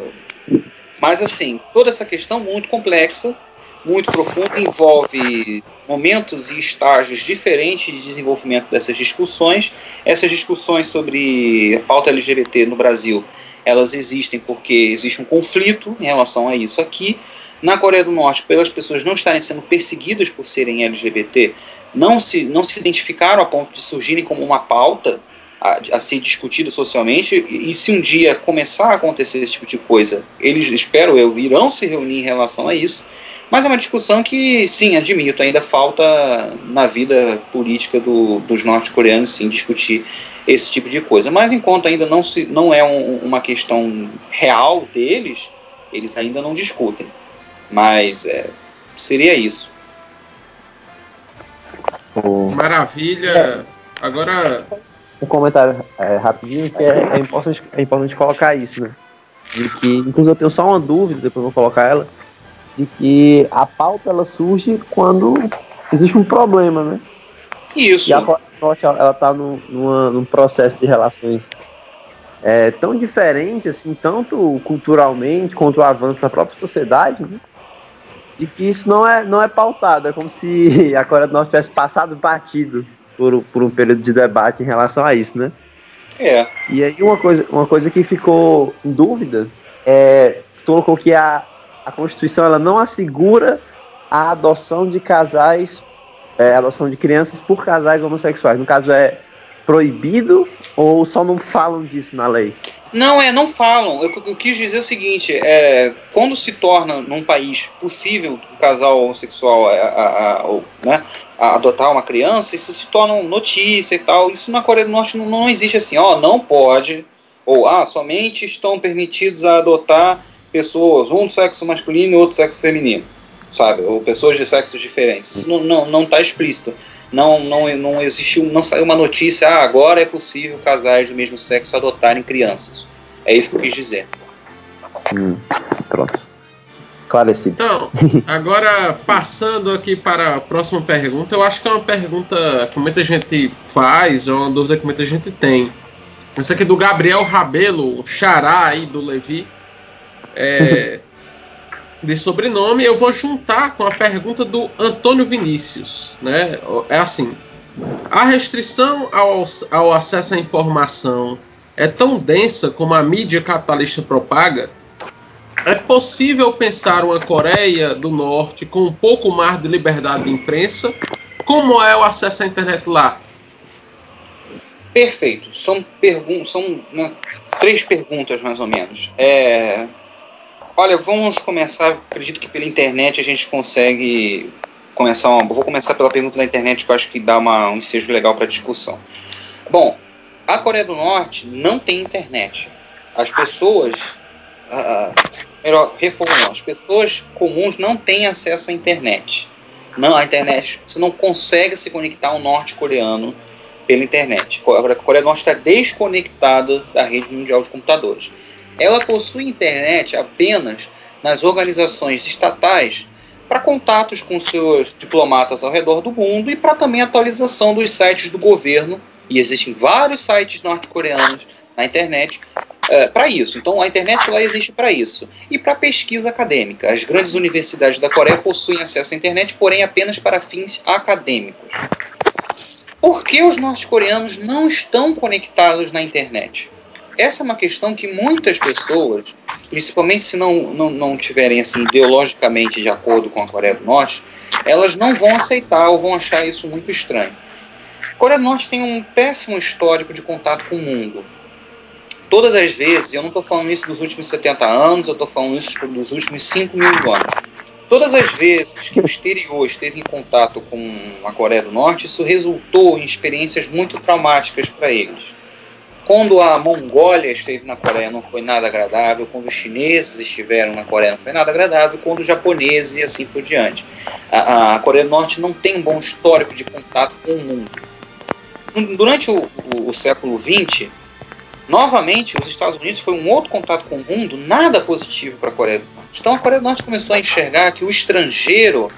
mas, assim, toda essa questão muito complexa, muito profunda, envolve momentos e estágios diferentes de desenvolvimento dessas discussões. Essas discussões sobre pauta LGBT no Brasil, elas existem porque existe um conflito em relação a isso aqui. Na Coreia do Norte, pelas pessoas não estarem sendo perseguidas por serem LGBT, não se, não se identificaram a ponto de surgirem como uma pauta a, a, ser discutido socialmente e, e, se um dia começar a acontecer esse tipo de coisa, eles, espero eu, irão se reunir em relação a isso, mas é uma discussão que, sim, admito, ainda falta na vida política do, dos norte-coreanos, sim, discutir esse tipo de coisa. Mas enquanto ainda não, se, não é um, uma questão real deles, eles ainda não discutem. Mas é, seria isso. Maravilha. Agora um comentário é, rapidinho que é, é, importante, é importante colocar isso, né? De que, inclusive eu tenho só uma dúvida, depois vou colocar ela, de que a pauta ela surge quando existe um problema, né? Isso. E a Rocha, ela tá no, numa, num processo de relações é, tão diferente, assim, tanto culturalmente quanto o avanço da própria sociedade, né? de que isso não é, não é pautado, é como se *laughs* a Coreia do Norte tivesse passado batido por, por um período de debate em relação a isso, né? É. E aí uma coisa, uma coisa que ficou em dúvida é colocou que a, a Constituição ela não assegura a adoção de casais, é, adoção de crianças por casais homossexuais. No caso é proibido ou só não falam disso na lei? Não, é, não falam. Eu, eu quis dizer o seguinte: é, quando se torna num país possível um casal homossexual a, a, a, né, a, adotar uma criança, isso se torna notícia e tal. Isso na Coreia do Norte não, não existe assim, ó, não pode, ou ah, somente estão permitidos a adotar pessoas, um sexo masculino e outro sexo feminino, sabe? Ou pessoas de sexos diferentes. Isso não está não, não tá explícito não, não, não existiu, não saiu uma notícia, ah, agora é possível casais do mesmo sexo adotarem crianças. É isso que eu quis dizer. Hum, pronto. Esclarecido. Então, agora passando aqui para a próxima pergunta, eu acho que é uma pergunta que muita gente faz, é uma dúvida que muita gente tem. Essa aqui é do Gabriel Rabelo, o xará aí do Levi. É, *laughs* de sobrenome, eu vou juntar com a pergunta do Antônio Vinícius. Né? É assim: a restrição ao, ao acesso à informação é tão densa como a mídia capitalista propaga? É possível pensar uma Coreia do Norte com um pouco mais de liberdade de imprensa? Como é o acesso à internet lá? Perfeito. São, pergun são né, três perguntas, mais ou menos. É, Olha, vamos começar. Acredito que pela internet a gente consegue começar. Uma, vou começar pela pergunta da internet que eu acho que dá uma, um ensejo legal para discussão. Bom, a Coreia do Norte não tem internet. As pessoas. Uh, melhor, reformulando, as pessoas comuns não têm acesso à internet. Não, a internet, você não consegue se conectar ao norte-coreano pela internet. A Coreia do Norte está desconectada da rede mundial de computadores ela possui internet apenas nas organizações estatais para contatos com seus diplomatas ao redor do mundo e para também atualização dos sites do governo. E existem vários sites norte-coreanos na internet é, para isso. Então a internet lá existe para isso. E para pesquisa acadêmica. As grandes universidades da Coreia possuem acesso à internet, porém apenas para fins acadêmicos. Por que os norte-coreanos não estão conectados na internet? Essa é uma questão que muitas pessoas, principalmente se não, não, não tiverem assim ideologicamente de acordo com a Coreia do Norte, elas não vão aceitar ou vão achar isso muito estranho. A Coreia do Norte tem um péssimo histórico de contato com o mundo. Todas as vezes, eu não estou falando isso dos últimos 70 anos, eu estou falando isso dos últimos 5 mil anos. Todas as vezes que o exterior esteve em contato com a Coreia do Norte, isso resultou em experiências muito traumáticas para eles. Quando a Mongólia esteve na Coreia não foi nada agradável, quando os chineses estiveram na Coreia não foi nada agradável, quando os japoneses e assim por diante. A, a Coreia do Norte não tem um bom histórico de contato com o mundo. Durante o, o, o século XX, novamente, os Estados Unidos foi um outro contato com o mundo, nada positivo para a Coreia do Norte. Então a Coreia do Norte começou a enxergar que o estrangeiro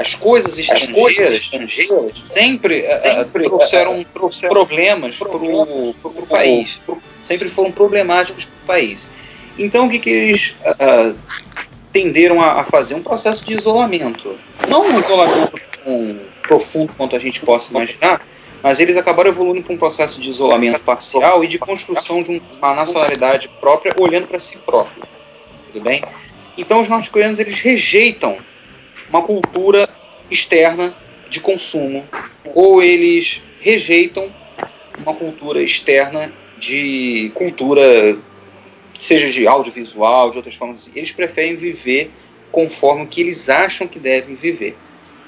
as coisas estrangeiras, as coisas estrangeiras sempre, eh, eh, sempre trouxeram, trouxeram problemas para o país. Sempre foram problemáticos para o país. Então, o que, que eles uh, tenderam a, a, fazer? Um processo de isolamento. Não um isolamento tão profundo quanto a gente possa imaginar, mas eles acabaram evoluindo para um processo de isolamento parcial e de construção de uma nacionalidade própria, olhando para si próprio. Tudo bem? Então, os norte-coreanos eles rejeitam uma cultura externa de consumo, ou eles rejeitam uma cultura externa de cultura, seja de audiovisual, de outras formas assim. Eles preferem viver conforme o que eles acham que devem viver.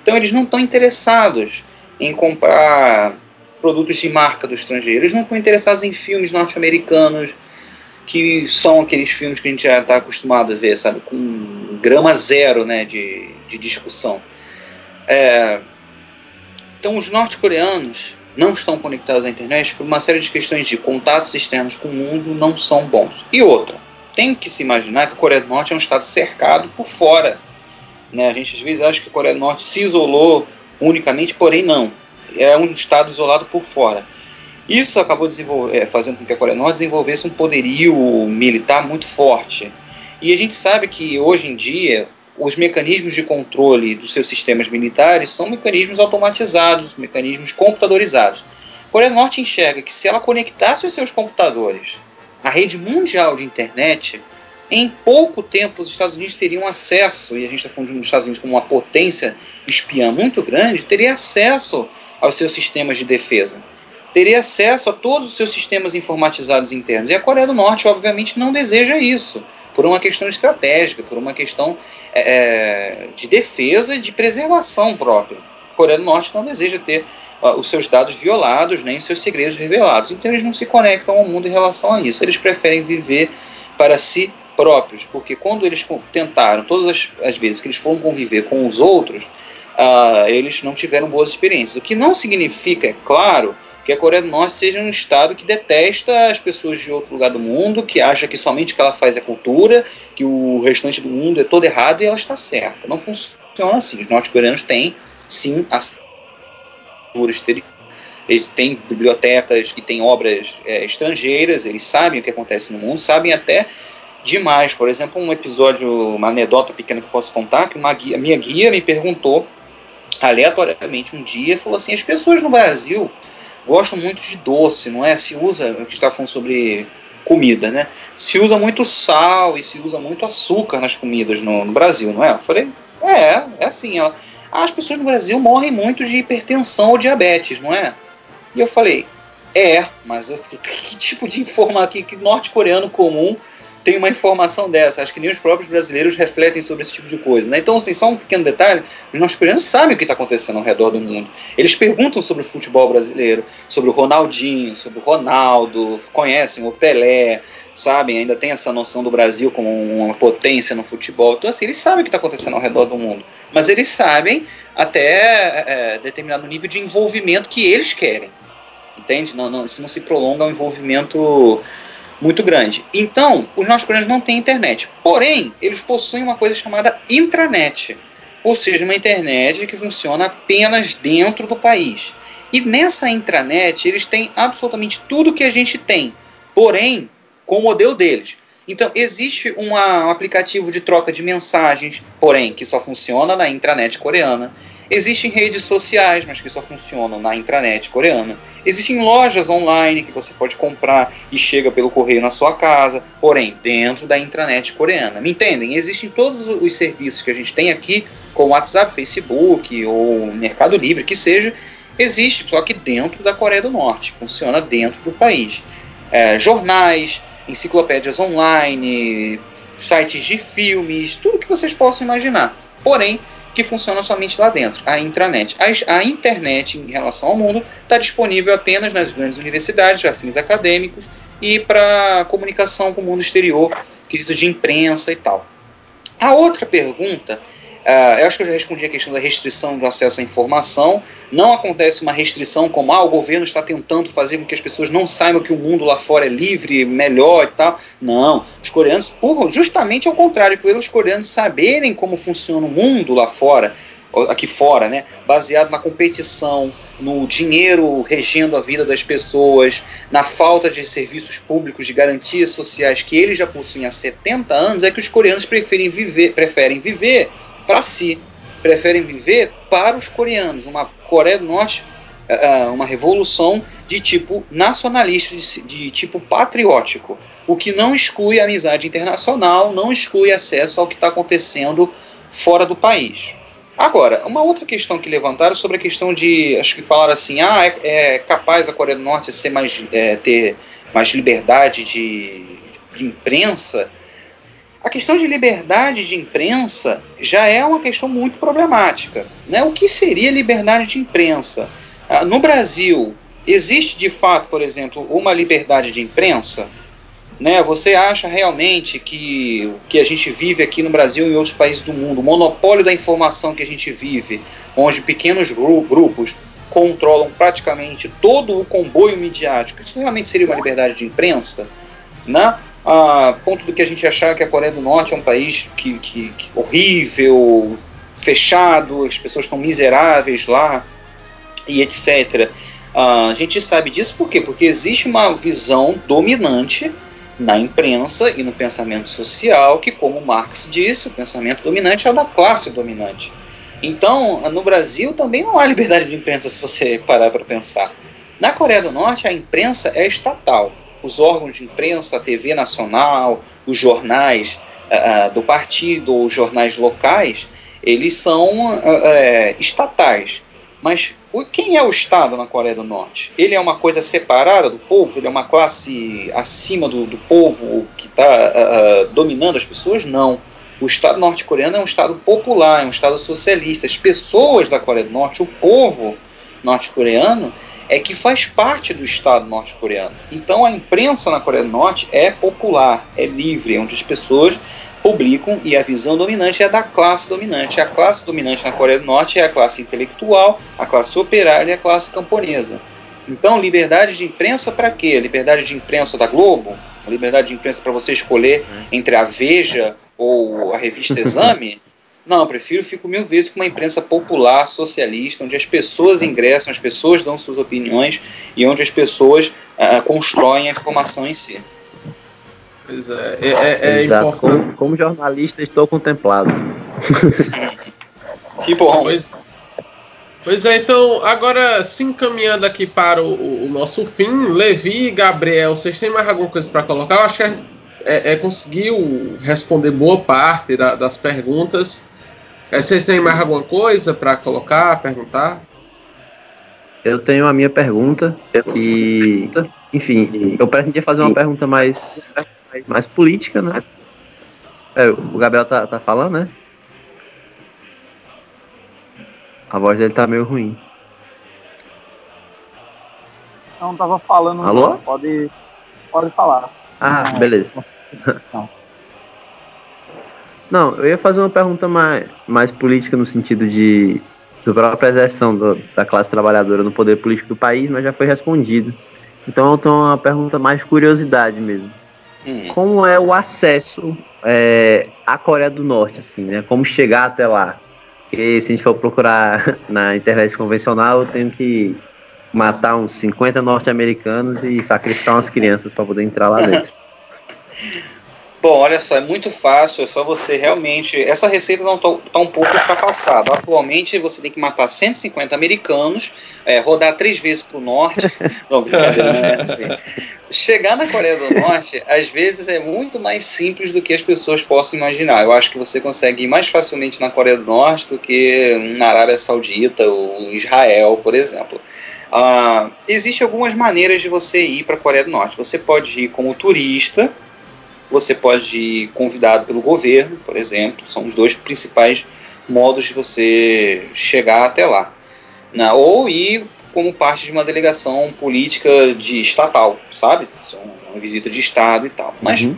Então eles não estão interessados em comprar produtos de marca do estrangeiro, eles não estão interessados em filmes norte-americanos, que são aqueles filmes que a gente já está acostumado a ver, sabe, com grama zero né, de, de discussão. É, então, os norte-coreanos não estão conectados à internet por uma série de questões de contatos externos com o mundo não são bons. E outra, tem que se imaginar que a Coreia do Norte é um estado cercado por fora. Né? A gente às vezes acha que a Coreia do Norte se isolou unicamente, porém não. É um estado isolado por fora. Isso acabou é, fazendo com que a Coreia do Norte desenvolvesse um poderio militar muito forte. E a gente sabe que hoje em dia os mecanismos de controle dos seus sistemas militares são mecanismos automatizados, mecanismos computadorizados. A Coreia do Norte enxerga que se ela conectasse os seus computadores à rede mundial de internet, em pouco tempo os Estados Unidos teriam acesso, e a gente está falando dos Estados Unidos como uma potência espiã muito grande, teria acesso aos seus sistemas de defesa. Teria acesso a todos os seus sistemas informatizados internos. E a Coreia do Norte, obviamente, não deseja isso, por uma questão estratégica, por uma questão é, de defesa de preservação própria. A Coreia do Norte não deseja ter os seus dados violados, nem seus segredos revelados. Então eles não se conectam ao mundo em relação a isso. Eles preferem viver para si próprios, porque quando eles tentaram, todas as, as vezes que eles foram conviver com os outros, uh, eles não tiveram boas experiências. O que não significa, é claro, que a Coreia do Norte seja um estado que detesta as pessoas de outro lugar do mundo, que acha que somente o que ela faz é cultura, que o restante do mundo é todo errado e ela está certa. Não funciona assim. Os norte-coreanos têm, sim, as eles têm bibliotecas que têm obras é, estrangeiras, eles sabem o que acontece no mundo, sabem até demais. Por exemplo, um episódio, uma anedota pequena que eu posso contar, que uma guia, minha guia me perguntou aleatoriamente um dia, falou assim, as pessoas no Brasil gostam muito de doce, não é? Se usa, a gente está falando sobre comida, né? Se usa muito sal e se usa muito açúcar nas comidas no, no Brasil, não é? Eu falei, é, é assim. Ela, as pessoas no Brasil morrem muito de hipertensão ou diabetes, não é? E eu falei, é, mas eu fiquei, *laughs* que tipo de informação que, que norte-coreano comum tem uma informação dessa? Acho que nem os próprios brasileiros refletem sobre esse tipo de coisa. Né? Então, assim, só um pequeno detalhe: os norte-coreanos sabem o que está acontecendo ao redor do mundo. Eles perguntam sobre o futebol brasileiro, sobre o Ronaldinho, sobre o Ronaldo, conhecem o Pelé, sabem, ainda tem essa noção do Brasil como uma potência no futebol. Então, assim, eles sabem o que está acontecendo ao redor do mundo. Mas eles sabem até é, determinado nível de envolvimento que eles querem. Entende? Não, não, se não se prolonga um envolvimento muito grande. Então, os nossos coreanos não têm internet. Porém, eles possuem uma coisa chamada intranet. Ou seja, uma internet que funciona apenas dentro do país. E nessa intranet, eles têm absolutamente tudo que a gente tem. Porém, com o modelo deles. Então, existe uma, um aplicativo de troca de mensagens, porém, que só funciona na intranet coreana. Existem redes sociais, mas que só funcionam na intranet coreana. Existem lojas online que você pode comprar e chega pelo correio na sua casa, porém, dentro da intranet coreana. Me entendem? Existem todos os serviços que a gente tem aqui, como WhatsApp, Facebook ou Mercado Livre, que seja, existe, só que dentro da Coreia do Norte, funciona dentro do país. É, jornais, enciclopédias online, sites de filmes, tudo que vocês possam imaginar. Porém, que funciona somente lá dentro, a intranet. A, a internet, em relação ao mundo, está disponível apenas nas grandes universidades, para fins acadêmicos e para comunicação com o mundo exterior, quesito de imprensa e tal. A outra pergunta Uh, eu acho que eu já respondi a questão da restrição do acesso à informação. Não acontece uma restrição como ah, o governo está tentando fazer com que as pessoas não saibam que o mundo lá fora é livre, melhor e tal. Não. Os coreanos, por, justamente ao contrário, pelos coreanos saberem como funciona o mundo lá fora, aqui fora, né, baseado na competição, no dinheiro regendo a vida das pessoas, na falta de serviços públicos de garantias sociais que eles já possuem há 70 anos, é que os coreanos preferem viver, preferem viver para si. Preferem viver para os coreanos. Uma Coreia do Norte, uh, uma revolução de tipo nacionalista, de, de tipo patriótico. O que não exclui a amizade internacional, não exclui acesso ao que está acontecendo fora do país. Agora, uma outra questão que levantaram sobre a questão de, acho que falaram assim, ah, é, é capaz a Coreia do Norte ser mais, é, ter mais liberdade de, de imprensa a questão de liberdade de imprensa já é uma questão muito problemática. Né? O que seria liberdade de imprensa? Ah, no Brasil, existe de fato, por exemplo, uma liberdade de imprensa? Né? Você acha realmente que o que a gente vive aqui no Brasil e em outros países do mundo, o monopólio da informação que a gente vive, onde pequenos grupos controlam praticamente todo o comboio midiático, isso realmente seria uma liberdade de imprensa? Né? A ponto do que a gente achar que a Coreia do Norte é um país que, que, que horrível, fechado, as pessoas estão miseráveis lá e etc. Uh, a gente sabe disso por quê? Porque existe uma visão dominante na imprensa e no pensamento social, que, como Marx disse, o pensamento dominante é o da classe dominante. Então, no Brasil também não há liberdade de imprensa se você parar para pensar. Na Coreia do Norte, a imprensa é estatal. Os órgãos de imprensa, a TV nacional, os jornais uh, do partido ou os jornais locais, eles são uh, estatais. Mas quem é o Estado na Coreia do Norte? Ele é uma coisa separada do povo? Ele é uma classe acima do, do povo que está uh, dominando as pessoas? Não. O Estado norte-coreano é um Estado popular, é um Estado socialista. As pessoas da Coreia do Norte, o povo norte-coreano, é que faz parte do Estado norte-coreano. Então a imprensa na Coreia do Norte é popular, é livre, é onde as pessoas publicam e a visão dominante é da classe dominante. A classe dominante na Coreia do Norte é a classe intelectual, a classe operária e a classe camponesa. Então, liberdade de imprensa para quê? Liberdade de imprensa da Globo? liberdade de imprensa para você escolher entre a Veja ou a revista Exame? *laughs* Não, eu prefiro, fico mil vezes com uma imprensa popular, socialista, onde as pessoas ingressam, as pessoas dão suas opiniões e onde as pessoas uh, constroem a informação em si. Pois é, é, é, é importante. Como, como, jornalista, estou contemplado. *laughs* que bom. Pois, pois é, então, agora se encaminhando aqui para o, o, nosso fim, Levi e Gabriel, vocês têm mais alguma coisa para colocar? Eu acho que é, é, conseguiu responder boa parte da, das perguntas. É, vocês têm mais alguma coisa para colocar, perguntar? Eu tenho a minha pergunta e, enfim, eu pretendia fazer uma pergunta mais mais política, né? É, o Gabriel tá, tá falando, né? A voz dele tá meio ruim. Não, tava falando. Alô? Não. Pode, pode falar. Ah, beleza. Não. Não, eu ia fazer uma pergunta mais, mais política no sentido de da própria exerção do, da classe trabalhadora no poder político do país, mas já foi respondido. Então eu tenho uma pergunta mais curiosidade mesmo. Hum. Como é o acesso é, à Coreia do Norte, assim, né? Como chegar até lá? Porque se a gente for procurar *laughs* na internet convencional, eu tenho que matar uns 50 norte-americanos e sacrificar umas crianças para poder entrar lá dentro. *laughs* Bom, olha só, é muito fácil, é só você realmente. Essa receita não está tá um pouco ultrapassada. Atualmente você tem que matar 150 americanos, é, rodar três vezes para o norte. *laughs* não, brincadeira, né? Assim, chegar na Coreia do Norte, às vezes, é muito mais simples do que as pessoas possam imaginar. Eu acho que você consegue ir mais facilmente na Coreia do Norte do que na Arábia Saudita ou Israel, por exemplo. Uh, Existem algumas maneiras de você ir para a Coreia do Norte. Você pode ir como turista você pode ir convidado pelo governo, por exemplo, são os dois principais modos de você chegar até lá. Ou ir como parte de uma delegação política de estatal, sabe? Uma visita de estado e tal. Mas uhum.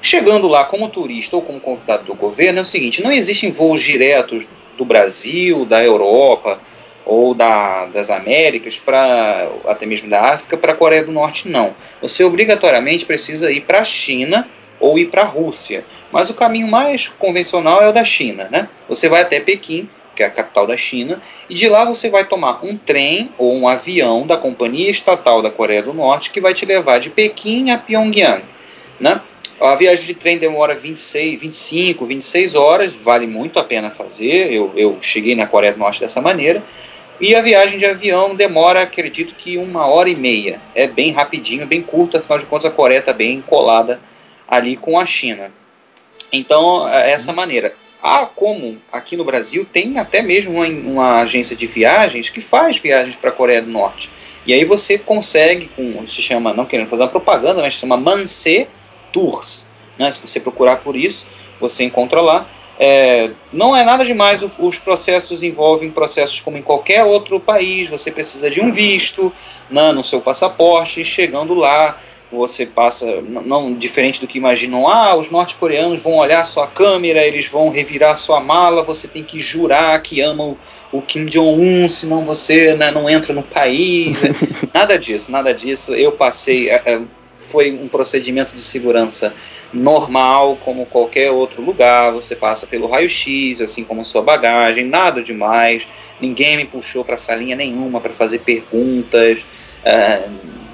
chegando lá como turista ou como convidado do governo é o seguinte: não existem voos diretos do Brasil, da Europa ou da, das Américas para até mesmo da África para a Coreia do Norte não. Você obrigatoriamente precisa ir para a China ou ir para a Rússia. Mas o caminho mais convencional é o da China. Né? Você vai até Pequim, que é a capital da China, e de lá você vai tomar um trem ou um avião da Companhia Estatal da Coreia do Norte que vai te levar de Pequim a Pyongyang. Né? A viagem de trem demora 26, 25, 26 horas, vale muito a pena fazer. Eu, eu cheguei na Coreia do Norte dessa maneira. E a viagem de avião demora, acredito que uma hora e meia. É bem rapidinho, bem curto, afinal de contas a Coreia está bem colada ali com a China. Então, é essa maneira. Há como aqui no Brasil tem até mesmo uma, uma agência de viagens que faz viagens para a Coreia do Norte. E aí você consegue, com, se chama, não querendo fazer uma propaganda, mas se chama Manse Tours. Né? Se você procurar por isso, você encontra lá. É, não é nada demais, os processos envolvem processos como em qualquer outro país. Você precisa de um visto né, no seu passaporte, chegando lá, você passa, não diferente do que imaginam, ah, os norte-coreanos vão olhar sua câmera, eles vão revirar sua mala, você tem que jurar que ama o, o Kim Jong-un, senão você né, não entra no país. Né? *laughs* nada disso, nada disso. Eu passei, é, é, foi um procedimento de segurança normal, como qualquer outro lugar. Você passa pelo raio-x, assim como sua bagagem, nada demais. Ninguém me puxou para salinha nenhuma para fazer perguntas. É,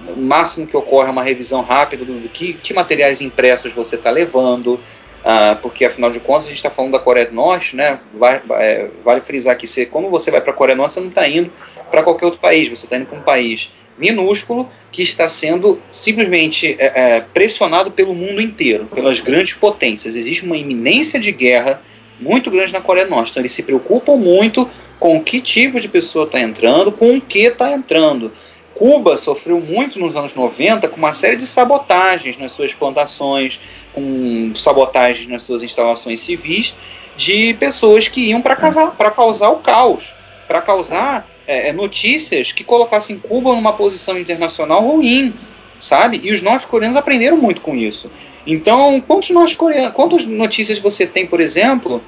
o máximo que ocorre é uma revisão rápida do, que, que materiais impressos você está levando, ah, porque afinal de contas a gente está falando da Coreia do Norte, né? Vai, é, vale frisar que você, quando você vai para a Coreia do Norte, você não está indo para qualquer outro país, você está indo para um país minúsculo que está sendo simplesmente é, é, pressionado pelo mundo inteiro, pelas grandes potências. Existe uma iminência de guerra muito grande na Coreia do Norte. Então eles se preocupam muito com que tipo de pessoa está entrando, com o que está entrando. Cuba sofreu muito nos anos 90 com uma série de sabotagens nas suas plantações, com sabotagens nas suas instalações civis, de pessoas que iam para causar o caos, para causar é, é, notícias que colocassem Cuba numa posição internacional ruim, sabe? E os norte-coreanos aprenderam muito com isso. Então, quantos norte-coreanos, quantas notícias você tem, por exemplo,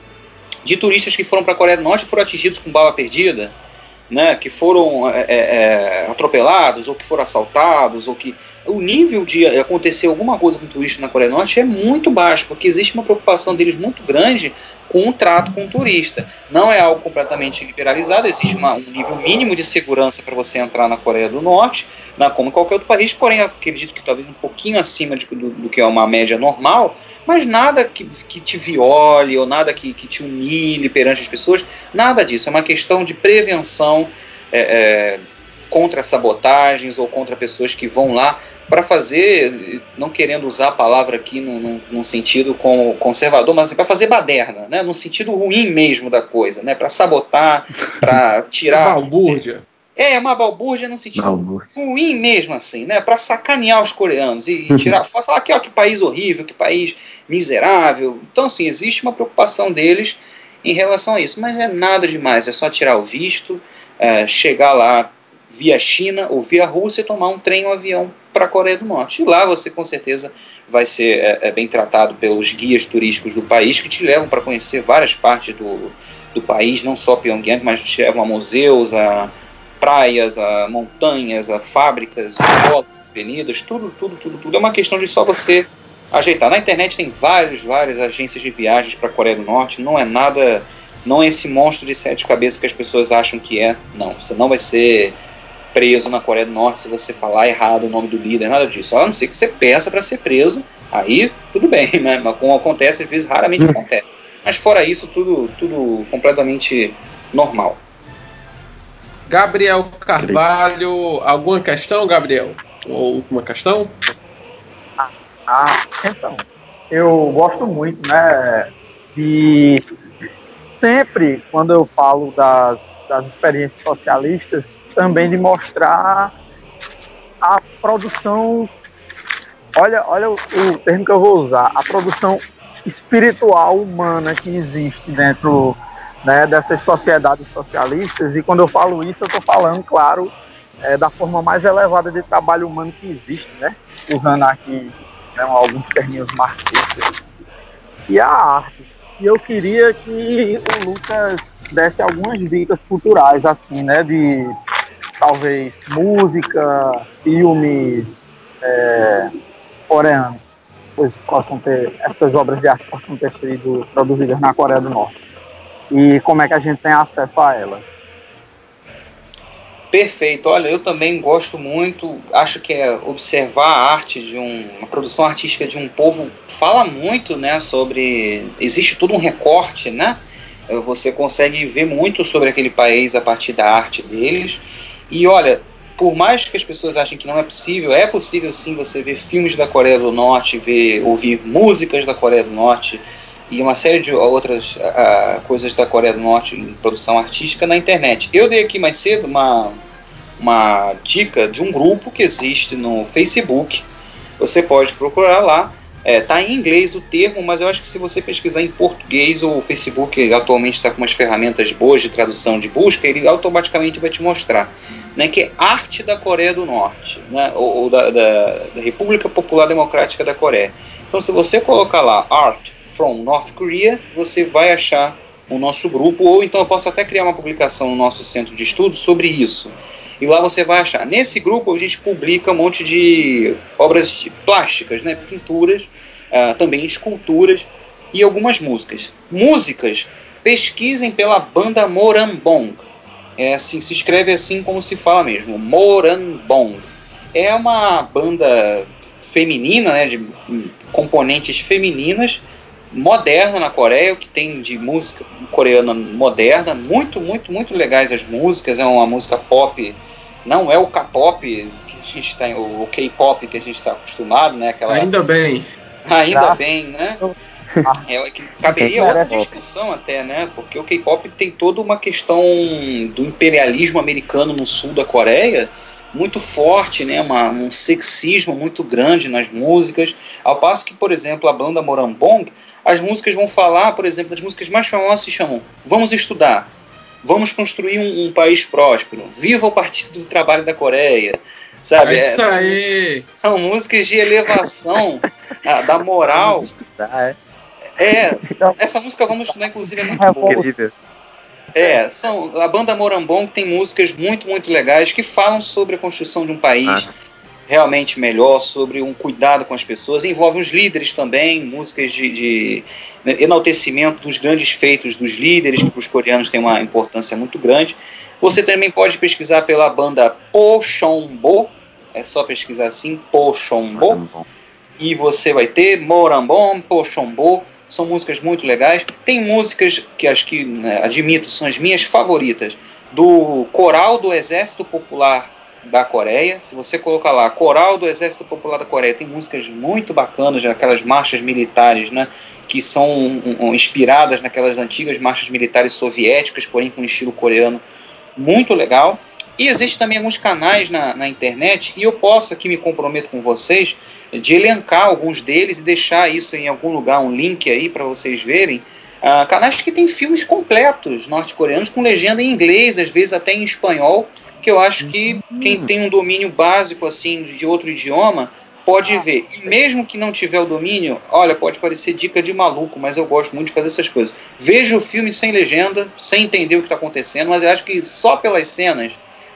de turistas que foram para a Coreia do Norte e foram atingidos com bala perdida? Né, que foram é, é, é, atropelados, ou que foram assaltados, ou que o nível de acontecer alguma coisa com turista na Coreia do Norte é muito baixo, porque existe uma preocupação deles muito grande com o trato com o turista. Não é algo completamente liberalizado, existe uma, um nível mínimo de segurança para você entrar na Coreia do Norte, na, como qualquer outro país, porém acredito que talvez um pouquinho acima de, do, do, que é uma média normal, mas nada que, que te viole ou nada que, que te humilhe perante as pessoas, nada disso. É uma questão de prevenção é, é, contra sabotagens ou contra pessoas que vão lá para fazer, não querendo usar a palavra aqui num, num sentido como conservador, mas assim, para fazer baderna, né? no sentido ruim mesmo da coisa, né? para sabotar, para *laughs* tirar. Balbúrdia. É, uma balbúrdia no sentido balbúrdia. ruim mesmo, assim, né? Para sacanear os coreanos e, e *laughs* tirar, falar que ó, que país horrível, que país miserável. Então, assim, existe uma preocupação deles em relação a isso, mas é nada demais, é só tirar o visto, é, chegar lá via China ou via Rússia tomar um trem ou um avião para a Coreia do Norte. E lá você com certeza vai ser é, é, bem tratado pelos guias turísticos do país que te levam para conhecer várias partes do, do país, não só Pyongyang, mas te levam a museus, a praias, a montanhas, a fábricas, escolas, avenidas, tudo, tudo, tudo, tudo. É uma questão de só você ajeitar. Na internet tem várias, várias agências de viagens para a Coreia do Norte. Não é nada, não é esse monstro de sete cabeças que as pessoas acham que é. Não, você não vai ser preso na Coreia do Norte se você falar errado o nome do líder, nada disso. A não ser que você peça para ser preso, aí tudo bem, né? Mas como acontece, às vezes raramente hum. acontece. Mas fora isso, tudo, tudo completamente normal. Gabriel Carvalho, alguma questão, Gabriel? Uma última questão? Ah, então, eu gosto muito, né, de sempre, quando eu falo das, das experiências socialistas, também de mostrar a produção, olha, olha o, o termo que eu vou usar, a produção espiritual humana que existe dentro né, dessas sociedades socialistas, e quando eu falo isso, eu estou falando, claro, é, da forma mais elevada de trabalho humano que existe, né, usando aqui né, alguns termos marxistas, e a arte. E eu queria que o Lucas desse algumas dicas culturais, assim, né, de talvez música, filmes é, coreanos, pois possam ter, essas obras de arte possam ter sido produzidas na Coreia do Norte. E como é que a gente tem acesso a elas? Perfeito. Olha, eu também gosto muito, acho que é observar a arte de um, uma produção artística de um povo fala muito, né, sobre existe todo um recorte, né? Você consegue ver muito sobre aquele país a partir da arte deles. E olha, por mais que as pessoas achem que não é possível, é possível sim você ver filmes da Coreia do Norte, ver ouvir músicas da Coreia do Norte e uma série de outras coisas da Coreia do Norte em produção artística na internet. Eu dei aqui mais cedo uma, uma dica de um grupo que existe no Facebook. Você pode procurar lá. É, em inglês o termo, mas eu acho que se você pesquisar em português, o Facebook atualmente está com umas ferramentas boas de tradução de busca, ele automaticamente vai te mostrar. Né, que é Arte da Coreia do Norte, né, ou, ou da, da, da República Popular Democrática da Coreia. Então, se você colocar lá Art from North Korea, você vai achar o nosso grupo, ou então eu posso até criar uma publicação no nosso centro de estudos sobre isso. E lá você vai achar. Nesse grupo a gente publica um monte de obras plásticas, né, pinturas, uh, também esculturas e algumas músicas. Músicas, pesquisem pela banda Morambong. É assim, se escreve assim como se fala mesmo, Morambong. é uma banda feminina, né, de componentes femininas, moderna na Coreia, que tem de música coreana moderna, muito, muito, muito legais as músicas, é uma música pop, não é o K-pop que a gente está, o K-pop que a gente está acostumado, né? Aquela... Ainda bem. Ainda bem, né? É, que caberia outra discussão até, né? Porque o K-pop tem toda uma questão do imperialismo americano no sul da Coreia muito forte, né? Uma, um sexismo muito grande nas músicas. Ao passo que, por exemplo, a banda Morambong, as músicas vão falar, por exemplo, as músicas mais famosas se chamam Vamos Estudar, Vamos Construir um, um País Próspero, Viva o Partido do Trabalho da Coreia. Sabe? É isso aí! São músicas de elevação a, da moral. Vamos estudar, é é, essa música Vamos Estudar, inclusive, é muito é boa. É, são, a banda Morambong tem músicas muito, muito legais que falam sobre a construção de um país ah. realmente melhor, sobre um cuidado com as pessoas. Envolve os líderes também, músicas de, de enaltecimento dos grandes feitos dos líderes, que para os coreanos tem uma importância muito grande. Você também pode pesquisar pela banda Pochombo, é só pesquisar assim, Pochombo, e você vai ter Morambong, Pochombo, são músicas muito legais. Tem músicas que acho que né, admito são as minhas favoritas do Coral do Exército Popular da Coreia. Se você colocar lá Coral do Exército Popular da Coreia, tem músicas muito bacanas, aquelas marchas militares, né, que são um, um, inspiradas naquelas antigas marchas militares soviéticas, porém com estilo coreano, muito legal. E existe também alguns canais na, na internet, e eu posso aqui me comprometo com vocês de elencar alguns deles e deixar isso em algum lugar, um link aí para vocês verem. Uh, canais que têm filmes completos norte-coreanos com legenda em inglês, às vezes até em espanhol, que eu acho que quem tem um domínio básico assim de outro idioma pode ah, ver. E mesmo que não tiver o domínio, olha, pode parecer dica de maluco, mas eu gosto muito de fazer essas coisas. Veja o filme sem legenda, sem entender o que está acontecendo, mas eu acho que só pelas cenas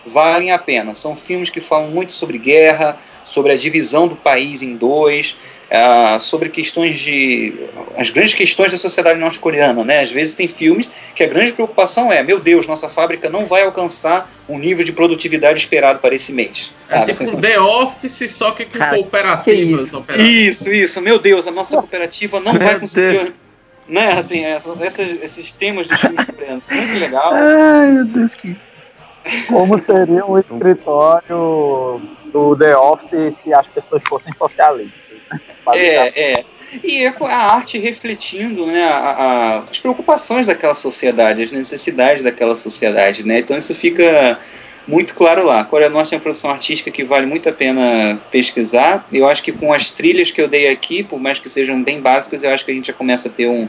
valem a pena. São filmes que falam muito sobre guerra, sobre a divisão do país em dois, uh, sobre questões de. as grandes questões da sociedade norte-coreana. Né? Às vezes tem filmes que a grande preocupação é: meu Deus, nossa fábrica não vai alcançar o nível de produtividade esperado para esse mês. É tipo um The Office, só que com Cara, cooperativas isso? Isso, isso, meu Deus, a nossa cooperativa não vai conseguir. Né, assim, essas, esses temas dos filmes coreanos. Muito legal. Ai, meu Deus, que como seria um escritório do The Office se as pessoas fossem socialistas. É, é. E é a arte refletindo né, a, a, as preocupações daquela sociedade, as necessidades daquela sociedade. Né? Então isso fica muito claro lá. A Coreia do Norte é uma produção artística que vale muito a pena pesquisar. Eu acho que com as trilhas que eu dei aqui, por mais que sejam bem básicas, eu acho que a gente já começa a ter um,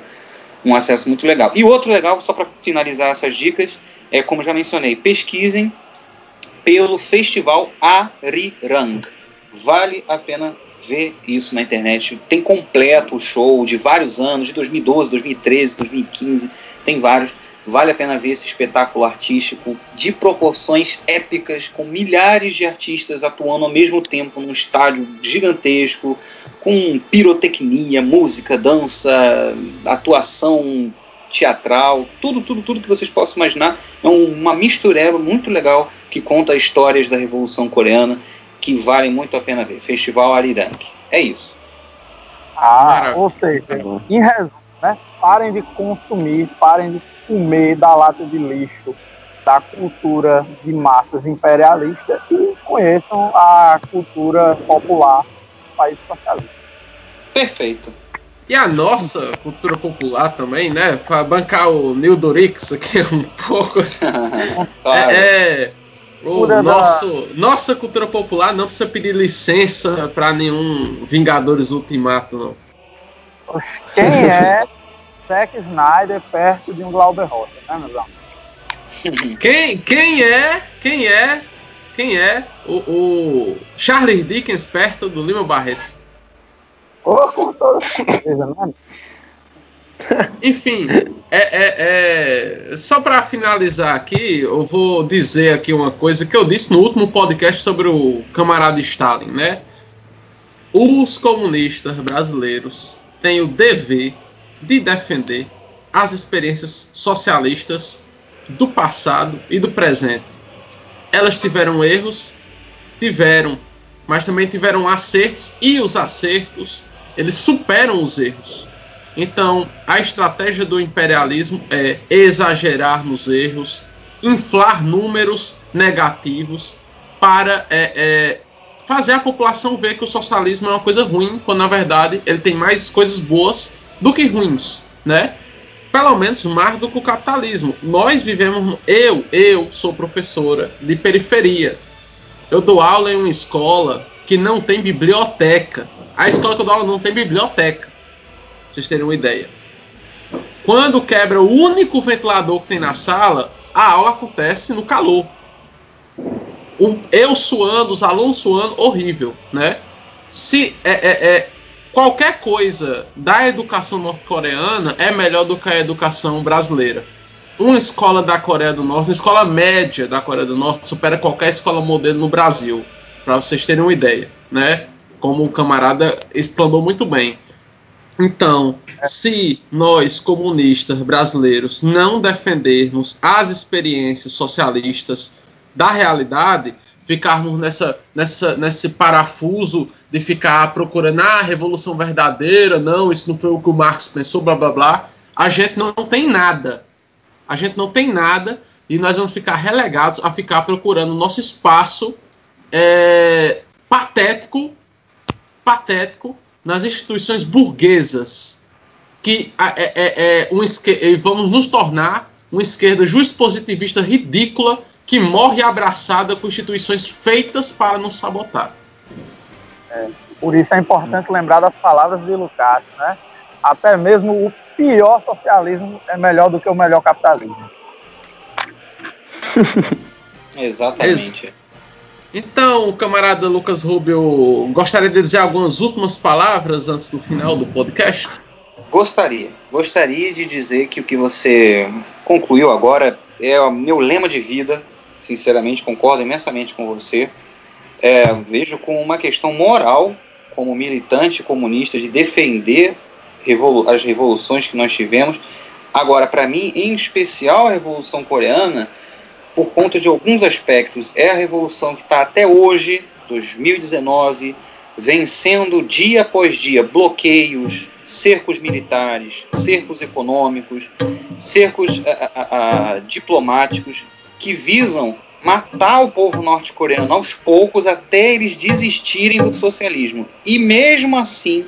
um acesso muito legal. E outro legal, só para finalizar essas dicas, é como já mencionei, pesquisem pelo Festival Arirang. Vale a pena ver isso na internet. Tem completo o show de vários anos, de 2012, 2013, 2015, tem vários. Vale a pena ver esse espetáculo artístico de proporções épicas, com milhares de artistas atuando ao mesmo tempo num estádio gigantesco, com pirotecnia, música, dança, atuação teatral, tudo, tudo, tudo que vocês possam imaginar. É uma mistureba muito legal que conta histórias da Revolução Coreana que valem muito a pena ver. Festival Arirang. É isso. Ah, Maravilha. ou seja, em resumo, né? Parem de consumir, parem de comer da lata de lixo da cultura de massas imperialista e conheçam a cultura popular do país socialista. Perfeito. E a nossa cultura popular também, né? Para bancar o Neil Dorix aqui um pouco. *laughs* claro. é, é o nosso, nossa cultura popular não precisa pedir licença para nenhum Vingadores Ultimato, não. Quem é *laughs* Zack Snyder perto de um Glauber Rocha, né, meus amigos? Quem, quem é, quem é, quem é o, o Charles Dickens perto do Lima Barreto? Com toda certeza? Enfim, é, é, é só para finalizar aqui, eu vou dizer aqui uma coisa que eu disse no último podcast sobre o camarada Stalin, né? Os comunistas brasileiros têm o dever de defender as experiências socialistas do passado e do presente. Elas tiveram erros, tiveram mas também tiveram acertos e os acertos eles superam os erros. Então, a estratégia do imperialismo é exagerar nos erros, inflar números negativos para é, é, fazer a população ver que o socialismo é uma coisa ruim, quando na verdade ele tem mais coisas boas do que ruins, né? Pelo menos mais do que o capitalismo. Nós vivemos, eu, eu sou professora de periferia. Eu dou aula em uma escola que não tem biblioteca. A escola que eu dou aula não tem biblioteca. Pra vocês terem uma ideia. Quando quebra o único ventilador que tem na sala, a aula acontece no calor. O, eu suando, os alunos suando, horrível, né? Se é, é, é qualquer coisa da educação norte-coreana é melhor do que a educação brasileira. Uma escola da Coreia do Norte, uma escola média da Coreia do Norte, supera qualquer escola modelo no Brasil, para vocês terem uma ideia, né? Como o camarada explanou muito bem. Então, se nós comunistas brasileiros não defendermos as experiências socialistas da realidade, ficarmos nessa, nessa, nesse parafuso de ficar procurando ah, a revolução verdadeira, não, isso não foi o que o Marx pensou, blá blá blá. A gente não tem nada. A gente não tem nada e nós vamos ficar relegados a ficar procurando nosso espaço é, patético, patético nas instituições burguesas que é, é, é um vamos nos tornar uma esquerda positivista ridícula que morre abraçada com instituições feitas para nos sabotar. É, por isso é importante lembrar das palavras de Lucas, né? Até mesmo o pior socialismo é melhor do que o melhor capitalismo. *laughs* Exatamente. Então, camarada Lucas Rubio, gostaria de dizer algumas últimas palavras antes do final do podcast? Gostaria. Gostaria de dizer que o que você concluiu agora é o meu lema de vida. Sinceramente, concordo imensamente com você. É, vejo como uma questão moral, como militante comunista, de defender revolu as revoluções que nós tivemos. Agora, para mim, em especial a Revolução Coreana, por conta de alguns aspectos, é a revolução que está até hoje, 2019, vencendo dia após dia bloqueios, cercos militares, cercos econômicos, cercos a, a, a, diplomáticos que visam matar o povo norte-coreano aos poucos até eles desistirem do socialismo. E mesmo assim,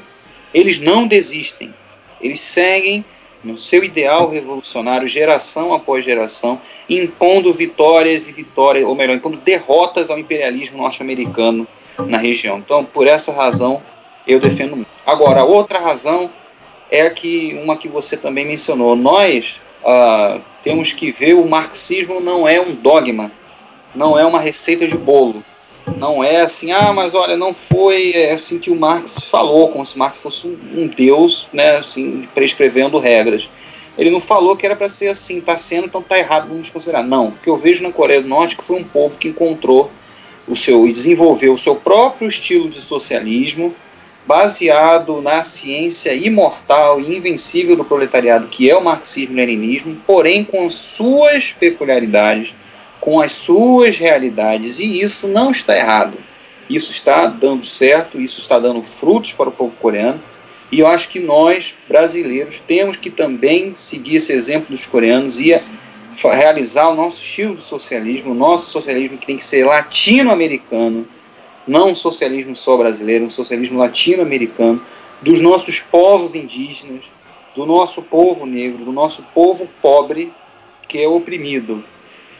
eles não desistem. Eles seguem no seu ideal revolucionário, geração após geração, impondo vitórias e vitórias, ou melhor, impondo derrotas ao imperialismo norte-americano na região. Então, por essa razão, eu defendo muito. Agora, outra razão é que uma que você também mencionou. Nós ah, temos que ver o marxismo não é um dogma, não é uma receita de bolo. Não é assim, ah, mas olha, não foi assim que o Marx falou, como se Marx fosse um, um deus, né, assim, prescrevendo regras. Ele não falou que era para ser assim, está sendo, então está errado, vamos considerar. Não, o que eu vejo na Coreia do Norte é que foi um povo que encontrou o seu e desenvolveu o seu próprio estilo de socialismo, baseado na ciência imortal e invencível do proletariado, que é o marxismo-leninismo, porém com suas peculiaridades, com as suas realidades, e isso não está errado. Isso está dando certo, isso está dando frutos para o povo coreano, e eu acho que nós, brasileiros, temos que também seguir esse exemplo dos coreanos e realizar o nosso estilo de socialismo, o nosso socialismo que tem que ser latino-americano, não um socialismo só brasileiro, um socialismo latino-americano, dos nossos povos indígenas, do nosso povo negro, do nosso povo pobre que é oprimido.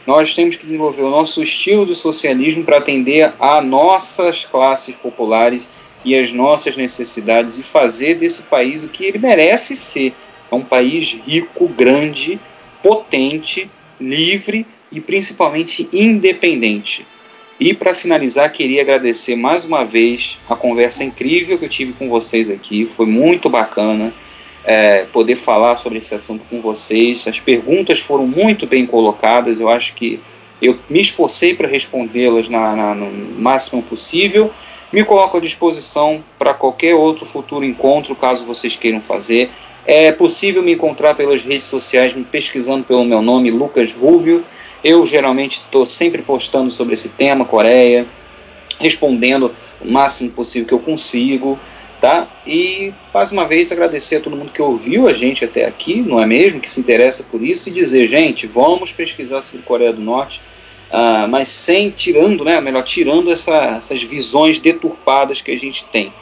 Nós temos que desenvolver o nosso estilo de socialismo para atender a nossas classes populares e as nossas necessidades e fazer desse país o que ele merece ser. É um país rico, grande, potente, livre e principalmente independente. E para finalizar, queria agradecer mais uma vez a conversa incrível que eu tive com vocês aqui. Foi muito bacana é, poder falar sobre esse assunto com vocês. As perguntas foram muito bem colocadas. Eu acho que eu me esforcei para respondê-las no máximo possível. Me coloco à disposição para qualquer outro futuro encontro, caso vocês queiram fazer. É possível me encontrar pelas redes sociais, me pesquisando pelo meu nome, Lucas Rubio. Eu geralmente estou sempre postando sobre esse tema, Coreia, respondendo o máximo possível que eu consigo, tá? E mais uma vez agradecer a todo mundo que ouviu a gente até aqui, não é mesmo? Que se interessa por isso e dizer, gente, vamos pesquisar sobre Coreia do Norte, uh, mas sem tirando, né? Melhor tirando essa, essas visões deturpadas que a gente tem.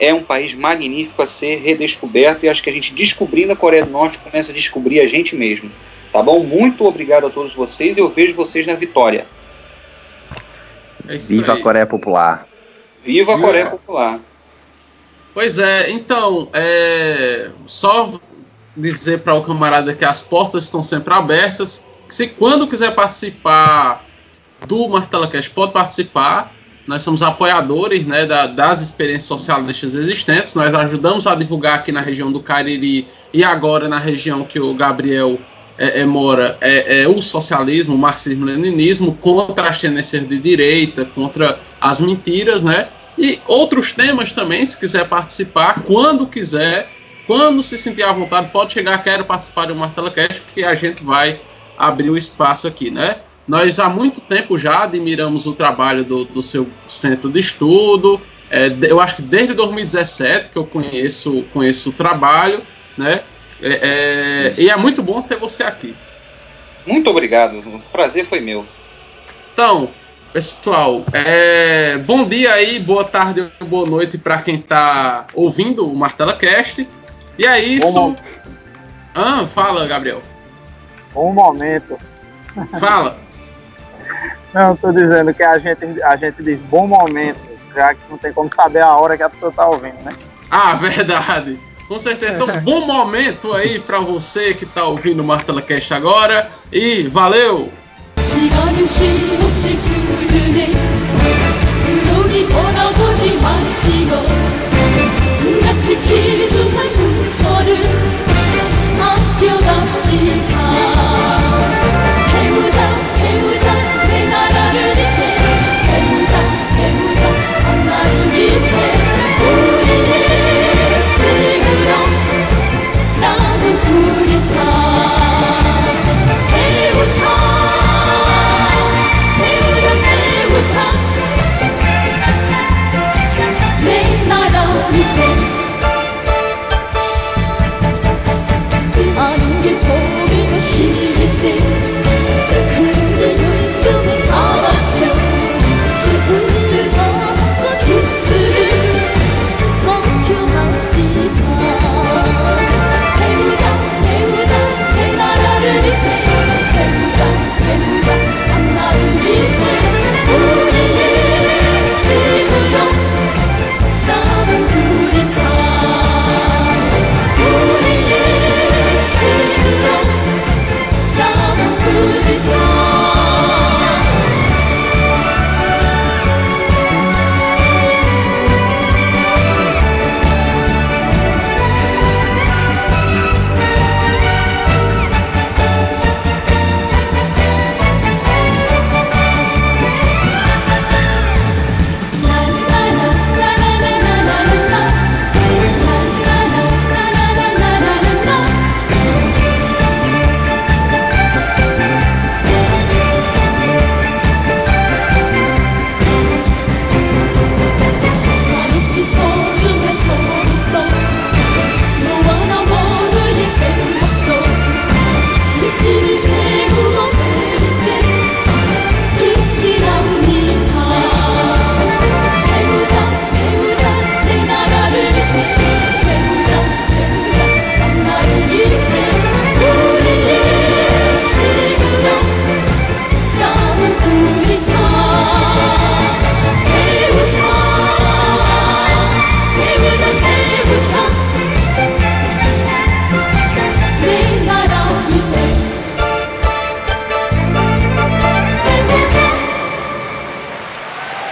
É um país magnífico a ser redescoberto e acho que a gente descobrindo a Coreia do Norte começa a descobrir a gente mesmo. Tá bom? Muito obrigado a todos vocês e eu vejo vocês na vitória. É Viva aí. a Coreia Popular. Viva a Coreia Popular. Pois é, então, é, só dizer para o camarada que as portas estão sempre abertas. Se quando quiser participar do Martela Cash, pode participar. Nós somos apoiadores né, da, das experiências socialistas existentes. Nós ajudamos a divulgar aqui na região do Cariri e agora na região que o Gabriel é, é, mora é, é, o socialismo, o marxismo-leninismo contra as tendências de direita, contra as mentiras, né? E outros temas também, se quiser participar, quando quiser, quando se sentir à vontade, pode chegar, quero participar do Martela Cast, que a gente vai abrir o espaço aqui, né? Nós há muito tempo já admiramos o trabalho do, do seu centro de estudo. É, eu acho que desde 2017 que eu conheço, conheço o trabalho, né? É, é, e é muito bom ter você aqui. Muito obrigado, o prazer foi meu. Então, pessoal, é, bom dia aí, boa tarde boa noite para quem está ouvindo o Martela Cast. E é isso. Ah, fala, Gabriel. Um momento. Fala. *laughs* Não, estou dizendo que a gente, a gente diz bom momento, já que não tem como saber a hora que a pessoa está ouvindo, né? Ah, verdade. Com certeza. Então, *laughs* bom momento aí para você que tá ouvindo o Martela Cast agora. E valeu! 시간은 쉼없이 흐르네 그러니 돌아보지 마시고 같이 귀중한 근처를 아껴갑시다. 배우자 배우자 내 나를 위해. 배우자 배우자 앞날을 위해. missing